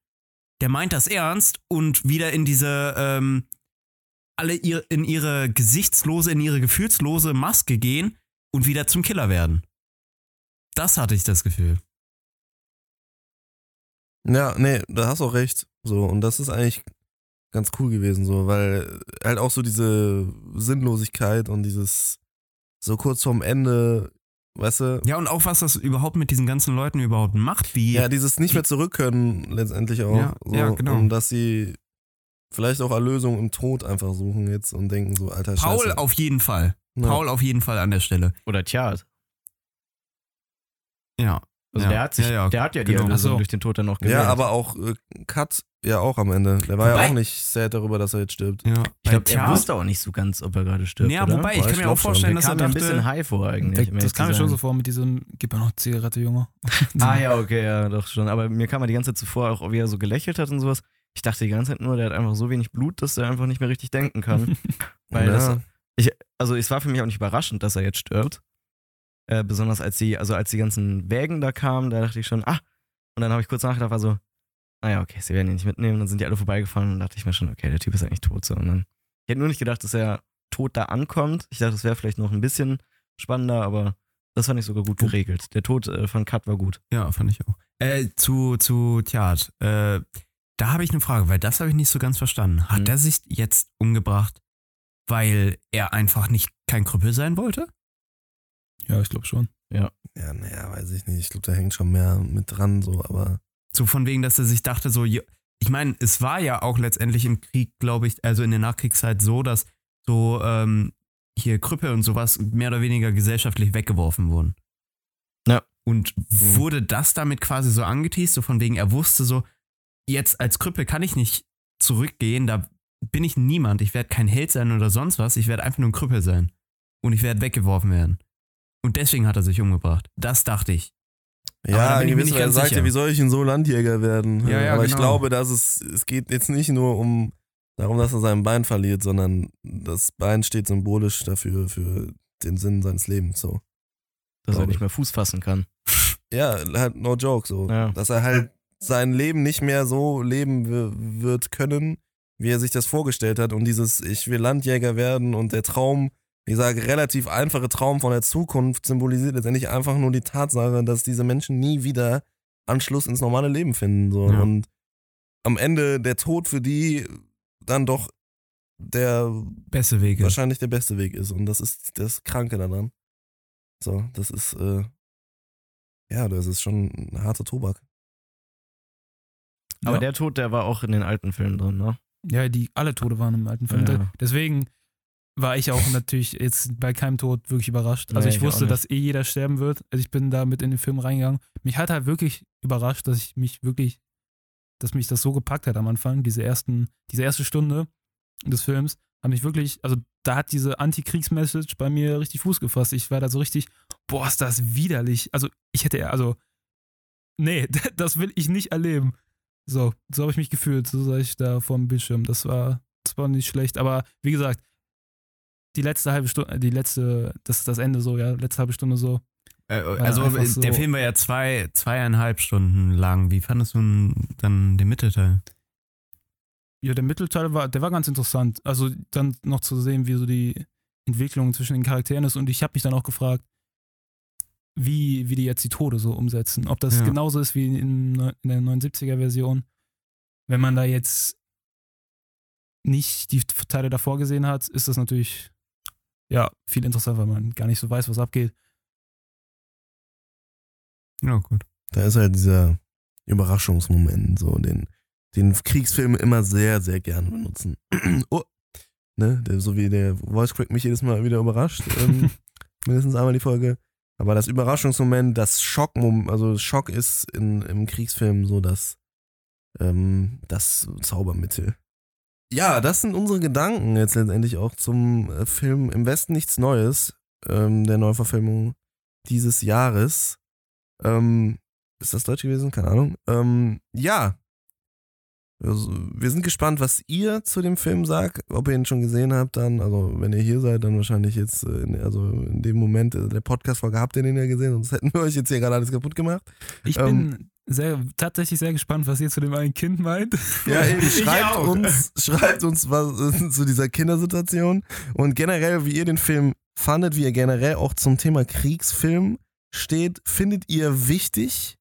der meint das ernst und wieder in diese, ähm, alle ihr, in ihre gesichtslose, in ihre gefühlslose Maske gehen und wieder zum Killer werden. Das hatte ich das Gefühl. Ja, nee, da hast du auch recht. So, und das ist eigentlich ganz cool gewesen, so, weil halt auch so diese Sinnlosigkeit und dieses so kurz vorm Ende, weißt du, Ja, und auch was das überhaupt mit diesen ganzen Leuten überhaupt macht, wie. ja, dieses nicht mehr zurück können letztendlich auch. Ja, so, ja, genau. Und dass sie vielleicht auch Erlösung im Tod einfach suchen jetzt und denken so, alter Paul Scheiße. auf jeden Fall. Ja. Paul auf jeden Fall an der Stelle. Oder Tja. Ja. Also Ja. der hat sich, Ja, ja, der hat ja die genau. Erlösung so. durch den Tod dann noch gewählt. Ja, aber auch äh, Cut ja auch am Ende. Der war ja Wobei- auch nicht sad darüber, dass er jetzt stirbt. ja. ich glaube, er wusste auch nicht so ganz, ob er gerade stirbt. Ja, oder? wobei, ich Boah, kann ich mir auch vorstellen, der dass er mir ein bisschen dachte, high vor eigentlich. um das kam mir schon so vor mit diesem, gib mir noch Zigarette, Junge. Ah ja, okay, ja, doch schon. Aber mir kam er die ganze Zeit zuvor auch, wie er so gelächelt hat und sowas. Ich dachte die ganze Zeit nur, der hat einfach so wenig Blut, dass er einfach nicht mehr richtig denken kann. Weil ja. das, also es war für mich auch nicht überraschend, dass er jetzt stirbt. Äh, besonders als die, also als die ganzen Wägen da kamen, da dachte ich schon, ah, und dann habe ich kurz nachgedacht, war so, naja, okay, sie werden ihn nicht mitnehmen. Dann sind die alle vorbeigefahren und dachte ich mir schon, okay, der Typ ist eigentlich tot. So. Und dann, ich hätte nur nicht gedacht, dass er tot da ankommt. Ich dachte, das wäre vielleicht noch ein bisschen spannender, aber das fand ich sogar gut geregelt. Der Tod äh, von Kat war gut. Ja, fand ich auch. Äh, zu, zu Tjad. Äh, da habe ich eine Frage, weil das habe ich nicht so ganz verstanden. Hat Mhm. er sich jetzt umgebracht, weil er einfach nicht kein Krüppel sein wollte? Ja, ich glaube schon. Ja, naja, weiß ich nicht. Ich glaube, da hängt schon mehr mit dran, so, aber. So von wegen, dass er sich dachte, so, ich meine, es war ja auch letztendlich im Krieg, glaube ich, also in der Nachkriegszeit so, dass so ähm, hier Krüppel und sowas mehr oder weniger gesellschaftlich weggeworfen wurden. Ja. Und wurde das damit quasi so angeteased, so von wegen, er wusste so, jetzt als Krüppel kann ich nicht zurückgehen, da bin ich niemand, ich werde kein Held sein oder sonst was, ich werde einfach nur ein Krüppel sein. Und ich werde weggeworfen werden. Und deswegen hat er sich umgebracht. Das dachte ich. Aber Ja, bin ich mir gewiss, nicht weil er sagte, wie soll ich denn so Landjäger werden? Ja, ja, aber ich genau. glaube, dass es, es geht jetzt nicht nur um darum, dass er sein Bein verliert, sondern das Bein steht symbolisch dafür, für den Sinn seines Lebens, so. Dass er nicht ich. mehr Fuß fassen kann. Ja, halt no joke, so. Ja. Dass er halt sein Leben nicht mehr so leben wi- wird können, wie er sich das vorgestellt hat. Und dieses, ich will Landjäger werden und der Traum, dieser relativ einfache Traum von der Zukunft symbolisiert letztendlich einfach nur die Tatsache, dass diese Menschen nie wieder Anschluss ins normale Leben finden. So. Ja. Und am Ende der Tod für die dann doch der Beste Wege. wahrscheinlich der beste Weg ist. Und das ist das Kranke daran. So, das ist, äh, ja, das ist schon ein harter Tobak. Aber ja. der Tod, der war auch in den alten Filmen drin, ne? Ja, die alle Tode waren im alten Film. Ja. De- Deswegen war ich auch natürlich jetzt bei keinem Tod wirklich überrascht. Also Nee, ich wusste, dass eh jeder sterben wird. Also ich bin da mit in den Film reingegangen. Mich hat halt wirklich überrascht, dass ich mich wirklich, dass mich das so gepackt hat am Anfang, diese ersten, diese erste Stunde des Films, hat mich wirklich, also da hat diese Anti-Kriegs-Message bei mir richtig Fuß gefasst. Ich war da so richtig, boah, ist das widerlich. Also ich hätte, also, nee, das will ich nicht erleben. So, so habe ich mich gefühlt, so sah ich da vorm Bildschirm. Das war, das war nicht schlecht. Aber wie gesagt, die letzte halbe Stunde, die letzte, das ist das Ende so, ja, letzte halbe Stunde so. Äh, also so- der Film war ja zwei, zweieinhalb Stunden lang. Wie fandest du dann den Mittelteil? Ja, der Mittelteil war, der war ganz interessant. Also dann noch zu sehen, wie so die Entwicklung zwischen den Charakteren ist. Und ich habe mich dann auch gefragt, wie, wie die jetzt die Tode so umsetzen. Ob das Ja. genauso ist wie in, in der 79er-Version. Wenn man da jetzt nicht die Teile davor gesehen hat, ist das natürlich ja viel interessanter, weil man gar nicht so weiß, was abgeht. Ja, gut. Da ist halt dieser Überraschungsmoment, so den, den Kriegsfilme immer sehr, sehr gerne benutzen. oh, ne, der, so wie der Voice Crack mich jedes Mal wieder überrascht, ähm, mindestens einmal die Folge. Aber das Überraschungsmoment, das Schockmoment, also Schock ist in, im Kriegsfilm so das, ähm, das Zaubermittel. Ja, das sind unsere Gedanken jetzt letztendlich auch zum äh, Film Im Westen nichts Neues, ähm, der Neuverfilmung dieses Jahres. Ähm, ist das Deutsch gewesen? Keine Ahnung. Ähm, ja. Also, wir sind gespannt, was ihr zu dem Film sagt. Ob ihr ihn schon gesehen habt, dann, also wenn ihr hier seid, dann wahrscheinlich jetzt, äh, in, also in dem Moment äh, der Podcast-Folge habt ihr den ja gesehen, sonst hätten wir euch jetzt hier gerade alles kaputt gemacht. Ich Ähm, bin sehr, tatsächlich sehr gespannt, was ihr zu dem einen Kind meint. Ja, eben, Ich schreibt auch. uns, schreibt uns was äh, zu dieser Kindersituation und generell, wie ihr den Film fandet, wie ihr generell auch zum Thema Kriegsfilm steht. Findet ihr wichtig,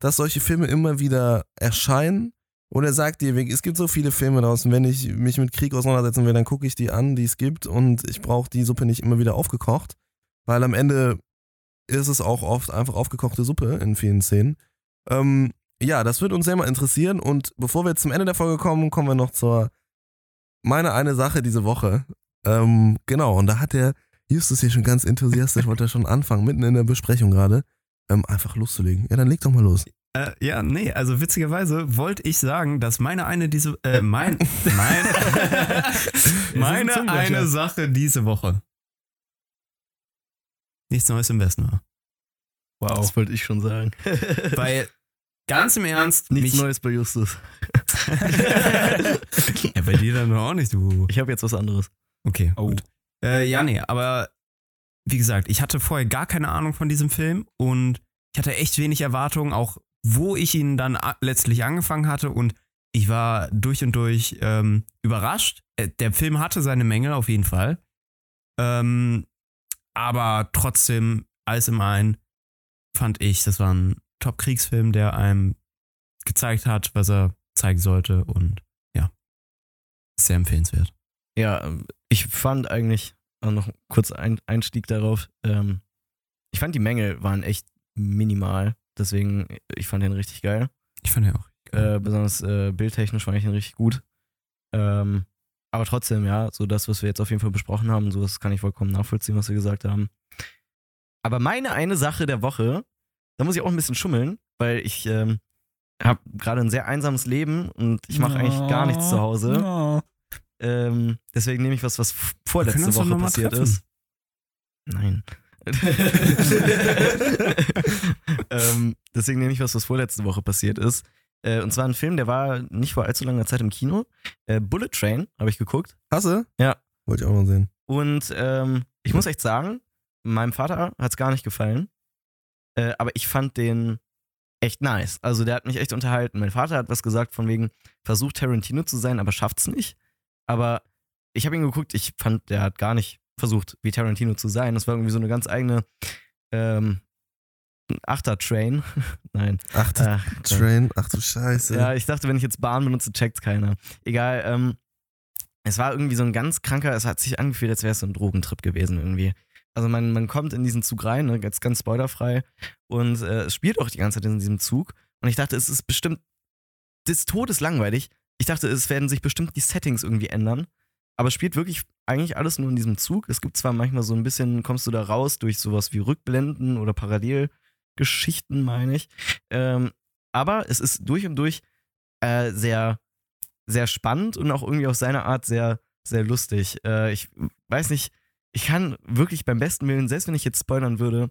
dass solche Filme immer wieder erscheinen? Oder sagt ihr, es gibt so viele Filme draußen, wenn ich mich mit Krieg auseinandersetzen will, dann gucke ich die an, die es gibt und ich brauche die Suppe nicht immer wieder aufgekocht, weil am Ende ist es auch oft einfach aufgekochte Suppe in vielen Szenen. Ähm, ja, das würde uns sehr mal interessieren. Und bevor wir jetzt zum Ende der Folge kommen, kommen wir noch zur meine eine Sache diese Woche. Ähm, genau, und da hat der Justus hier schon ganz enthusiastisch, wollte er schon anfangen, mitten in der Besprechung gerade, ähm, einfach loszulegen. Ja, dann leg doch mal los. Äh, ja, nee, also witzigerweise wollte ich sagen, dass meine eine diese, äh, mein, mein, meine eine Sache diese Woche nichts Neues im Westen war. Wow. Das wollte ich schon sagen. Weil, ganz im Ernst, Nichts mich, Neues bei Justus. ja, bei dir dann auch nicht, du. Ich habe jetzt was anderes. Okay, Oh. gut. Äh, ja, nee, aber wie gesagt, ich hatte vorher gar keine Ahnung von diesem Film und ich hatte echt wenig Erwartungen, auch wo ich ihn dann letztlich angefangen hatte und ich war durch und durch ähm, überrascht. Äh, Der Film hatte seine Mängel auf jeden Fall. Ähm, aber trotzdem, alles im einen, fand ich, das war ein Top-Kriegsfilm, der einem gezeigt hat, was er zeigen sollte und ja, sehr empfehlenswert. Ja, ähm, ich fand eigentlich noch kurz ein Einstieg darauf. Ähm, ich fand die Mängel waren echt minimal. Deswegen, ich fand den richtig geil. Ich fand ja auch. Äh, besonders äh, bildtechnisch fand ich ihn richtig gut. Ähm, aber trotzdem, ja, so das, was wir jetzt auf jeden Fall besprochen haben, so das kann ich vollkommen nachvollziehen, was wir gesagt haben. Aber meine eine Sache der Woche, da muss ich auch ein bisschen schummeln, weil ich ähm, habe gerade ein sehr einsames Leben und ich mache eigentlich gar nichts zu Hause. Oh. Ähm, deswegen nehme ich was, was vorletzte Woche passiert treffen. ist. Nein. ähm, deswegen nehme ich was, was vorletzte Woche passiert ist. Äh, und zwar ein Film, der war nicht vor allzu langer Zeit im Kino. Äh, Bullet Train habe ich geguckt. Hasse? Ja. Wollte ich auch mal sehen. Und ähm, ich muss echt sagen, meinem Vater hat es gar nicht gefallen. Äh, aber ich fand den echt nice. Also der hat mich echt unterhalten. Mein Vater hat was gesagt von wegen, versucht Tarantino zu sein, aber schafft's nicht. Aber ich habe ihn geguckt, ich fand, der hat gar nicht versucht, wie Tarantino zu sein. Das war irgendwie so eine ganz eigene ähm, Achter-Train. Nein. Ach, die Ach, Train. Ach du Scheiße. ja, ich dachte, wenn ich jetzt Bahn benutze, checkt's keiner. Egal, ähm, es war irgendwie so ein ganz kranker, es hat sich angefühlt, als wäre es so ein Drogentrip gewesen irgendwie. Also man, man kommt in diesen Zug rein, ne, ganz, ganz spoilerfrei und äh, es spielt auch die ganze Zeit in diesem Zug und ich dachte, es ist bestimmt des Todes langweilig. Ich dachte, es werden sich bestimmt die Settings irgendwie ändern, aber es spielt wirklich eigentlich alles nur in diesem Zug. Es gibt zwar manchmal so ein bisschen, kommst du da raus durch sowas wie Rückblenden oder Parallelgeschichten, meine ich. Ähm, aber es ist durch und durch äh, sehr, sehr spannend und auch irgendwie auf seine Art sehr, sehr lustig. Äh, ich weiß nicht, ich kann wirklich beim besten Willen, selbst wenn ich jetzt spoilern würde,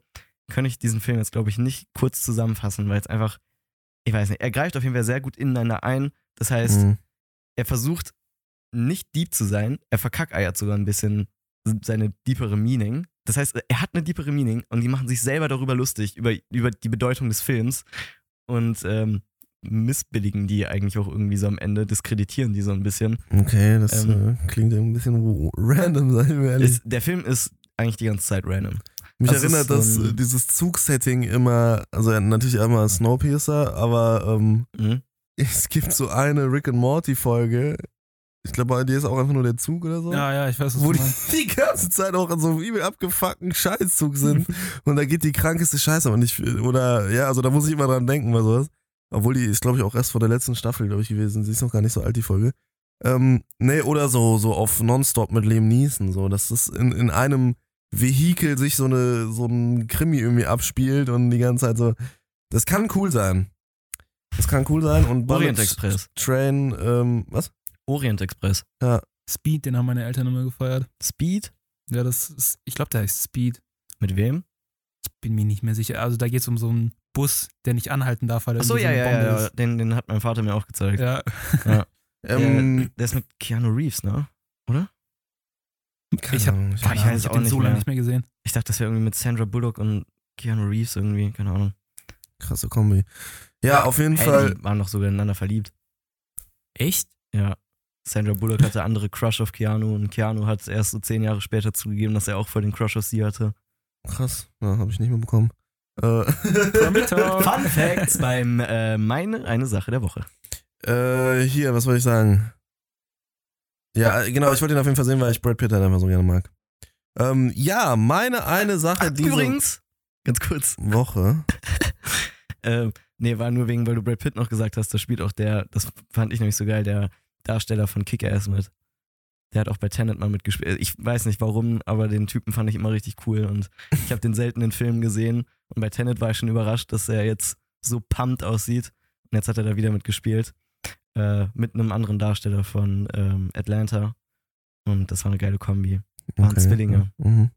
könnte ich diesen Film jetzt, glaube ich, nicht kurz zusammenfassen, weil es einfach, ich weiß nicht, er greift auf jeden Fall sehr gut ineinander ein. Das heißt, Mhm. er versucht nicht deep zu sein, er verkackeiert sogar ein bisschen seine deepere Meaning. Das heißt, er hat eine deepere Meaning und die machen sich selber darüber lustig, über, über die Bedeutung des Films und ähm, missbilligen die eigentlich auch irgendwie so am Ende, diskreditieren die so ein bisschen. Okay, das Ähm, äh, klingt ein bisschen random, sag ich mir ehrlich. Ist, der Film ist eigentlich die ganze Zeit random. Mich das erinnert ist so das, ein- äh, dieses Zugsetting immer, also natürlich einmal Snowpiercer, aber ähm, Mhm. es gibt so eine Rick and Morty Folge. Ich glaube, bei dir ist auch einfach nur der Zug oder so. Ja, ja, ich weiß, was Wo du die die ganze Zeit auch in so einem übel abgefuckten Scheißzug sind. und da geht die krankeste Scheiße aber nicht. Oder, ja, also da muss ich immer dran denken bei sowas. Obwohl die ist, glaube ich, auch erst vor der letzten Staffel, glaube ich, gewesen. Sie ist noch gar nicht so alt, die Folge. Ähm, nee, oder so, so auf Nonstop mit Liam Neeson, so, dass das in, in einem Vehikel sich so eine, so ein Krimi irgendwie abspielt und die ganze Zeit so. Das kann cool sein. Das kann cool sein und Bullet Orient Express. Train, ähm, was? Orient Express. Speed, den haben meine Eltern immer gefeiert. Speed? Ja, das ist, ich glaube, der heißt Speed. Mit wem? Ich bin mir nicht mehr sicher. Also da geht es um so einen Bus, der nicht anhalten darf, weil er ja, so ja, ja, Bombe ja. Den, den hat mein Vater mir auch gezeigt. ist. Ja. Ähm, der, ist mit Keanu Reeves, ne? keine ich hab- Ahnung, ich ich hab den so lange nicht mehr gesehen. Ich dachte, das wäre irgendwie mit Sandra Bullock und Keanu Reeves irgendwie, keine Ahnung. Krasse Kombi. Ja, auf jeden Hey, Fall. die waren doch sogar ineinander verliebt. Echt? Ja. Sandra Bullock hatte andere Crush auf Keanu und Keanu hat erst so zehn Jahre später zugegeben, dass er auch voll den Crush auf sie hatte. Krass. Ja, habe ich nicht mehr bekommen. Äh, Fun Facts beim äh, Meine eine Sache der Woche. äh, hier, was wollte ich sagen? Ja, äh, genau, ich wollte ihn auf jeden Fall sehen, weil ich Brad Pitt halt einfach so gerne mag. Ähm, ja, meine eine Sache diese Übrigens, ganz kurz, Woche. äh, nee, war nur wegen, weil du Brad Pitt noch gesagt hast, da spielt auch der, das fand ich nämlich so geil, der Darsteller von Kick-Ass mit. Der hat auch bei Tenet mal mitgespielt. Ich weiß nicht warum, aber den Typen fand ich immer richtig cool und ich habe den selten in Filmen gesehen und bei Tenet war ich schon überrascht, dass er jetzt so pumped aussieht und jetzt hat er da wieder mitgespielt äh, mit einem anderen Darsteller von ähm, Atlanta und das war eine geile Kombi. Waren Zwillinge. Ja, mhm.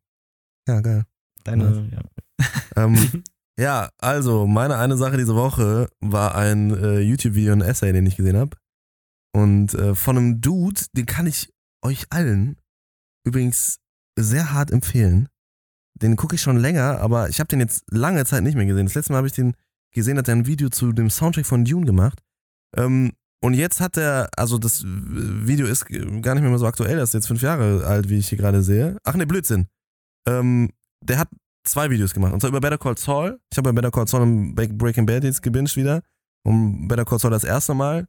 ja geil. Deine, ja. Ähm, ja, also, meine eine Sache diese Woche war ein äh, YouTube-Video, ein Essay, den ich gesehen habe. Und äh, von einem Dude, den kann ich euch allen übrigens sehr hart empfehlen. Den gucke ich schon länger, aber ich habe den jetzt lange Zeit nicht mehr gesehen. Das letzte Mal habe ich den gesehen, hat er ein Video zu dem Soundtrack von Dune gemacht. Ähm, und jetzt hat er, also das Video ist gar nicht mehr so aktuell, das ist jetzt fünf Jahre alt, wie ich hier gerade sehe. Ach ne, Blödsinn. Ähm, der hat zwei Videos gemacht. Und zwar über Better Call Saul. Ich habe bei Better Call Saul und Breaking Bad jetzt gebinged wieder. Und Better Call Saul das erste Mal.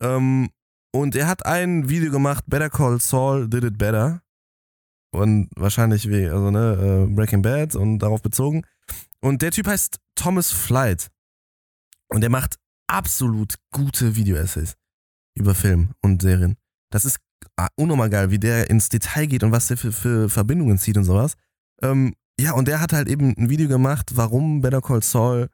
Ähm, und er hat ein Video gemacht, Better Call Saul did it better. Und wahrscheinlich wie, also ne, äh, Breaking Bad und darauf bezogen. Und der Typ heißt Thomas Flight. Und der macht absolut gute Video-Essays über Film und Serien. Das ist unnormal geil, wie der ins Detail geht und was der für, für Verbindungen zieht und sowas. Ähm, ja, und der hat halt eben ein Video gemacht, warum Better Call Saul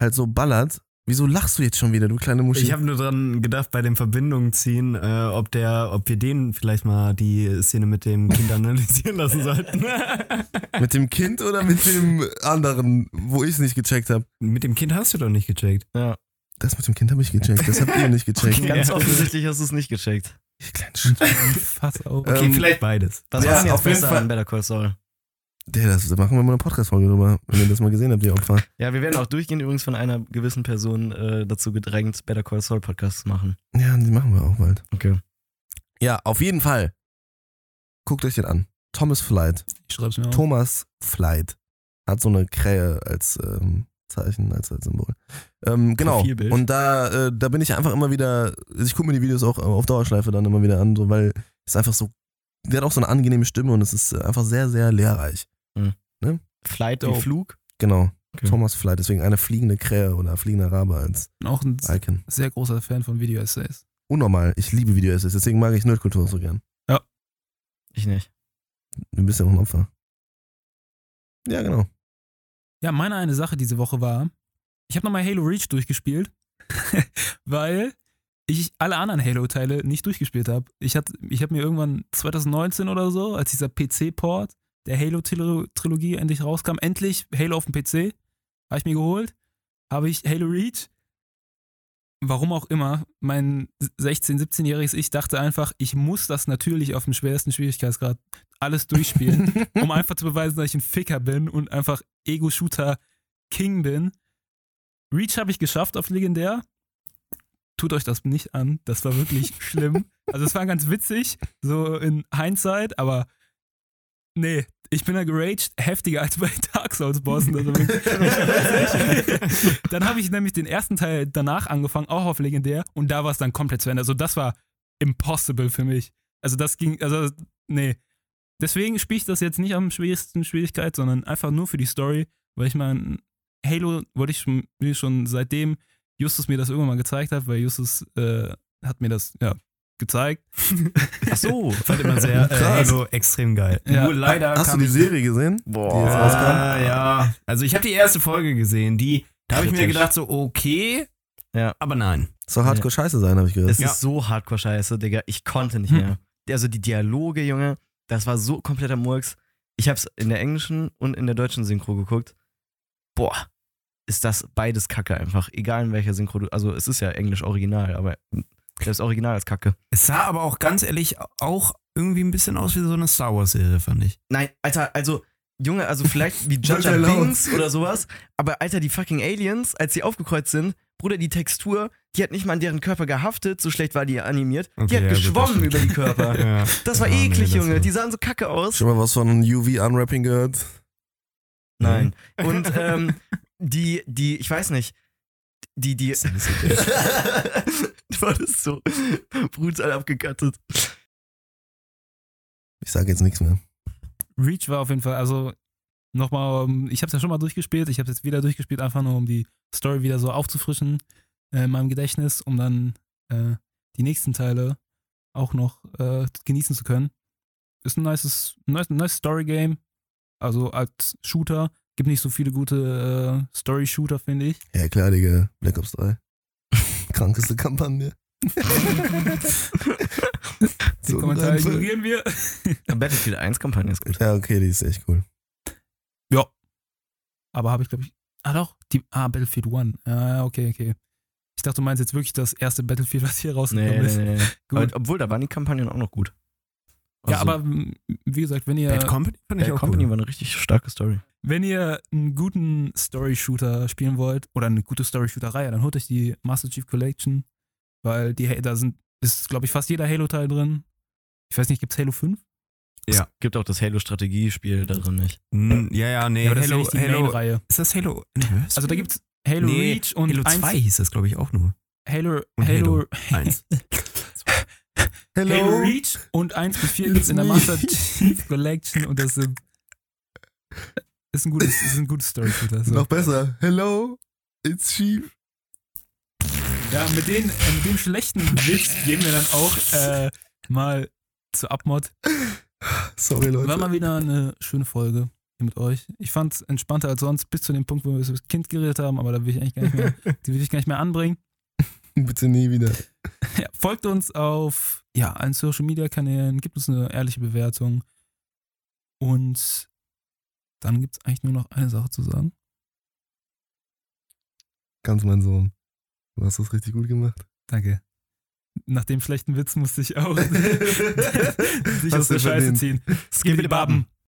halt so ballert. Wieso lachst du jetzt schon wieder, du kleine Muschi? Ich habe nur dran gedacht, bei den Verbindungen ziehen, äh, ob der, ob wir den vielleicht mal die Szene mit dem Kind analysieren lassen sollten. mit dem Kind oder mit dem anderen, wo ich es nicht gecheckt habe? mit dem Kind hast du doch nicht gecheckt. ja. Das mit dem Kind habe ich gecheckt, das habt ihr nicht gecheckt. Ganz Ja. offensichtlich hast du es nicht gecheckt. Ich kleine Sch Fass auf. Okay, Ähm, vielleicht beides. Was Ja, war denn jetzt auf jeden besser Fall. an Better Call Saul? Der, das, da machen wir mal eine Podcast-Folge drüber, wenn ihr das mal gesehen habt, die Opfer. Ja, wir werden auch durchgehend übrigens von einer gewissen Person äh, dazu gedrängt, Better Call Saul Podcasts zu machen. Ja, die machen wir auch bald. Okay. Ja, auf jeden Fall. Guckt euch den an. Thomas Flight. Ich schreib's mir auf. Thomas Flight. Hat so eine Krähe als ähm, Zeichen, als, als Symbol. Ähm, genau. Und da, äh, da bin ich einfach immer wieder, also ich gucke mir die Videos auch auf Dauerschleife dann immer wieder an, so, weil es einfach so, der hat auch so eine angenehme Stimme und es ist einfach sehr, sehr lehrreich. Flight wie. Flug. Genau. Okay. Thomas Flight, deswegen eine fliegende Krähe oder fliegender Rabe als bin auch ein Icon. sehr großer Fan von Video-Essays. Unnormal. Ich liebe Video-Essays, deswegen mag ich Nerdkultur so gern. Ich nicht. Du bist ja auch ein Opfer. Ja, genau. Ja, meine eine Sache diese Woche war, ich habe nochmal Halo Reach durchgespielt, weil ich alle anderen Halo-Teile nicht durchgespielt habe. Ich, ich habe mir irgendwann 2019 oder so, als dieser PC-Port der Halo-Trilogie endlich rauskam, endlich Halo auf dem PC, habe ich mir geholt, habe ich Halo Reach. Warum auch immer, mein 16-, 17-jähriges Ich dachte einfach, ich muss das natürlich auf dem schwersten Schwierigkeitsgrad alles durchspielen um einfach zu beweisen, dass ich ein Ficker bin und einfach Ego-Shooter King bin. Reach habe ich geschafft auf legendär. Tut euch das nicht an, das war wirklich schlimm. Also es war ganz witzig, so in Hindsight, aber nee, ich bin da geraged, heftiger als bei Dark Souls Bossen. Witzig. dann habe ich nämlich den ersten Teil danach angefangen, auch auf legendär, und da war es dann komplett zu Ende. Also das war impossible für mich. Also das ging, also nee. Deswegen spiele ich das jetzt nicht am schwierigsten Schwierigkeit, sondern einfach nur für die Story, weil ich meine, Halo wollte ich schon, schon seitdem Justus mir das irgendwann mal gezeigt hat, weil Justus äh, hat mir das ja gezeigt. Ach so. Fand immer sehr äh. Halo extrem geil. Ja. Nur leider Hast du die Serie gesehen? Boah. Die rauskam? Äh, ja. Also ich habe die erste Folge gesehen, die, da habe ich mir gedacht so, okay, Ja. aber nein. Soll hardcore scheiße sein, habe ich gehört. Es Ja. ist so hardcore scheiße, Digga. Ich konnte nicht Hm. mehr. Also die Dialoge, Junge, das war so kompletter Murks. Ich hab's in der englischen und in der deutschen Synchro geguckt. Boah, ist das beides Kacke einfach. Egal in welcher Synchro du. Also es ist ja Englisch Original, aber das Original ist Kacke. Es sah aber auch ganz ehrlich auch irgendwie ein bisschen aus wie so eine Star Wars Serie, fand ich. Nein, Alter, also Junge, also vielleicht wie Jaja. Binks oder sowas, aber Alter, die fucking Aliens, als sie aufgekreuzt sind, Bruder, die Textur, die hat nicht mal an deren Körper gehaftet, so schlecht war die animiert. die Okay, hat ja, geschwommen über die Körper. Ja. Das war Ja, nee, eklig, das Junge. war- Die sahen so kacke aus. Schon mal was von UV-Unwrapping gehört? Nein. Und ähm, die, die, ich weiß nicht, die, die. war das so brutal abgekattet. Ich sage jetzt nichts mehr. Reach war auf jeden Fall, also nochmal, ähm, ich habe es ja schon mal durchgespielt, ich habe es jetzt wieder durchgespielt, einfach nur um die Story wieder so aufzufrischen äh, in meinem Gedächtnis, um dann äh, die nächsten Teile auch noch äh, genießen zu können. Ist ein nices, nice, nice Story-Game, also als Shooter. Gibt nicht so viele gute äh, Story-Shooter, finde ich. Ja, klar, Digga. Black Ops 3. Krankeste Kampagne. Den So Kommentar ein Reinfall. ignorieren wir. Battlefield 1 Kampagne ist gut. Ja, okay, die ist echt cool. Aber habe ich, glaube ich. Ah, doch. Die, ah, Battlefield 1. Ah, okay, okay. Ich dachte, du meinst jetzt wirklich das erste Battlefield, was hier rausgekommen Nee, ist. nee, nee. Gut. Aber, obwohl, da waren die Kampagnen auch noch gut. Ja, Also, aber m, wie gesagt, wenn ihr, Bad Company fand ich Bad auch Company cool. war eine richtig starke Story. wenn ihr einen guten Story-Shooter spielen wollt oder eine gute Story-Shooter-Reihe, dann holt euch die Master Chief Collection, weil die, da sind, ist, glaube ich, fast jeder Halo-Teil drin. Ich weiß nicht, gibt's Halo 5? Ja. Es gibt auch das Halo-Strategiespiel da drin nicht. Hm, Ja, ja, nee, ja, aber das Halo, ist ja nicht die Halo, Main-Reihe. ist das Halo? Also da gibt's Halo nee, Reach und Halo 1, 2 hieß das, glaube ich, auch nur. Halo, und Halo, Halo. Eins. Halo Reach und 1 bis 4 gibt's in der Master Chief Collection und das ist ein gutes, ist ein gutes Story-Shooter. So. Noch besser. Hello, it's Chief. Ja, mit, den, äh, mit dem schlechten Witz gehen wir dann auch äh, mal zu Abmod. Sorry, Leute. War mal wieder eine schöne Folge hier mit euch. Ich fand es entspannter als sonst, bis zu dem Punkt, wo wir über das Kind geredet haben, aber da will ich eigentlich gar nicht mehr, die will ich gar nicht mehr anbringen. Bitte nie wieder. Ja, folgt uns auf ja, allen Social Media Kanälen, gibt uns eine ehrliche Bewertung. Und dann gibt es eigentlich nur noch eine Sache zu sagen. Ganz mein Sohn. Du hast das richtig gut gemacht. Danke. Nach dem schlechten Witz musste ich auch sich aus der Scheiße ziehen. Skibidi Baben.